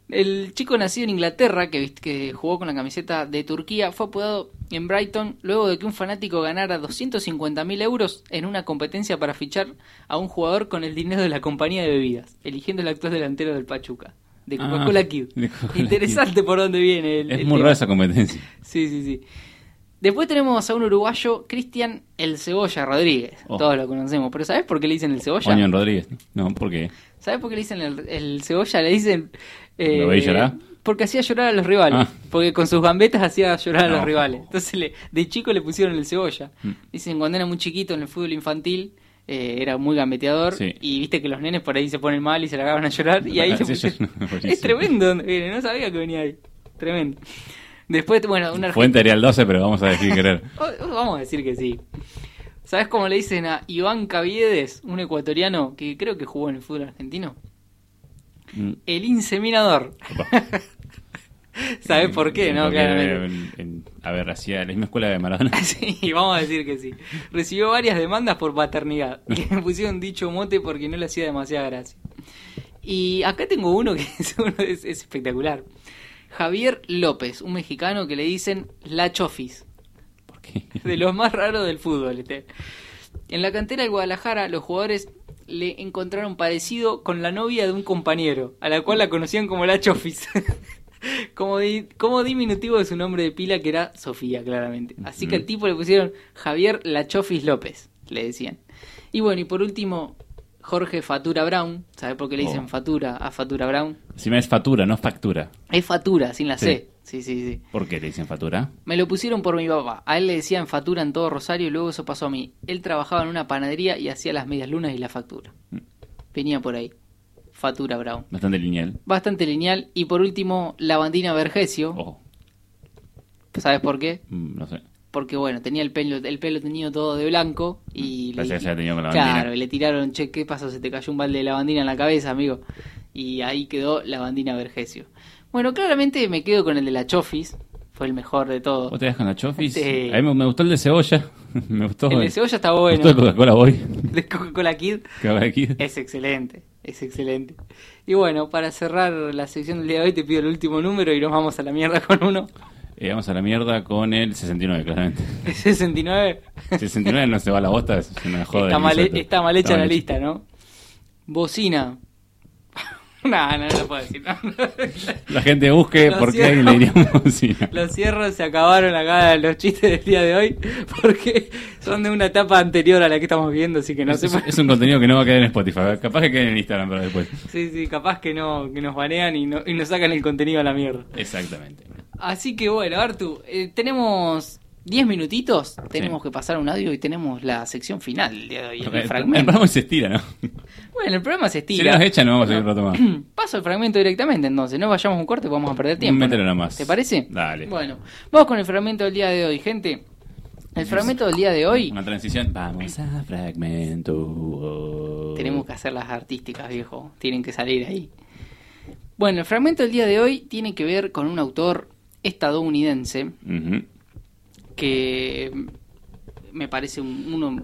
El chico nacido en Inglaterra, que, que jugó con la camiseta de Turquía, fue apodado en Brighton luego de que un fanático ganara 250.000 euros en una competencia para fichar a un jugador con el dinero de la compañía de bebidas, eligiendo el actual delantero del Pachuca, de Ah, Coca-Cola Kid. Interesante por dónde viene el, Es el muy tema. rara esa competencia. Sí, sí, sí. Después tenemos a un uruguayo, Cristian El Cebolla Rodríguez. Oh. Todos lo conocemos. Pero ¿sabes por qué le dicen El Cebolla? Oñón Rodríguez. No, ¿por qué? ¿Sabes por qué le dicen el, el Cebolla? Le dicen... eh, ¿Lo veis llorar? Porque hacía llorar a los rivales. Ah. Porque con sus gambetas hacía llorar a los rivales. Entonces le- de chico le pusieron el Cebolla. Mm. Dicen cuando era muy chiquito en el fútbol infantil... eh, era muy gambeteador Sí. y viste que los nenes por ahí se ponen mal y se la acaban a llorar y ahí Ah, sí, pusieron- es tremendo donde viene no sabía que venía ahí tremendo después bueno una Fuente Arial 12, pero vamos a decir querer. Oh, Vamos a decir que sí. ¿Sabes cómo le dicen a Iván Caviedes, un ecuatoriano que creo que jugó en el fútbol argentino? Mm. El inseminador. ¿Sabes por qué? No, claramente. en- en- a ver, hacía la misma escuela de Maradona. Sí, vamos a decir que sí. Recibió varias demandas por paternidad. Que me pusieron dicho mote porque no le hacía demasiada gracia. Y acá tengo uno que es, uno- es- es espectacular. Javier López, un mexicano que le dicen La Chofis. ¿Por qué? de los más raros del fútbol. este. En la cantera del Guadalajara, los jugadores le encontraron parecido con la novia de un compañero, a la cual la conocían como la Chofis. como, di- como diminutivo de su nombre de pila, que era Sofía, claramente. Así que al tipo le pusieron Javier La Chofis López, le decían. Y bueno, y por último, Jorge Fatura Brown. ¿Sabe por qué le dicen Oh. Fatura a Fatura Brown? Si me es fatura, no factura. Es Fatura, sin la Sí. C. Sí, sí, sí. ¿Por qué le dicen fatura? Me lo pusieron por mi papá. A él le decían factura en todo Rosario y luego eso pasó a mí. Él trabajaba en una panadería y hacía las medias lunas y la factura. Mm. Venía por ahí. Fatura Brown. Bastante lineal. Bastante lineal. Y por último, la bandina Vergesio. Ojo, ¿Sabes por qué? mm, no sé. Porque bueno, tenía el pelo, el pelo teñido todo de blanco y que se había teñido con la claro, y le tiraron, che, ¿qué pasó? Se te cayó un balde de lavandina en la cabeza, amigo. Y ahí quedó la bandina Vergesio. Bueno, claramente me quedo con el de la Chofis. Fue el mejor de todos. ¿Vos te das con la chofis? Sí. A mí me, gustó el de cebolla. me gustó El de cebolla está Me bueno. gustó el Coca-Cola Boy. de Coca-Cola Kid que va aquí. es excelente, es excelente. Y bueno, para cerrar la sección del día de hoy te pido el último número y nos vamos a la mierda con uno. Eh, vamos a la mierda con el 69, claramente. El 69 69 no se va a la bosta, es una joda. está mal, está mal hecha Está la mal lista, ¿no? Bocina. no, no, no lo puedo decir. no. La gente busque por qué alguien le diría bocina. Los cierros se acabaron acá los chistes del día de hoy porque son de una etapa anterior a la que estamos viendo, así que no es, sé. es- es un contenido que no va a quedar en Spotify. Capaz que quede en Instagram, pero después. Sí, sí, capaz que no que nos banean y, no, y nos sacan el contenido a la mierda. Exactamente. Así que bueno, Artu, eh, tenemos 10 minutitos, tenemos que pasar un audio y tenemos la sección final del día de hoy, el, El, el fragmento. programa se estira, ¿no? Bueno, el programa se Si estira. nos echan, no vamos a seguir rato más. Paso el fragmento directamente entonces, no vayamos un corte, vamos a perder tiempo. Mételo ¿no? nomás. ¿Te parece? Dale. Bueno, vamos con el fragmento del día de hoy, gente. El fragmento del día de hoy Una transición. Vamos a fragmento. tenemos que hacer las artísticas, viejo. Tienen que salir ahí. Bueno, el fragmento del día de hoy tiene que ver con un autor estadounidense que me parece un- uno,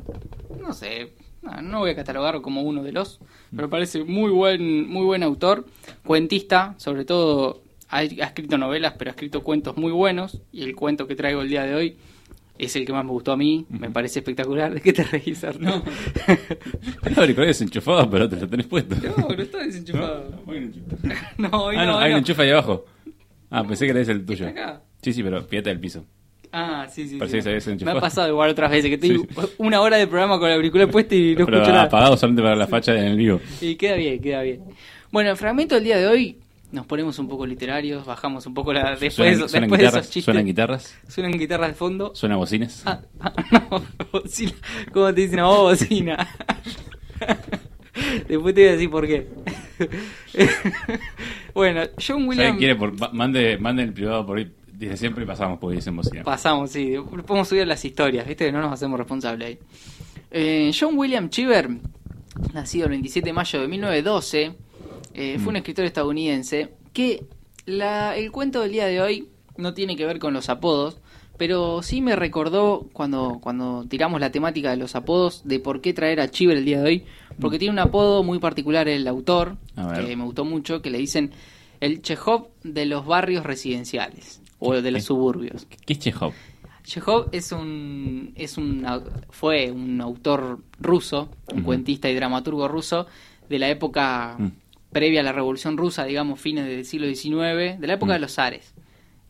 no sé, no, no voy a catalogarlo como uno de los, pero parece muy buen, muy buen autor, cuentista, sobre todo ha, ha escrito novelas, pero ha escrito cuentos muy buenos, y el cuento que traigo el día de hoy es el que más me gustó a mí, me parece espectacular. ¿De qué te reís, Arno? No. El auricular desenchufado, pero te lo tenés puesto. no, no está desenchufado. No, hoy ah, no, no, hay no. un enchufe ahí abajo. Ah, pensé que era ese el tuyo. Acá. Sí, sí, pero pídate del piso. Ah, sí, sí. Parecía sí. que se había Me desenchufado. ha pasado igual otras veces, que estoy Sí. una hora de programa con el auricular puesto y no pero escucho nada. apagado solamente para la facha en el vivo. Y queda bien, queda bien. Bueno, el fragmento del día de hoy nos ponemos un poco literarios, bajamos un poco la después, Suenan, de, suenan después de guitarras, esos chistes. suenan guitarras, Suenan guitarras de fondo. suenan bocinas. Ah, ah, no, bocina. ¿Cómo te dicen a vos, bocina? Después te voy a decir por qué. bueno, John Si William. alguien quiere, por, mande, mande el privado por ahí. Dice siempre y pasamos porque dicen bocina. Pasamos, sí. Podemos subir las historias, ¿viste? No nos hacemos responsables ahí. Eh, John William Cheever, nacido el 27 de mayo de 1912, eh, fue un escritor estadounidense que la- el cuento del día de hoy no tiene que ver con los apodos, pero sí me recordó cuando, cuando tiramos la temática de los apodos de por qué traer a Cheever el día de hoy, porque tiene un apodo muy particular el autor, que me gustó mucho, que le dicen El Chekhov de los barrios residenciales o de los suburbios. ¿Qué es Chekhov? Chekhov es un, es un, fue un autor ruso, un cuentista y dramaturgo ruso de la época Mm. previa a la Revolución Rusa, digamos, fines del siglo XIX, de la época Mm. de los zares.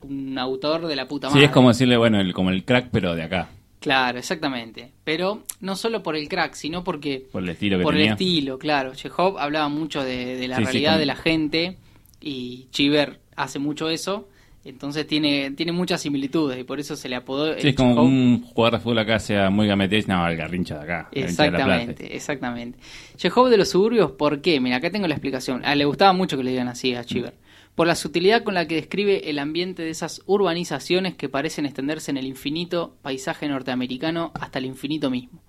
Un autor de la puta Sí, madre. es como decirle, bueno, el, como el crack, pero de acá, Claro, exactamente. Pero no solo por el crack, sino porque por el estilo que por el estilo, claro. Chekhov hablaba mucho de, de la Sí, sí, realidad como- de la gente y Chiver hace mucho eso. Entonces tiene, tiene muchas similitudes y por eso se le apodó Sí, es como Chekhov. un jugador de fútbol acá sea muy gametés, no, el garrincha de acá. de. Exactamente, exactamente. Chekhov de los suburbios, ¿por qué? Mira, acá tengo la explicación. A él le gustaba mucho que le digan así a Chiver. Por la sutilidad con la que describe el ambiente de esas urbanizaciones que parecen extenderse en el infinito paisaje norteamericano hasta el infinito mismo.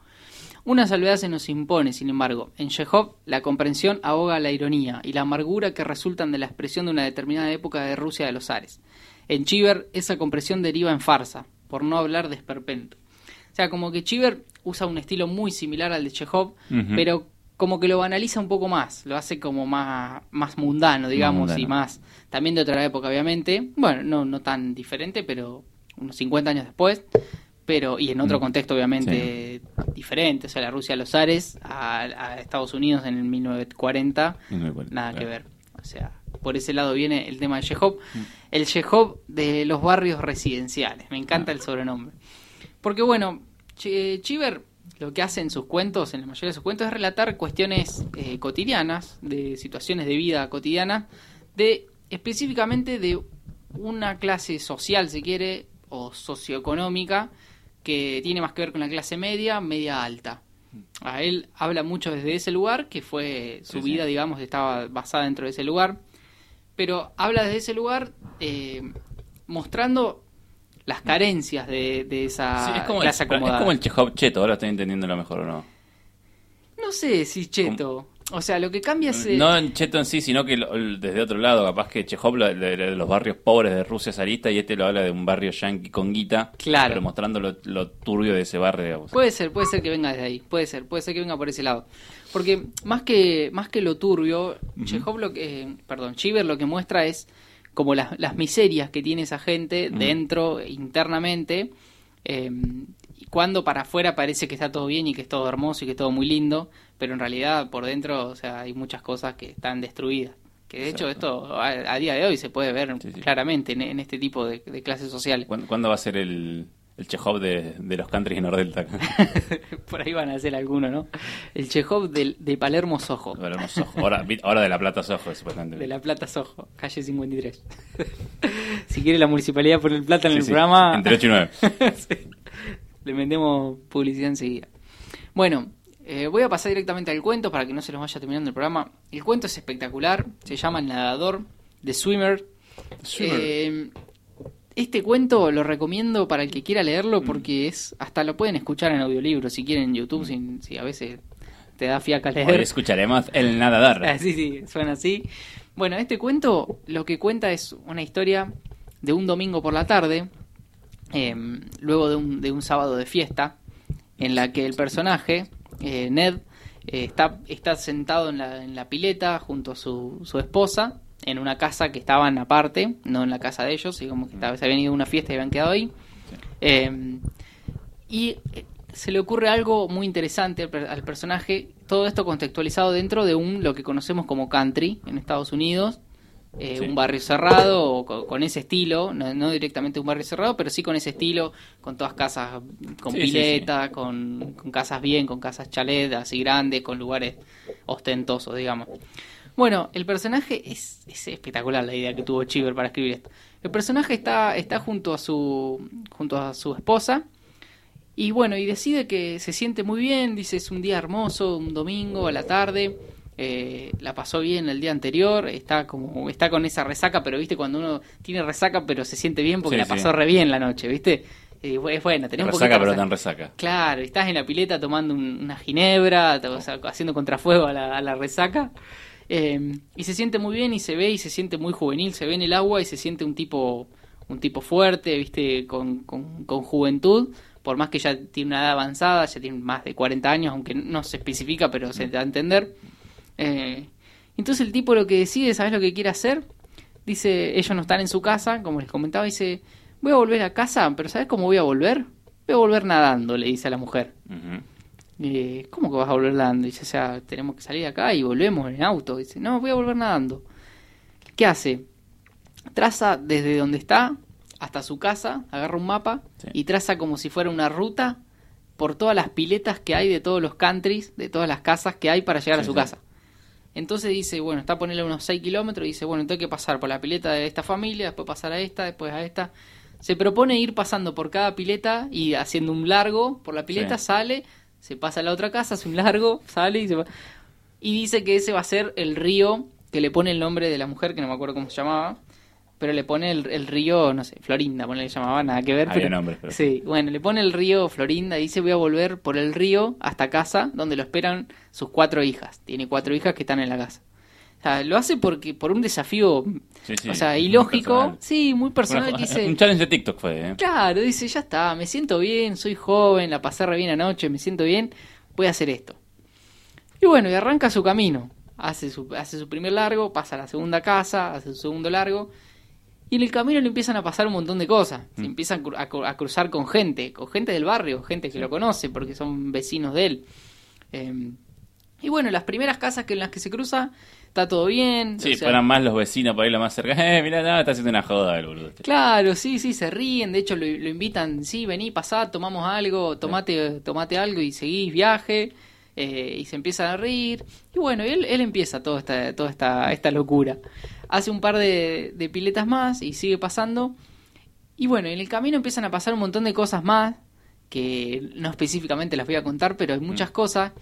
Una salvedad se nos impone, sin embargo. En Chekhov, la comprensión ahoga la ironía y la amargura que resultan de la expresión de una determinada época de Rusia de los Ares. En Chiver, esa comprensión deriva en farsa, por no hablar de esperpento. O sea, como que Chiver usa un estilo muy similar al de Chekhov, pero como que lo banaliza un poco más, lo hace como más, más mundano, digamos, mundano. y más, también de otra época, obviamente. Bueno, no, no tan diferente, pero unos 50 años después, pero y en otro Mm. contexto, obviamente, diferente. O sea, la Rusia a los Ares, a, a Estados Unidos en el 1940, Y no me acuerdo, nada que ver. O sea, por ese lado viene el tema de Chekhov. El Chekhov de los barrios residenciales. Me encanta Ah. el sobrenombre. Porque bueno, Ch- Chiver lo que hace en sus cuentos, en la mayoría de sus cuentos, es relatar cuestiones eh, cotidianas, de situaciones de vida cotidiana, de específicamente de una clase social, si quiere, o socioeconómica, que tiene más que ver con la clase media, media alta. A él habla mucho desde ese lugar, que fue su Sí, sí. vida, digamos, estaba basada dentro de ese lugar, pero habla desde ese lugar eh, mostrando las carencias de, de esa Sí, es, como el, es acomodada. como el Chekhov cheto, ahora estoy entendiendo lo mejor o no. No sé si cheto. O sea, lo que cambia es... eh, No en cheto en sí, sino que lo- desde otro lado, capaz que Chekhov lo- de, de los barrios pobres de Rusia zarista y este lo habla de un barrio yanqui con guita, Claro. pero mostrando lo, lo turbio de ese barrio. digamos. Puede ser, puede ser que venga desde ahí, puede ser, puede ser que venga por ese lado. Porque más que más que lo turbio, Chekhov lo que, eh, perdón, Chiver lo que muestra es como las, las miserias que tiene esa gente Ujú. dentro, internamente, eh, y cuando para afuera parece que está todo bien y que es todo hermoso y que es todo muy lindo, pero en realidad por dentro, o sea, hay muchas cosas que están destruidas. Que de hecho esto a, a día de hoy se puede ver Sí, sí. claramente en, en este tipo de, de clases sociales. ¿Cuándo, cuándo va a ser el, el Chekhov de, de los countries Nordelta? Por ahí van a hacer alguno, ¿no? El Chekhov del- de, Palermo Sojo. Ahora, no, Soho. ahora, de La Plata Soho, supuestamente. De La Plata Sojo, calle 53. si quiere la municipalidad por el plata en Sí, el sí, programa. Entre 8 y 9. Sí. Le metemos publicidad enseguida. Bueno, eh, voy a pasar directamente al cuento para que no se nos vaya terminando el programa. El cuento es espectacular, se llama El Nadador de Swimmer. Swimmer. Eh, este cuento lo recomiendo para el que quiera leerlo porque es hasta lo pueden escuchar en audiolibro si quieren en YouTube, si, si a veces te da fiaca Hoy leer. escucharemos El Nadador. Ah, sí, sí, suena así. Bueno, este cuento lo que cuenta es una historia de un domingo por la tarde, eh, luego de un, de un sábado de fiesta, en la que el personaje, eh, Ned, eh, está, está sentado en la, en la pileta junto a su, su esposa, en una casa que estaban aparte, no en la casa de ellos, y como que estaba- se habían ido a una fiesta y habían quedado ahí. Eh, y eh, se le ocurre algo muy interesante al, al personaje, todo esto contextualizado dentro de un lo que conocemos como country en Estados Unidos, eh, Sí. un barrio cerrado o co- con, ese estilo, no, no directamente un barrio cerrado, pero sí con ese estilo, con todas casas con Sí, sí, pileta, Con, con casas bien, con casas chalet así grandes, con lugares ostentosos, digamos. Bueno, el personaje es, es espectacular la idea que tuvo Chiver para escribir esto. El personaje está, está junto a su junto a su esposa y bueno, y decide que se siente muy bien, dice es un día hermoso, un domingo a la tarde, eh, la pasó bien el día anterior, está como está con esa resaca, pero viste cuando uno tiene resaca pero se siente bien porque Sí, la sí. pasó re bien la noche, viste. Es bueno, tenés un Resaca, de pero tan resaca. Claro, y estás en la pileta tomando un- una ginebra, te- o sea, haciendo contrafuego a la, a la resaca. Eh, y se siente muy bien y se ve y se siente muy juvenil, se ve en el agua y se siente un tipo un tipo fuerte, viste, con, con, con juventud, por más que ya tiene una edad avanzada, ya tiene más de 40 años, aunque no se especifica, pero se da a entender. Eh, entonces el tipo lo que decide, ¿sabes lo que quiere hacer? dice, ellos no están en su casa, como les comentaba, dice, voy a volver a casa, pero ¿sabes cómo voy a volver? Voy a volver nadando, le dice a la mujer. Eh, ¿Cómo que vas a volver nadando? Dice, o sea, tenemos que salir de acá y volvemos en auto. Dice, no, voy a volver nadando. ¿Qué hace? Traza desde donde está hasta su casa, agarra un mapa Sí. y traza como si fuera una ruta por todas las piletas que hay de todos los countries, de todas las casas que hay para llegar a su sí. casa. Entonces dice, bueno, está a ponerle unos 6 kilómetros y dice, bueno, tengo que pasar por la pileta de esta familia, después pasar a esta, después a esta. Se propone ir pasando por cada pileta y haciendo un largo por la pileta, sale, se pasa a la otra casa, hace un largo, sale y se va. Y dice que ese va a ser el río que le pone el nombre de la mujer, que no me acuerdo cómo se llamaba, pero le pone el, el río, no sé, Florinda, ponele que llamaba, nada que ver. Había pero, nombres, pero- Sí, bueno, le pone el río Florinda y dice voy a volver por el río hasta casa, donde lo esperan sus cuatro hijas. Tiene cuatro hijas que están en la casa. O sea, lo hace porque por un desafío, Sí, sí, o sea, ilógico, personal. sí, muy personal, Una- dice... Un challenge de TikTok fue, ¿eh? Claro, dice, ya está, me siento bien, soy joven, la pasé re bien anoche, me siento bien, voy a hacer esto. Y bueno, y arranca su camino. Hace su, hace su primer largo, pasa a la segunda casa, hace su segundo largo. Y en el camino le empiezan a pasar un montón de cosas. Se Mm. empiezan a cru- a, cru- a cruzar con gente, con gente del barrio, gente que lo conoce porque son vecinos de él. Eh, y bueno, las primeras casas que en las que se cruza, está todo bien. Sí, o sea, fueran más los vecinos por ahí lo más cerca. Eh, mirá, no, está haciendo una joda el boludo. este. Claro, sí, sí, se ríen, de hecho lo, lo invitan, sí, vení, pasá, tomamos algo, tomate, tomate algo y seguís viaje, eh, y se empiezan a reír, y bueno, él, él empieza toda esta, toda esta, esta locura. Hace un par de, de piletas más y sigue pasando, y bueno, en el camino empiezan a pasar un montón de cosas más, que no específicamente las voy a contar, pero hay muchas cosas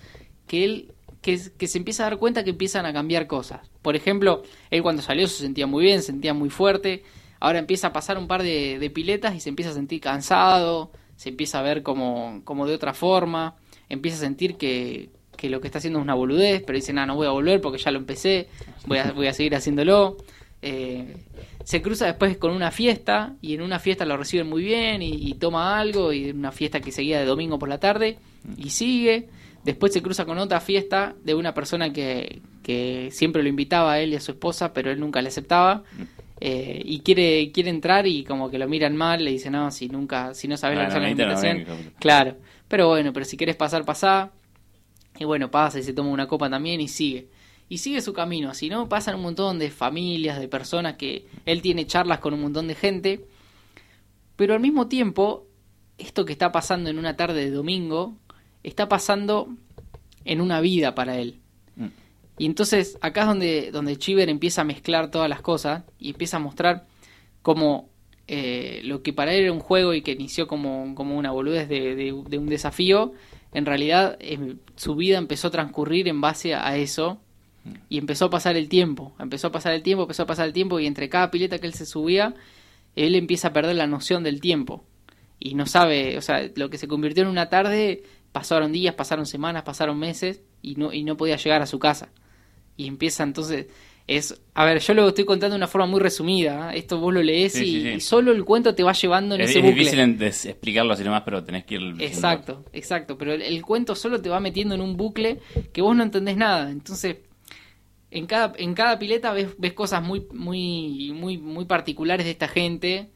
que él que, se empieza a dar cuenta que empiezan a cambiar cosas. Por ejemplo, él cuando salió se sentía muy bien, se sentía muy fuerte. Ahora empieza a pasar un par de, piletas y se empieza a sentir cansado, se empieza a ver como, como de otra forma, empieza a sentir que, que lo que está haciendo es una boludez, pero dice, nada, no voy a volver porque ya lo empecé, voy a, voy a seguir haciéndolo. Eh, se cruza después con una fiesta y en una fiesta lo reciben muy bien y, y toma algo y una fiesta que seguía de domingo por la tarde y sigue. Después se cruza con otra fiesta de una persona que, que siempre lo invitaba a él y a su esposa, pero él nunca le aceptaba. Eh, y quiere, quiere entrar y como que lo miran mal, le dicen, no, si nunca, si no sabes Ah, lo que no, son la no invitación. venga, claro, pero bueno, pero si quieres pasar, pasá. Y bueno, pasa y se toma una copa también y sigue. Y sigue su camino, así, ¿no? Pasan un montón de familias, de personas que él tiene charlas con un montón de gente. Pero al mismo tiempo, esto que está pasando en una tarde de domingo, está pasando en una vida para él. Mm. Y entonces acá es donde, donde Chiver empieza a mezclar todas las cosas y empieza a mostrar cómo eh, lo que para él era un juego y que inició como, como una boludez de, de- de un desafío, en realidad eh, su vida empezó a transcurrir en base a eso y empezó a pasar el tiempo, empezó a pasar el tiempo, empezó a pasar el tiempo y entre cada pileta que él se subía, él empieza a perder la noción del tiempo y no sabe, o sea, lo que se convirtió en una tarde, pasaron días, pasaron semanas, pasaron meses y no, y no podía llegar a su casa. Y empieza entonces, es, a ver, yo lo estoy contando de una forma muy resumida, ¿eh? esto vos lo lees Sí, y, sí, sí. y solo el cuento te va llevando en Es, ese es bucle. difícil en- des- explicarlo así nomás, pero tenés que ir... Exacto, exacto, pero el, el cuento solo te va metiendo en un bucle que vos no entendés nada, entonces en cada, en cada pileta ves, ves cosas muy, muy, muy, muy particulares de esta gente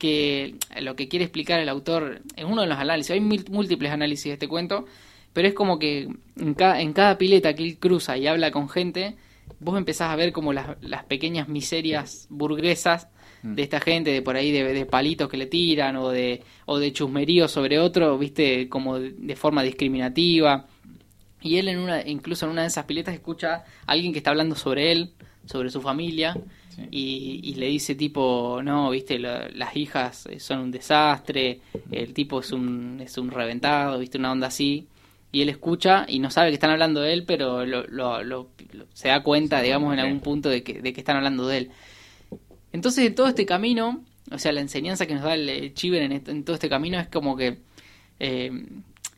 que lo que quiere explicar el autor en uno de los análisis, hay múltiples análisis de este cuento, pero es como que en cada, en cada pileta que él cruza y habla con gente, vos empezás a ver como las, las pequeñas miserias burguesas de esta gente, de por ahí de, de palitos que le tiran o de, o de chusmerío sobre otro, viste, como de, de forma discriminativa. Y él en una, incluso en una de esas piletas escucha a alguien que está hablando sobre él, sobre su familia, Sí. y, y le dice tipo, no, viste, la- las hijas eh, son un desastre, el tipo es un, es un reventado, viste, una onda así. Y él escucha y no sabe que están hablando de él, pero lo, lo- lo- lo- se da cuenta, digamos, en algún punto de que, de que están hablando de él. Entonces, en todo este camino, o sea, la enseñanza que nos da el, el Chiver en, en todo este camino es como que eh,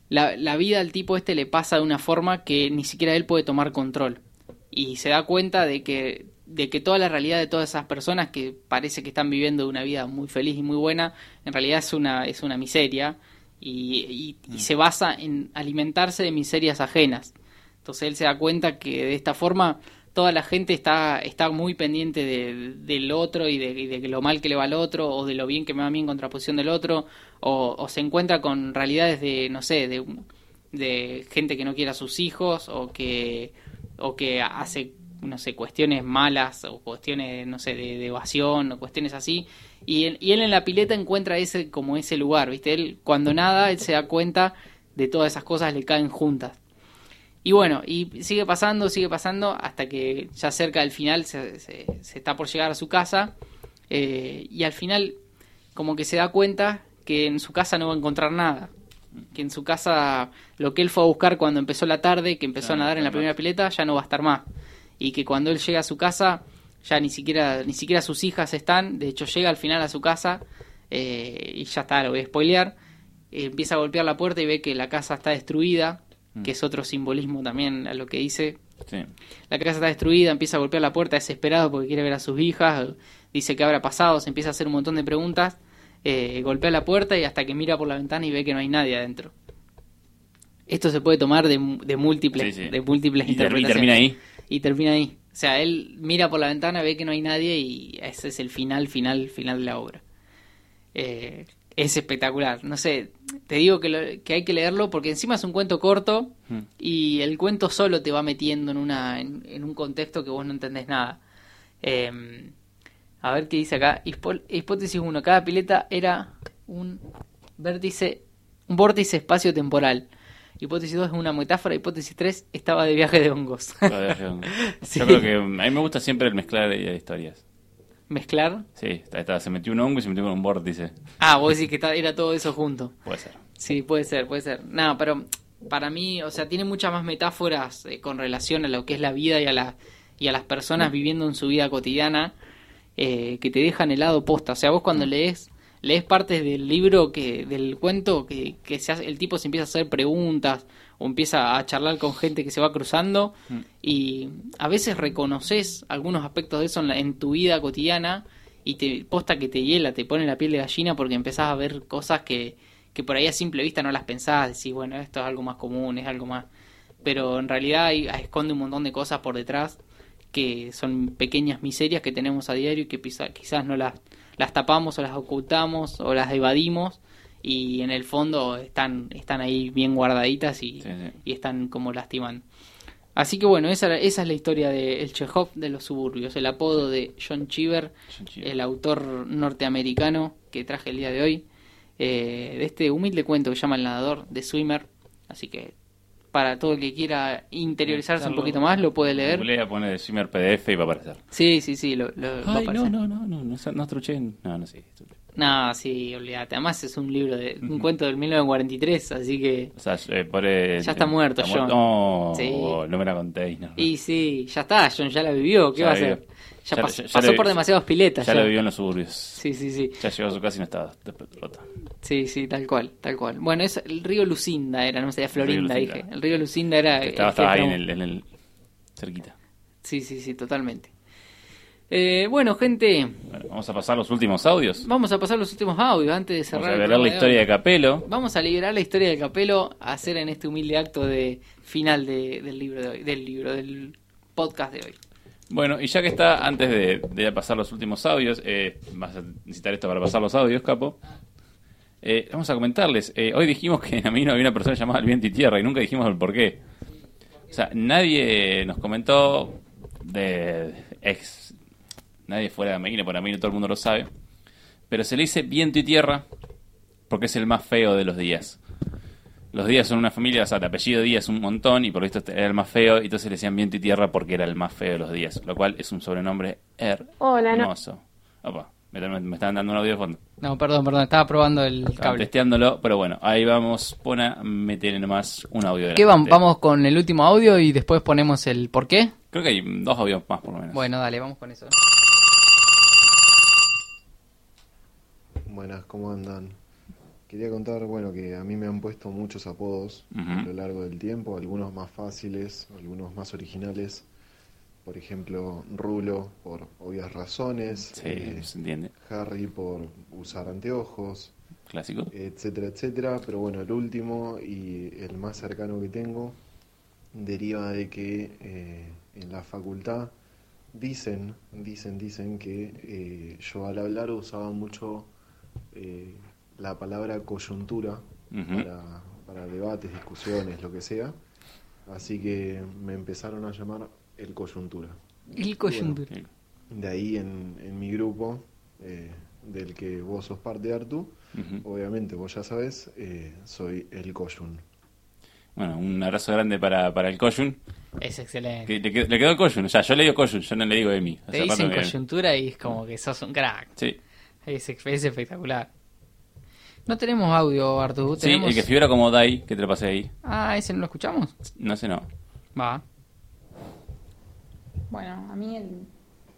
la, la vida al tipo este le pasa de una forma que ni siquiera él puede tomar control. Y se da cuenta de que, de que toda la realidad de todas esas personas que parece que están viviendo una vida muy feliz y muy buena, en realidad es una, es una miseria. Y, y- y se basa en alimentarse de miserias ajenas. Entonces él se da cuenta que de esta forma toda la gente está, está muy pendiente de- del otro y de, y de lo mal que le va al otro o de lo bien que me va a mí en contraposición del otro o, o se encuentra con realidades de, no sé, de, de gente que no quiere a sus hijos o que, o que hace, no sé, cuestiones malas o cuestiones, no sé, de, de evasión o cuestiones así. Y él, y él en la pileta encuentra ese como ese lugar, ¿viste? Él cuando nada, él se da cuenta de todas esas cosas le caen juntas. Y bueno, y sigue pasando, sigue pasando, hasta que ya cerca del final se, se- se está por llegar a su casa. eh, y al final, como que se da cuenta que en su casa no va a encontrar nada. Que en su casa lo que él fue a buscar cuando empezó la tarde, que empezó a nadar en la primera pileta, ya no va a estar más. Y que cuando él llega a su casa, ya ni siquiera, ni siquiera sus hijas están. De hecho, llega al final a su casa eh, y ya está, lo voy a spoilear. Eh, empieza a golpear la puerta y ve que la casa está destruida, que es otro simbolismo también a lo que dice. Sí. La casa está destruida, empieza a golpear la puerta desesperado porque quiere ver a sus hijas, dice que habrá pasado, se empieza a hacer un montón de preguntas, eh, golpea la puerta y hasta que mira por la ventana y ve que no hay nadie adentro. Esto se puede tomar de, múltiples, Sí, sí. de múltiples Y, y termina ahí. Y termina ahí. O sea, él mira por la ventana, ve que no hay nadie y ese es el final, final, final de la obra. Eh, es espectacular. No sé, te digo que, lo- que hay que leerlo porque encima es un cuento corto Mm. y el cuento solo te va metiendo en, una, en, en un contexto que vos no entendés nada. Eh, a ver qué dice acá. Hipótesis 1. Cada pileta era un vértice, un vórtice espacio-temporal. Hipótesis 2 es una metáfora. Hipótesis 3 estaba de viaje de hongos. Yo Sí. creo que mm, a mí me gusta siempre el mezclar eh, historias. ¿Mezclar? Sí, está- está- se metió un hongo y se metió con un vórtice. Ah, vos decís que está- era todo eso junto. Puede ser. Sí, puede ser, puede ser. No, pero para mí, o sea, tiene muchas más metáforas eh, con relación a lo que es la vida y a, la, y a las personas viviendo en su vida cotidiana eh, que te dejan helado posta. O sea, vos cuando lees lees partes del libro, que del cuento, que, que se hace- el tipo se empieza a hacer preguntas o empieza a charlar con gente que se va cruzando y a veces reconoces algunos aspectos de eso en, la- en tu vida cotidiana y te posta que te hiela, te pone la piel de gallina porque empezás a ver cosas que, que por ahí a simple vista no las pensás, decís, bueno, esto es algo más común, es algo más... Pero en realidad hay- esconde un montón de cosas por detrás que son pequeñas miserias que tenemos a diario y que quizás no las, las tapamos o las ocultamos o las evadimos y en el fondo están, están ahí bien guardaditas y, Sí, sí. y están como lastimando. Así que bueno, esa, esa es la historia de El Chekhov de los suburbios, el apodo de John Cheever, John Cheever. el autor norteamericano que traje el día de hoy, eh, de este humilde cuento que se llama El nadador de Swimmer. Así que para todo el que quiera interiorizarse un poquito más, lo puede leer. Googlea, pone de Swimmer PDF y va a aparecer. Sí, sí, sí, lo, lo- va a Ay, no, no, no, no, no, no truché. No, no, sí. No, sí, olvídate. Además es un libro de un cuento del 1943, así que O sea, eh, por el- Ya está muerto, John. No, Sí. no me la contéis. No. y sí, ya está, John ya la vivió, ¿qué Ya va a hacer? Ya, Ya- pas- ya- ya pasó por demasiadas piletas. ya lo vivió en los suburbios. Sí, sí, sí. Ya llegó a su casa y no estaba después rota. Sí, sí, tal cual, tal cual. Bueno, es el río Lucinda era, no sé, Florinda Lucinda. dije. El río Lucinda era Estaba, estaba que ahí en el, en el cerquita. Sí, sí, sí, totalmente. Eh, bueno, gente, Bueno, vamos a pasar los últimos audios. vamos a pasar los últimos audios antes de cerrar. Vamos a programa la de historia de Capelo. Vamos a liberar la historia del capelo a hacer en este humilde acto de final de- del libro de hoy, del libro, del podcast de hoy. Bueno, y ya que está, antes de, pasar los últimos audios, eh, vas a necesitar esto para pasar los audios, capo. Eh, vamos a comentarles. eh, hoy dijimos que en Amino había una persona llamada El Viento y Tierra y nunca dijimos el por qué. O sea, nadie nos comentó de ex. Nadie fuera de Amino, por Amino todo el mundo lo sabe. Pero se le dice Viento y Tierra porque es el más feo de los días. Los días son una familia, o sea, el apellido Díaz es un montón y por esto era el más feo, y entonces le decían viento y tierra porque era el más feo de los días, lo cual es un sobrenombre Hola, no. hermoso. Opa, me, me estaban dando un audio de fondo. No, perdón, perdón, estaba probando el Estaban cable. testeándolo, pero bueno, ahí vamos, pone a meter nomás un audio de la ¿Qué vamos? Vamos con el último audio y después ponemos el por qué. Creo que hay dos audios más por lo menos. Bueno, dale, vamos con eso. Buenas, ¿cómo andan? Quería contar, bueno, que a mí me han puesto muchos apodos a lo largo del tiempo, algunos más fáciles, algunos más originales. Por ejemplo, Rulo por obvias razones, Sí, eh, se entiende. Harry por usar anteojos, Clásico. etcétera, etcétera. Pero bueno, el último y el más cercano que tengo deriva de que eh, en la facultad dicen, dicen, dicen que eh, yo al hablar usaba mucho la palabra coyuntura para, para debates, discusiones, lo que sea. Así que me empezaron a llamar el coyuntura. El coyuntura. De ahí en, en mi grupo, eh, del que vos sos parte, Artu, obviamente vos ya sabés, eh, soy el coyun. Bueno, un abrazo grande para, para el Koyun. Es excelente. Que le, quedó, le quedó el Koyun. O sea, yo le digo Koyun, yo no le digo Emi. Hace Te dicen coyuntura y es como que sos un crack. Sí. Es, es espectacular. No tenemos audio, Artu. Sí, Tenemos... el que figura como Dai, que te lo pasé ahí. Ah, ese no lo escuchamos. No sé, no. Va. Bueno, a mí el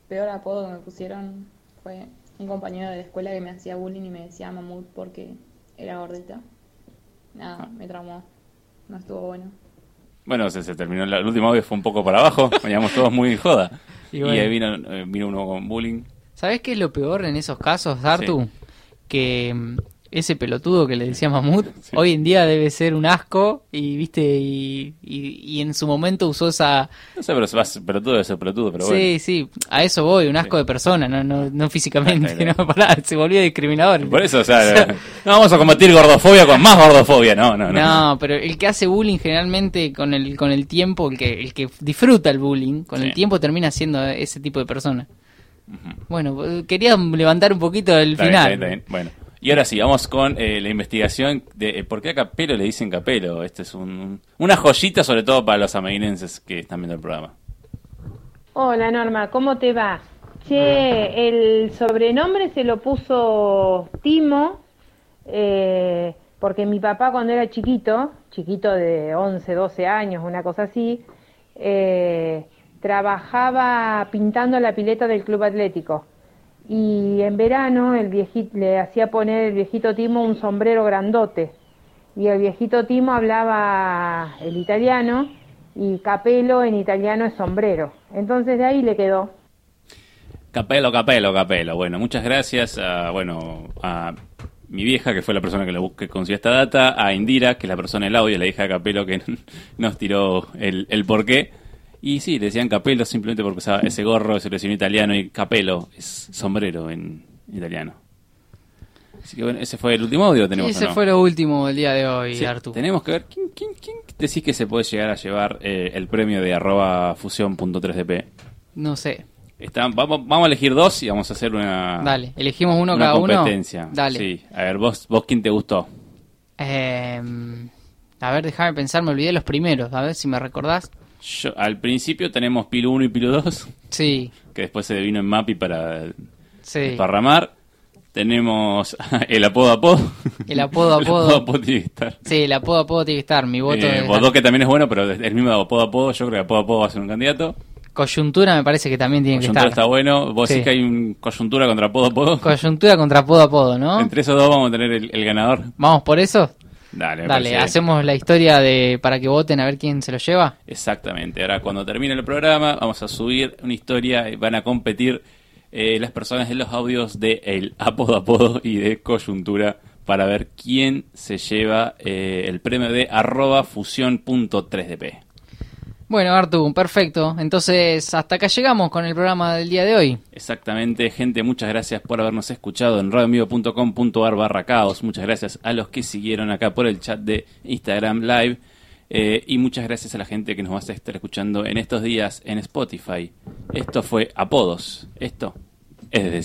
peor apodo que me pusieron fue un compañero de la escuela que me hacía bullying y me decía mamut porque era gordita. Nada, me traumó. No estuvo bueno. Bueno, se, se terminó. la- El último audio fue un poco para abajo. Veníamos todos muy en joda. Y ahí vino, eh, vino uno con bullying. ¿Sabés qué es lo peor en esos casos, Artu? Que ese pelotudo que le decía Mamut, Sí. hoy en día debe ser un asco y, viste, y, y, y en su momento usó esa... No sé, pero se va a ser pelotudo, debe ser pelotudo, pero sí, bueno. sí, a eso voy, un asco Sí. de persona, no, no, no físicamente, no, pará, se volvió discriminador. Por eso, o sea, no vamos a combatir gordofobia con más gordofobia, no, no, no. No, pero el que hace bullying generalmente con el con el tiempo, el que el que disfruta el bullying, con Sí. el tiempo termina siendo ese tipo de persona. Bueno, quería levantar un poquito el Está final. bien, está bien. Bueno, y ahora sí, vamos con eh, la investigación de eh, por qué a Capelo le dicen Capelo. Este es un, una joyita, sobre todo para los amerinenses que están viendo el programa. Hola Norma, ¿cómo te va? Che, el sobrenombre se lo puso Timo, eh, porque mi papá cuando era chiquito, chiquito de 11, 12 años, una cosa así, eh, trabajaba pintando la pileta del club atlético. Y en verano el viejito, le hacía poner el viejito Timo un sombrero grandote. Y el viejito Timo hablaba el italiano y capelo en italiano es sombrero. Entonces de ahí le quedó. Capelo, Capelo, Capelo. Bueno, muchas gracias a, bueno, a mi vieja, que fue la persona que, le busque, consiguió esta data, a Indira, que es la persona del audio, la hija de Capelo, que nos tiró el, el porqué. Y sí, le decían Capelo simplemente porque usaba ese gorro, ese presión italiano, y Capelo es sombrero en italiano. Así que bueno, ese fue el último audio, tenemos. Ese fue lo último del día de hoy, Sí, Artu. Tenemos que ver quién, quién, quién decís que se puede llegar a llevar eh, el premio de arroba fusión.3dp. No sé. Vamos, vamos a elegir dos y vamos a hacer una, Dale, elegimos uno una cada uno. competencia. Dale. Sí. A ver, vos, vos quién te gustó. Eh, a ver, déjame pensar, me olvidé los primeros. A ver si me recordás. Yo, al principio tenemos Pilo 1 y Pilo 2, Sí, que después se vino en Mapi para sí. desparramar. Tenemos el apodo apodo. El apodo El apodo. apodo tiene que estar. Sí, el apodo apodo tiene que estar. Mi voto Eh, Bodó, que también es bueno, pero el mismo de apodo apodo. Yo creo que apodo apodo va a ser un candidato. Coyuntura me parece que también tiene Coyuntura que está estar. bueno. Vos Sí. decís que hay un coyuntura contra apodo apodo. Coyuntura contra apodo apodo, ¿no? Entre esos dos vamos a tener el, el ganador. Vamos por eso. Dale, Dale, bien. hacemos la historia de para que voten a ver quién se lo lleva. Exactamente. Ahora, cuando termine el programa, vamos a subir una historia y van a competir eh, las personas de los audios de el apodo apodo y de coyuntura para ver quién se lleva eh, el premio de arroba fusión.3dp. Bueno, Artu, perfecto. Entonces, hasta acá llegamos con el programa del día de hoy. Exactamente, gente, muchas gracias por habernos escuchado en radioenvivo.com.ar barra caos. Muchas gracias a los que siguieron acá por el chat de Instagram Live. Eh, y muchas gracias a la gente que nos va a estar escuchando en estos días en Spotify. Esto fue Apodos. Esto es desde